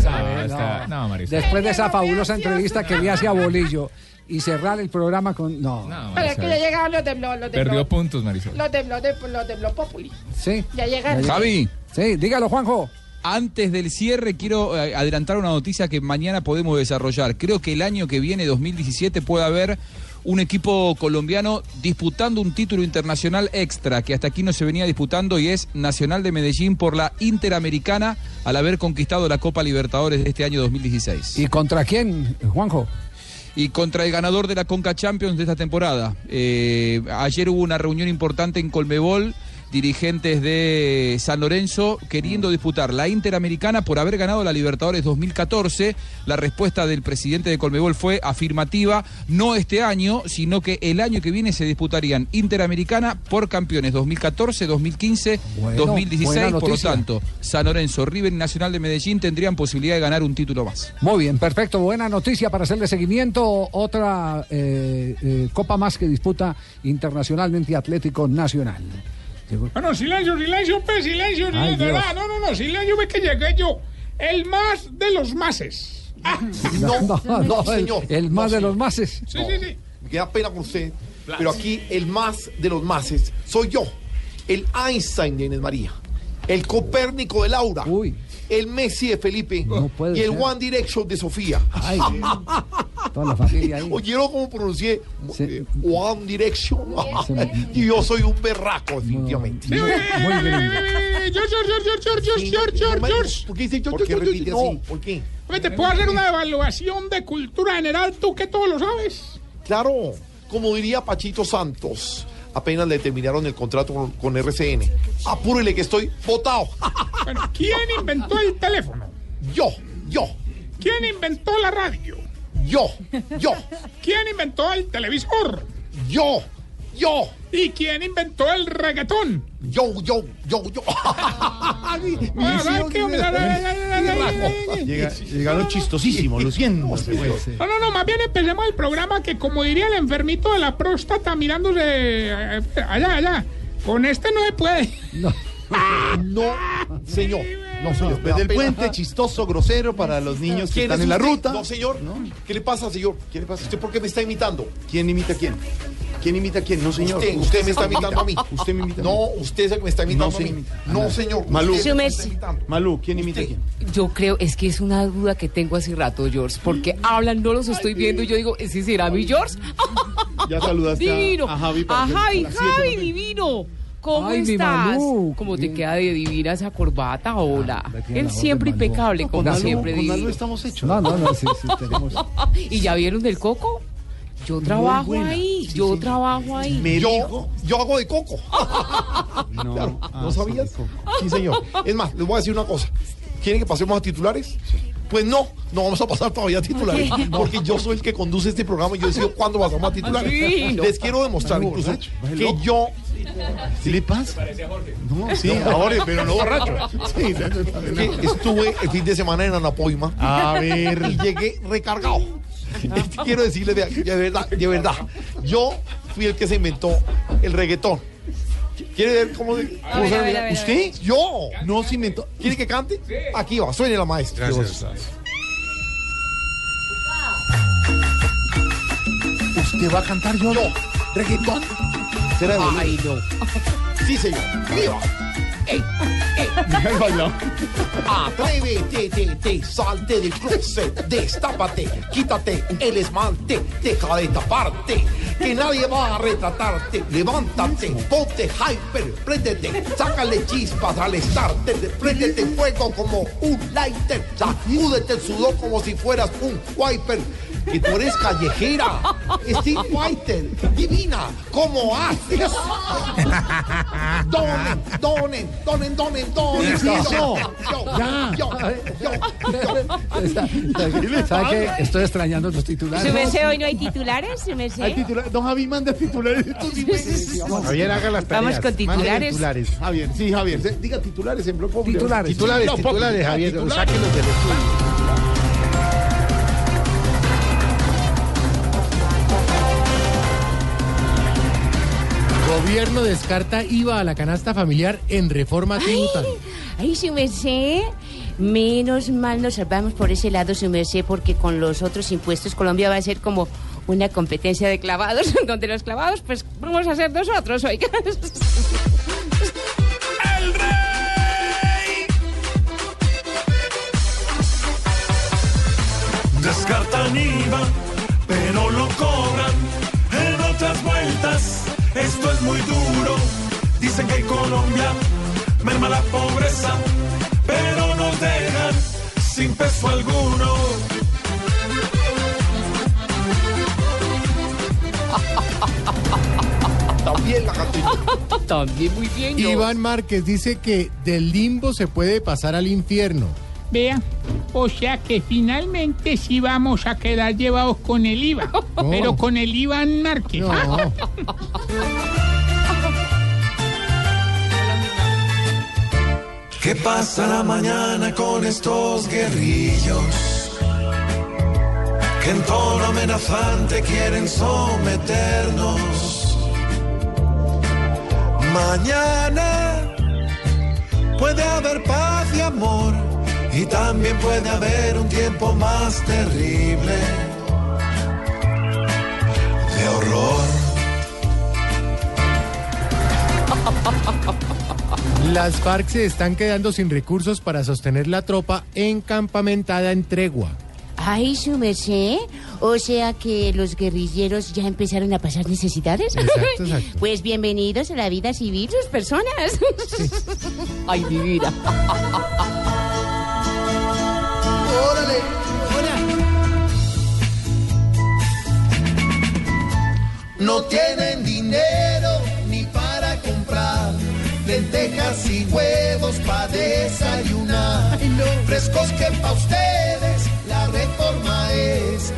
[SPEAKER 2] no,
[SPEAKER 8] no, no.
[SPEAKER 2] Después de esa fabulosa entrevista que le hace a Bolillo y cerrar el programa con. No.
[SPEAKER 18] Pero es que ya llegaron los de Blo, los de
[SPEAKER 8] Perdió
[SPEAKER 18] Blo,
[SPEAKER 8] puntos, Marisol.
[SPEAKER 18] los de Blo, de, los de Blo Populi.
[SPEAKER 2] Sí.
[SPEAKER 18] Ya llegaron.
[SPEAKER 9] Javi.
[SPEAKER 2] Sí, dígalo, Juanjo.
[SPEAKER 9] Antes del cierre quiero eh, adelantar una noticia que mañana podemos desarrollar. Creo que el año que viene, 2017, puede haber un equipo colombiano disputando un título internacional extra que hasta aquí no se venía disputando y es Nacional de Medellín por la Interamericana al haber conquistado la Copa Libertadores de este año 2016.
[SPEAKER 2] ¿Y contra quién, Juanjo?
[SPEAKER 9] y contra el ganador de la Conca Champions de esta temporada. Eh, ayer hubo una reunión importante en Colmebol, dirigentes de San Lorenzo queriendo disputar la Interamericana por haber ganado la Libertadores 2014. La respuesta del presidente de Colmebol fue afirmativa, no este año, sino que el año que viene se disputarían Interamericana por campeones 2014, 2015,
[SPEAKER 2] Bueno,
[SPEAKER 9] 2016,
[SPEAKER 2] buena
[SPEAKER 9] por lo tanto, San Lorenzo, River y Nacional de Medellín tendrían posibilidad de ganar un título más.
[SPEAKER 2] Muy bien, perfecto. Buena noticia para hacerle seguimiento. Otra eh, eh, copa más que disputa internacionalmente Atlético Nacional. Llegó-
[SPEAKER 40] Bueno, silencio, silencio, silencio,
[SPEAKER 2] Ay,
[SPEAKER 40] silencio.
[SPEAKER 2] Dios.
[SPEAKER 40] verdad, no, no, no, silencio, ve que llegué yo. El más de los mases. Ah.
[SPEAKER 2] No, no, no,
[SPEAKER 41] señor.
[SPEAKER 2] el más
[SPEAKER 41] No,
[SPEAKER 2] de los
[SPEAKER 41] señor.
[SPEAKER 2] mases.
[SPEAKER 40] Sí, sí, sí.
[SPEAKER 41] Me queda pena con usted, pero aquí el más de los máses soy yo, el Einstein de Inés María, el Copérnico de Laura, el Messi de Felipe
[SPEAKER 2] puede
[SPEAKER 41] y el
[SPEAKER 2] ser.
[SPEAKER 41] One Direction de Sofía.
[SPEAKER 2] Ay, toda la familia ahí.
[SPEAKER 41] ¿Oyeron cómo pronuncié Eh, One Direction? y yo soy un berraco, definitivamente.
[SPEAKER 40] Muy bien. George, George, George, George, George, George.
[SPEAKER 41] ¿Por qué dice George, ¿Por qué repite así? No, ¿por qué?
[SPEAKER 40] ¿Te puedo hacer una evaluación de cultura general? Tú que todo lo sabes.
[SPEAKER 41] Claro, como diría Pachito Santos, apenas le terminaron el contrato con, con RCN. Apúrele que estoy votado. [LAUGHS]
[SPEAKER 40] Bueno, ¿quién inventó el teléfono?
[SPEAKER 41] Yo, yo,
[SPEAKER 40] ¿Quién inventó la radio?
[SPEAKER 41] yo, yo,
[SPEAKER 40] ¿Quién inventó el televisor?
[SPEAKER 41] yo, yo,
[SPEAKER 40] ¿Y quién inventó el reggaetón?
[SPEAKER 41] yo, yo, yo, yo. [LAUGHS]
[SPEAKER 42] Llegaron chistosísimos, luciéndose. pues.
[SPEAKER 40] No, no, no, más bien empecemos el programa que, como diría el enfermito de la próstata mirándose eh, allá, allá. Con este no se puede.
[SPEAKER 41] No, señor. No, señor.
[SPEAKER 42] Después del puente, chistoso, grosero para los niños que
[SPEAKER 41] ¿Quién
[SPEAKER 42] están
[SPEAKER 41] es
[SPEAKER 42] en la
[SPEAKER 41] usted?
[SPEAKER 42] ruta.
[SPEAKER 41] No, señor. ¿Qué le pasa, señor? ¿Qué le pasa? ¿Usted por qué me está imitando?
[SPEAKER 42] ¿Quién imita a quién? ¿Quién imita a quién? No, señor.
[SPEAKER 41] Usted, usted me está imitando a mí.
[SPEAKER 42] Usted me imita a mí.
[SPEAKER 41] No, usted es el que me está imitando
[SPEAKER 42] No,
[SPEAKER 41] a mí. No, señor.
[SPEAKER 42] Malú.
[SPEAKER 41] Usted me está.
[SPEAKER 42] Malú, ¿quién imita a quién?
[SPEAKER 43] Yo creo, es que es una duda que tengo hace rato, George, porque hablan, no los estoy viendo y yo digo, ¿ese será mi George? [LAUGHS]
[SPEAKER 42] Ya saludaste a-
[SPEAKER 43] divino.
[SPEAKER 42] a Javi para
[SPEAKER 43] A
[SPEAKER 42] que-
[SPEAKER 43] Javi, Javi,
[SPEAKER 42] ¿no?
[SPEAKER 43] divino. ¿Cómo
[SPEAKER 2] Ay,
[SPEAKER 43] estás?
[SPEAKER 2] Malú.
[SPEAKER 43] ¿Cómo te queda de divina esa corbata? Hola.
[SPEAKER 2] tiene
[SPEAKER 43] Él siempre impecable,
[SPEAKER 42] No,
[SPEAKER 43] como siempre
[SPEAKER 42] con Malú
[SPEAKER 43] divino.
[SPEAKER 42] estamos hechos.
[SPEAKER 2] No, no, no, sí, sí, tenemos. [LAUGHS]
[SPEAKER 43] ¿Y ya vieron del coco? Yo trabajo ahí,
[SPEAKER 42] Sí,
[SPEAKER 43] yo
[SPEAKER 42] sí.
[SPEAKER 43] trabajo ahí.
[SPEAKER 42] Me
[SPEAKER 41] Yo,
[SPEAKER 42] dijo.
[SPEAKER 41] yo hago de coco. [LAUGHS]
[SPEAKER 42] No,
[SPEAKER 41] Claro,
[SPEAKER 42] ah,
[SPEAKER 41] ¿No sabías?
[SPEAKER 42] sí,
[SPEAKER 41] señor. Es más, les voy a decir una cosa. ¿Quieren que pasemos a titulares? Pues no, no vamos a pasar todavía a titulares, porque yo soy el que conduce este programa y yo decido cuándo pasamos a titulares.
[SPEAKER 43] Sí, no.
[SPEAKER 41] Les quiero demostrar incluso que yo
[SPEAKER 42] ¿Sí le pasa? No, sí, ahora, pero no borracho. Sí,
[SPEAKER 41] que estuve el fin de semana en Anapoima
[SPEAKER 42] A ver.
[SPEAKER 41] y llegué recargado. Este, [LAUGHS] quiero decirles de, de verdad, de verdad, yo fui el que se inventó el reggaetón. ¿Quiere ver cómo, se-
[SPEAKER 4] A
[SPEAKER 41] cómo
[SPEAKER 4] ver,
[SPEAKER 41] se
[SPEAKER 4] a ver,
[SPEAKER 41] ve?
[SPEAKER 4] a ver, a
[SPEAKER 41] ¿Usted? Yo. No se inventó. ¿Quiere que cante? Aquí va, suene la maestra.
[SPEAKER 42] ¿Usted va a cantar yo?
[SPEAKER 41] Yo, reggaetón. ¿Será de
[SPEAKER 43] Ay, no.
[SPEAKER 41] Sí, señor. Viva. Ey, ey. Atrévete, te, te, salte del closet, destápate, quítate el esmalte, deja de taparte, que nadie va a retratarte, levántate, ponte hyper, préndete, sácale chispas al starter, préndete fuego como un lighter, sacúdete el sudor como si fueras un wiper, que tú eres callejera, Steve Whiter, divina, ¿cómo haces? Donen, donen, donen, donen, donen.
[SPEAKER 42] ¿Qué es eso?
[SPEAKER 41] Yo,
[SPEAKER 42] Ya.
[SPEAKER 41] yo, yo, yo.
[SPEAKER 2] ¿Sabe qué? Estoy extrañando los titulares.
[SPEAKER 43] ¿Su merced hoy no hay titulares? ¿Su merced?
[SPEAKER 42] Hay titular- Don Javi manda titulares. Javier, haga las tareas.
[SPEAKER 43] Vamos con titulares.
[SPEAKER 42] titulares. Javier, sí, Javier.
[SPEAKER 41] Diga titulares en bloque popular.
[SPEAKER 2] Titulares.
[SPEAKER 42] Titulares, titulares, Javier.
[SPEAKER 41] titulares.
[SPEAKER 42] Sáquenlos del estudio.
[SPEAKER 44] Gobierno descarta IVA a la canasta familiar en reforma tributaria.
[SPEAKER 43] Ay, su merced. Menos mal nos salvamos por ese lado, su merced, porque con los otros impuestos Colombia va a ser como una competencia de clavados, [LAUGHS] donde los clavados, pues vamos a ser nosotros, oiga. [LAUGHS]
[SPEAKER 45] Descartan IVA, pero lo Esto es muy duro. Dicen que en Colombia merma la pobreza, pero nos dejan sin peso alguno. [LAUGHS]
[SPEAKER 41] También la.
[SPEAKER 43] También muy bien. ¿no?
[SPEAKER 44] Iván Márquez dice que del limbo se puede pasar al infierno.
[SPEAKER 40] Vea, o sea que finalmente sí vamos a quedar llevados con el IVA, [LAUGHS] pero con el Iván Márquez.
[SPEAKER 44] No.
[SPEAKER 45] ¿Qué pasará mañana con estos guerrillos? Que en tono amenazante quieren someternos. Mañana puede haber paz y amor y también puede haber un tiempo más terrible de horror.
[SPEAKER 44] Las FARC se están quedando sin recursos para sostener la tropa encampamentada en tregua.
[SPEAKER 43] Ay, su merced. O sea que los guerrilleros ya empezaron a pasar necesidades.
[SPEAKER 44] Exacto, [LAUGHS] exacto.
[SPEAKER 43] Pues bienvenidos a la vida civil, sus personas. [LAUGHS] Ay, mi vida
[SPEAKER 41] órale, No tienen dinero ni para comprar lentejas y huevos para desayunar. Frescos que pa' ustedes la reforma es.